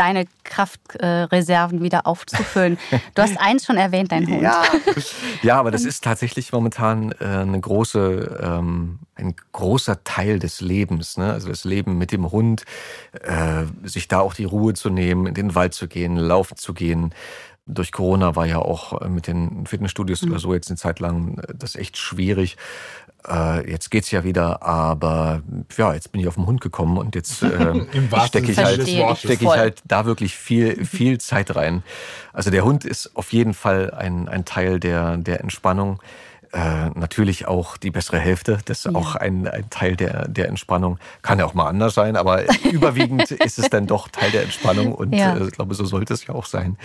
deine Kraftreserven wieder aufzufüllen. *laughs* Du hast eins schon erwähnt, dein Hund. Ja, *laughs* ja aber das ist tatsächlich momentan äh, eine große, ähm, ein großer Teil des Lebens. Ne? Also das Leben mit dem Hund, äh, sich da auch die Ruhe zu nehmen, in den Wald zu gehen, laufen zu gehen. Durch Corona war ja auch äh, mit den Fitnessstudios mhm. oder so jetzt eine Zeit lang das echt schwierig äh, jetzt geht's ja wieder, aber ja, jetzt bin ich auf den Hund gekommen und jetzt äh, *laughs* stecke ich, halt, steck ich halt da wirklich viel, viel Zeit rein. Also der Hund ist auf jeden Fall ein, ein Teil der, der Entspannung. Äh, natürlich auch die bessere Hälfte. Das ist ja. auch ein, ein Teil der, der Entspannung. Kann ja auch mal anders sein, aber *laughs* überwiegend ist es dann doch Teil der Entspannung und ja. äh, ich glaube, so sollte es ja auch sein.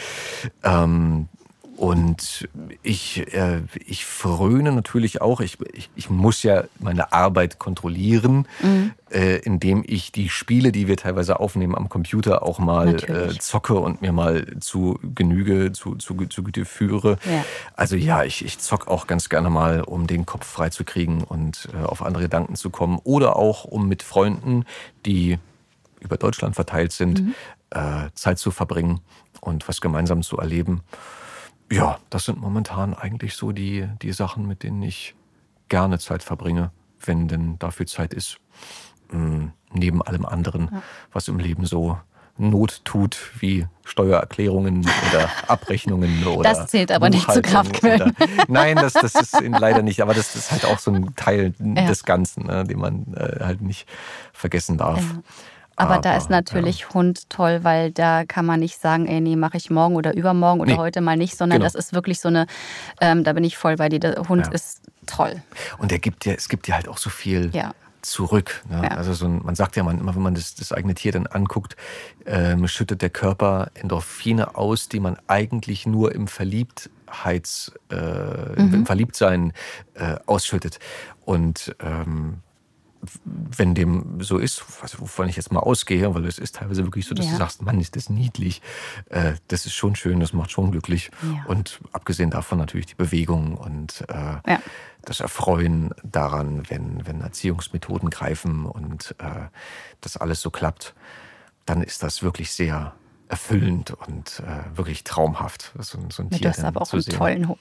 Ähm, und ich, äh, ich fröne natürlich auch, ich, ich, ich muss ja meine Arbeit kontrollieren, mhm. äh, indem ich die Spiele, die wir teilweise aufnehmen am Computer, auch mal äh, zocke und mir mal zu Genüge, zu, zu, zu Güte führe. Ja. Also ja, ich, ich zock auch ganz gerne mal, um den Kopf frei zu kriegen und äh, auf andere Gedanken zu kommen. Oder auch, um mit Freunden, die über Deutschland verteilt sind, mhm. Äh, Zeit zu verbringen und was gemeinsam zu erleben. Ja, das sind momentan eigentlich so die, die Sachen, mit denen ich gerne Zeit verbringe, wenn denn dafür Zeit ist. Mhm, neben allem anderen, ja. was im Leben so Not tut, wie Steuererklärungen oder *laughs* Abrechnungen oder. Das zählt aber nicht zu Kraftquellen. Oder, *laughs* nein, das, das ist leider nicht, aber das ist halt auch so ein Teil ja. des Ganzen, ne, den man äh, halt nicht vergessen darf. Ja. Aber, aber, da ist natürlich ja. Hund toll, weil da kann man nicht sagen, ey, nee, mache ich morgen oder übermorgen oder nee. heute mal nicht, sondern genau. das ist wirklich so eine, ähm, da bin ich voll bei dir. Der Hund ja. ist toll. Und er gibt dir, es gibt dir halt auch so viel ja. zurück. Ne? Also so ein, man sagt ja man, immer, wenn man das, das eigene Tier dann anguckt, ähm, schüttet der Körper Endorphine aus, die man eigentlich nur im Verliebtheits, äh, mhm. im Verliebtsein äh, ausschüttet. Und ähm, wenn dem so ist, wovon ich jetzt mal ausgehe, weil es ist teilweise wirklich so, dass ja. du sagst, Mann, ist das niedlich, äh, das ist schon schön, das macht schon glücklich. Ja. Und abgesehen davon natürlich die Bewegung und äh, ja. das Erfreuen daran, wenn, wenn Erziehungsmethoden greifen und äh, das alles so klappt, dann ist das wirklich sehr erfüllend und äh, wirklich traumhaft. So, so ein Tier du hast aber auch einen sehen. tollen Hund.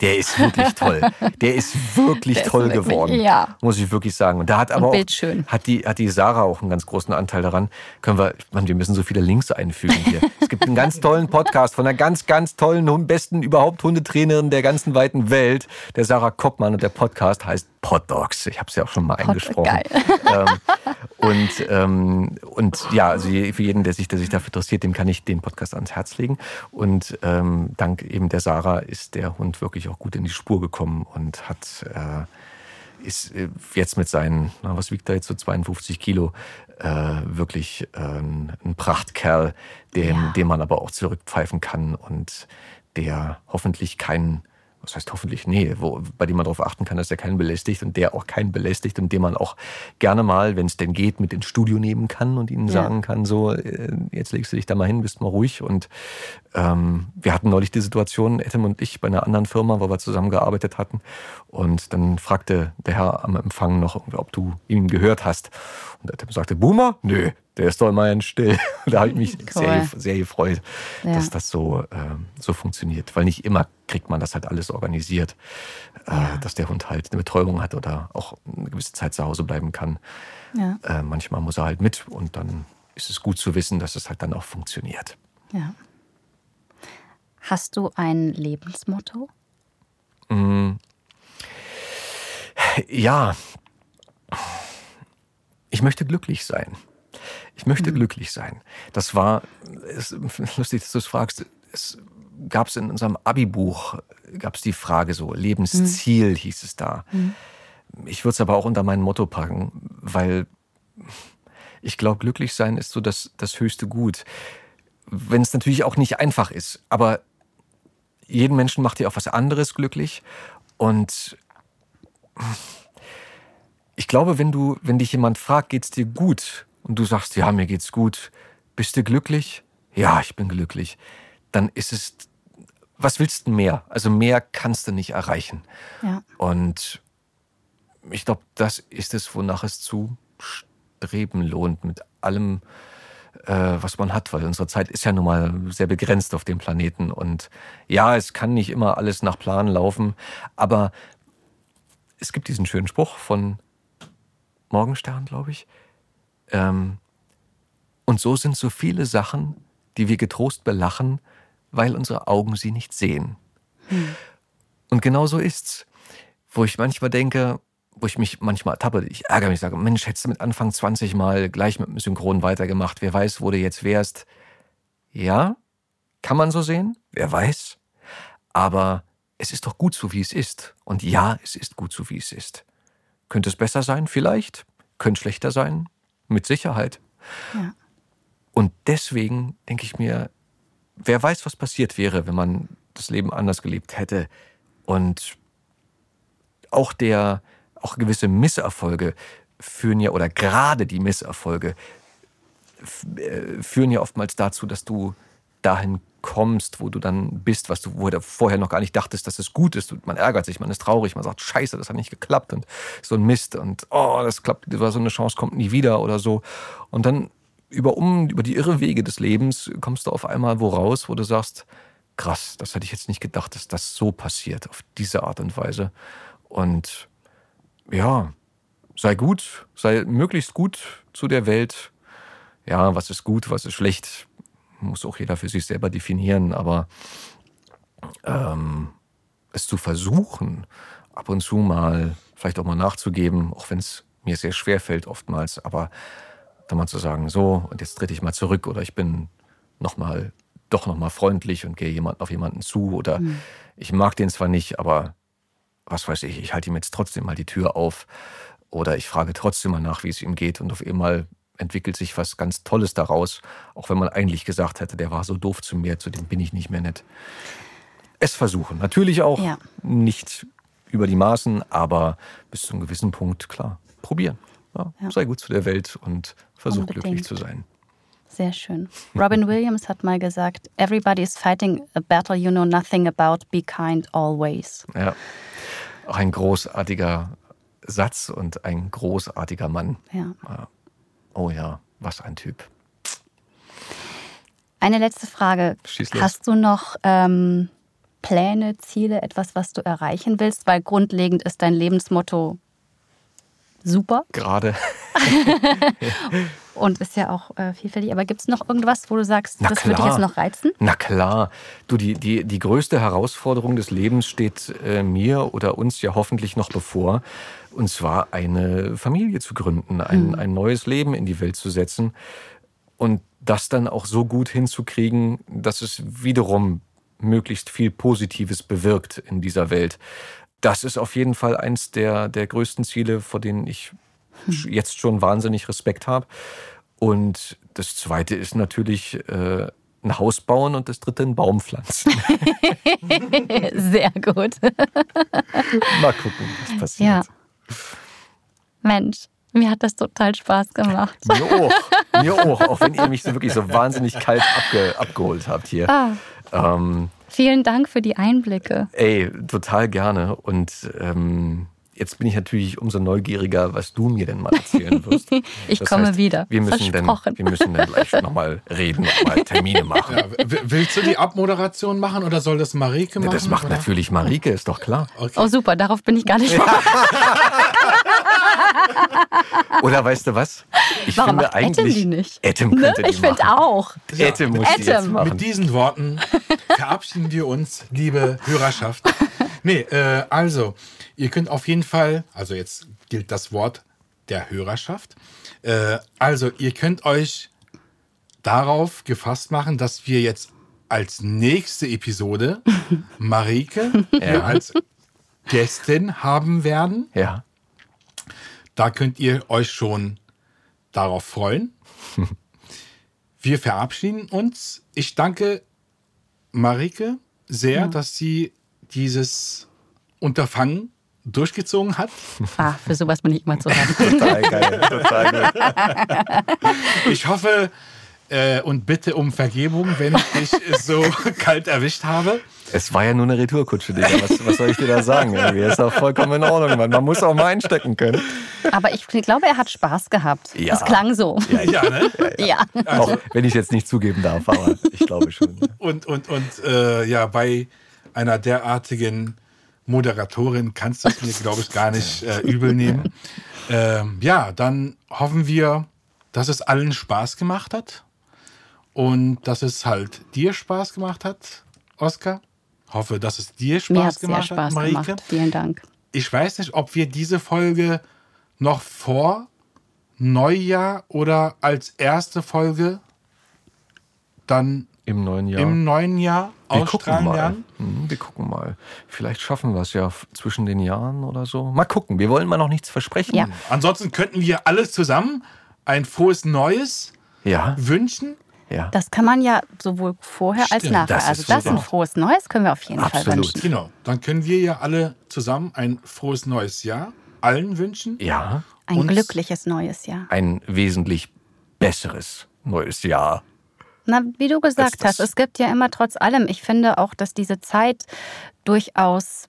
Der ist wirklich toll. *laughs* Der ist wirklich Der toll ist wirklich, geworden, ja. muss ich wirklich sagen. Und da hat aber auch, hat die hat die Sarah auch einen ganz großen Anteil daran. Können wir, man, wir müssen so viele Links einfügen hier. *laughs* es gibt einen ganz tollen Podcast von einer ganz ganz tollen besten überhaupt Hundetrainerin der ganzen weiten Welt, der Sarah Koppmann und der Podcast heißt Pod Dogs. Ich habe es ja auch schon mal eingesprochen. Geil. *laughs* Ähm, und ähm, und ja, also für jeden, der sich der sich dafür interessiert, dem kann ich den Podcast ans Herz legen. Und ähm, dank eben der Sarah ist der Hund wirklich auch gut in die Spur gekommen und hat äh, ist äh, jetzt mit seinen, na, was wiegt er jetzt so 52 Kilo, äh, wirklich äh, ein Prachtkerl, dem, ja. dem man aber auch zurückpfeifen kann und der hoffentlich keinen was heißt hoffentlich, nee, wo, bei dem man darauf achten kann, dass er keinen belästigt und der auch keinen belästigt und den man auch gerne mal, wenn es denn geht, mit ins Studio nehmen kann und ihnen ja. sagen kann, so, äh, jetzt legst du dich da mal hin, bist mal ruhig. Und ähm, wir hatten neulich die Situation, Etem und ich, bei einer anderen Firma, wo wir zusammengearbeitet hatten. Und dann fragte der Herr am Empfang noch, ob du ihn gehört hast. Und Etem sagte, Boomer? Nö, der ist doch immerhin still. *laughs* da habe ich mich cool. sehr, sehr gefreut, ja. dass das so, äh, so funktioniert. Weil nicht immer kriegt man das halt alles organisiert, äh, ja. dass der Hund halt eine Betäubung hat oder auch eine gewisse Zeit zu Hause bleiben kann. Ja. Äh, manchmal muss er halt mit und dann ist es gut zu wissen, dass es halt dann auch funktioniert. Ja. Hast du ein Lebensmotto? Mm. Ja. Ich möchte glücklich sein. Ich möchte mhm. glücklich sein. Das war, es, lustig, dass du es fragst, es gab es in unserem Abi-Buch, gab es die Frage so, Lebensziel mhm. hieß es da. Mhm. Ich würde es aber auch unter mein Motto packen, weil ich glaube, glücklich sein ist so das, das höchste Gut. Wenn es natürlich auch nicht einfach ist, aber jeden Menschen macht ja auch was anderes glücklich. Und ich glaube, wenn du, wenn dich jemand fragt, geht's dir gut? Und du sagst, ja, mir geht's gut, bist du glücklich? Ja, ich bin glücklich. Dann ist es, was willst du mehr? Also mehr kannst du nicht erreichen. Ja. Und ich glaube, das ist es, wonach es zu streben lohnt mit allem, äh, was man hat, weil unsere Zeit ist ja nun mal sehr begrenzt auf dem Planeten. Und ja, es kann nicht immer alles nach Plan laufen, aber es gibt diesen schönen Spruch von Morgenstern, glaube ich. Ähm, und so sind so viele Sachen, die wir getrost belachen, weil unsere Augen sie nicht sehen. Hm. Und genau so ist's. Wo ich manchmal denke, wo ich mich manchmal ertappe, ich ärgere mich, sage, Mensch, hättest du mit Anfang 20 mal gleich mit dem Synchron weitergemacht, wer weiß, wo du jetzt wärst. Ja, kann man so sehen, wer weiß. Aber es ist doch gut so, wie es ist. Und ja, es ist gut so, wie es ist. Könnte es besser sein? Vielleicht. Könnte schlechter sein? Mit Sicherheit. Ja. Und deswegen denke ich mir, wer weiß, was passiert wäre, wenn man das Leben anders gelebt hätte. Und auch der, auch gewisse Misserfolge führen ja, oder gerade die Misserfolge äh, führen ja oftmals dazu, dass du dahin kommst, wo du dann bist, was du wo du vorher noch gar nicht dachtest, dass es gut ist. Man ärgert sich, man ist traurig, man sagt, scheiße, das hat nicht geklappt und so ein Mist und oh, das klappt, so eine Chance kommt nie wieder oder so. Und dann über, um, über die irre Wege des Lebens kommst du auf einmal wo raus, wo du sagst, krass, das hätte ich jetzt nicht gedacht, dass das so passiert, auf diese Art und Weise. Und ja, sei gut, sei möglichst gut zu der Welt. Ja, was ist gut, was ist schlecht, muss auch jeder für sich selber definieren, aber ähm, es zu versuchen, ab und zu mal vielleicht auch mal nachzugeben, auch wenn es mir sehr schwer fällt oftmals, aber dann mal zu sagen, so, und jetzt trete ich mal zurück oder ich bin noch mal, doch noch mal freundlich und gehe jemand, auf jemanden zu oder mhm. ich mag den zwar nicht, aber was weiß ich, ich halte ihm jetzt trotzdem mal die Tür auf oder ich frage trotzdem mal nach, wie es ihm geht und auf einmal entwickelt sich was ganz Tolles daraus, auch wenn man eigentlich gesagt hätte, der war so doof zu mir, zu dem bin ich nicht mehr nett. Es versuchen. Natürlich auch ja. nicht über die Maßen, aber bis zu einem gewissen Punkt, klar, probieren. Ja, ja. Sei gut zu der Welt und versuch Unbedingt. glücklich zu sein. Sehr schön. Robin Williams hat mal gesagt, Everybody is fighting a battle you know nothing about. Be kind always. Ja, auch ein großartiger Satz und ein großartiger Mann. Ja. Oh ja, was ein Typ. Eine letzte Frage. Hast du noch ähm, Pläne, Ziele, etwas, was du erreichen willst? Weil grundlegend ist dein Lebensmotto super. Gerade. *laughs* Und ist ja auch äh, vielfältig. Aber gibt es noch irgendwas, wo du sagst, Na das würde dich jetzt noch reizen? Na klar. Du, die, die, die größte Herausforderung des Lebens steht äh, mir oder uns ja hoffentlich noch bevor. Und zwar eine Familie zu gründen, ein, mhm. ein neues Leben in die Welt zu setzen. Und das dann auch so gut hinzukriegen, dass es wiederum möglichst viel Positives bewirkt in dieser Welt. Das ist auf jeden Fall eins der, der größten Ziele, vor denen ich hm. jetzt schon wahnsinnig Respekt habe. Und das Zweite ist natürlich äh, ein Haus bauen und das dritte einen Baum pflanzen. *laughs* Sehr gut. Mal gucken, was passiert. Ja. Mensch, mir hat das total Spaß gemacht. Mir auch. Mir auch, auch wenn ihr mich so wirklich so wahnsinnig kalt abge abgeholt habt hier. Ah, Ähm, vielen Dank für die Einblicke. ey, total gerne. Und ähm, jetzt bin ich natürlich umso neugieriger, was du mir denn mal erzählen wirst. *laughs* Ich Das komme heißt, wieder. Wir müssen, dann, wir müssen dann gleich nochmal reden und mal Termine *laughs* machen. Ja, willst du die Abmoderation machen oder soll das Marike machen? das macht oder? natürlich Marike, ist doch klar. Okay. Oh super, darauf bin ich gar nicht *laughs* Oder weißt du was? Ich Warum finde macht Etem eigentlich. die nicht? Etem Ne? könnte die Ich finde auch. Etem muss die jetzt machen. Mit diesen Worten verabschieden wir uns, liebe Hörerschaft. Nee, äh, also, ihr könnt auf jeden Fall, also jetzt gilt das Wort der Hörerschaft. Äh, also, ihr könnt euch darauf gefasst machen, dass wir jetzt als nächste Episode *laughs* Marike hier als Gästin haben werden. Ja. Da könnt ihr euch schon darauf freuen. *laughs* Wir verabschieden uns. Ich danke Marike sehr, dass sie dieses Unterfangen durchgezogen hat. Ah, für sowas bin ich immer zu haben. *laughs* Total geil. Total gut. *laughs* Ich hoffe äh, und bitte um Vergebung, wenn ich dich so *laughs* kalt erwischt habe. Es war ja nur eine Retourkutsche, Digga. Was, was soll ich dir da sagen? Irgendwie ist doch vollkommen in Ordnung, Mann. Man muss auch mal einstecken können. Aber ich glaube, er hat Spaß gehabt. Ja. Es klang so. Ja, ne? Ja. Auch wenn ich es jetzt nicht zugeben darf, aber ich glaube schon. Und, und, und äh, ja, bei einer derartigen Moderatorin kannst du es mir, glaube ich, gar nicht äh, übel nehmen. *laughs* Ähm, ja, dann hoffen wir, dass es allen Spaß gemacht hat und dass es halt dir Spaß gemacht hat, Oskar. Hoffe, dass es dir Spaß gemacht Spaß hat, Marike. gemacht. Vielen Dank. Ich weiß nicht, ob wir diese Folge noch vor Neujahr oder als erste Folge dann Im neuen Jahr. im neuen Jahr wir gucken mal. Hm, Wir gucken mal. Vielleicht schaffen wir es ja zwischen den Jahren oder so. Mal gucken. Wir wollen mal noch nichts versprechen. Ja. Ansonsten könnten wir alles zusammen ein frohes Neues Ja. wünschen. ja. Das kann man ja sowohl vorher als Stimmt, nachher. das also ist das super. ein frohes Neues können wir auf jeden Fall Absolut. wünschen. Genau. Dann können wir ja alle zusammen ein frohes neues Jahr allen wünschen. Ja. Ein glückliches neues Jahr. Ein wesentlich besseres neues Jahr. Na, wie du gesagt hast, es gibt ja immer trotz allem, ich finde auch, dass diese Zeit durchaus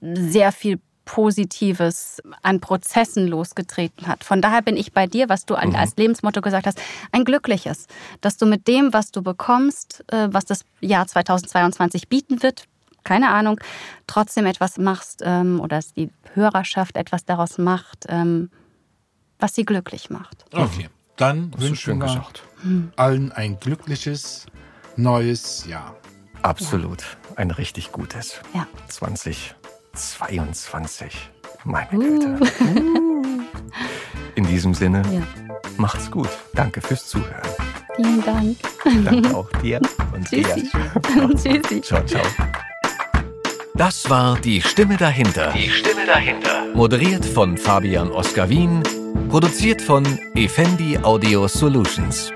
sehr viel Positives an Prozessen losgetreten hat. Von daher bin ich bei dir, was du an- als Lebensmotto gesagt hast, ein glückliches, dass du mit dem, was du bekommst, äh, was das Jahr 2022 bieten wird, keine Ahnung, trotzdem etwas machst ähm, oder dass die Hörerschaft etwas daraus macht, ähm, was sie glücklich macht. Okay. Dann du wünschen schön wir gesagt. allen ein glückliches neues Jahr. Absolut. Ein richtig gutes. Ja. 2022. Meine Güte. *laughs* In diesem Sinne, Ja. macht's gut. Danke fürs Zuhören. Vielen Dank. Danke auch dir und dir. *laughs* Tschüssi. Tschüssi. Ciao, ciao. Das war Die Stimme dahinter. Die Stimme dahinter. Moderiert von Fabian Oskar Wien. Produziert von Effendi Audio Solutions.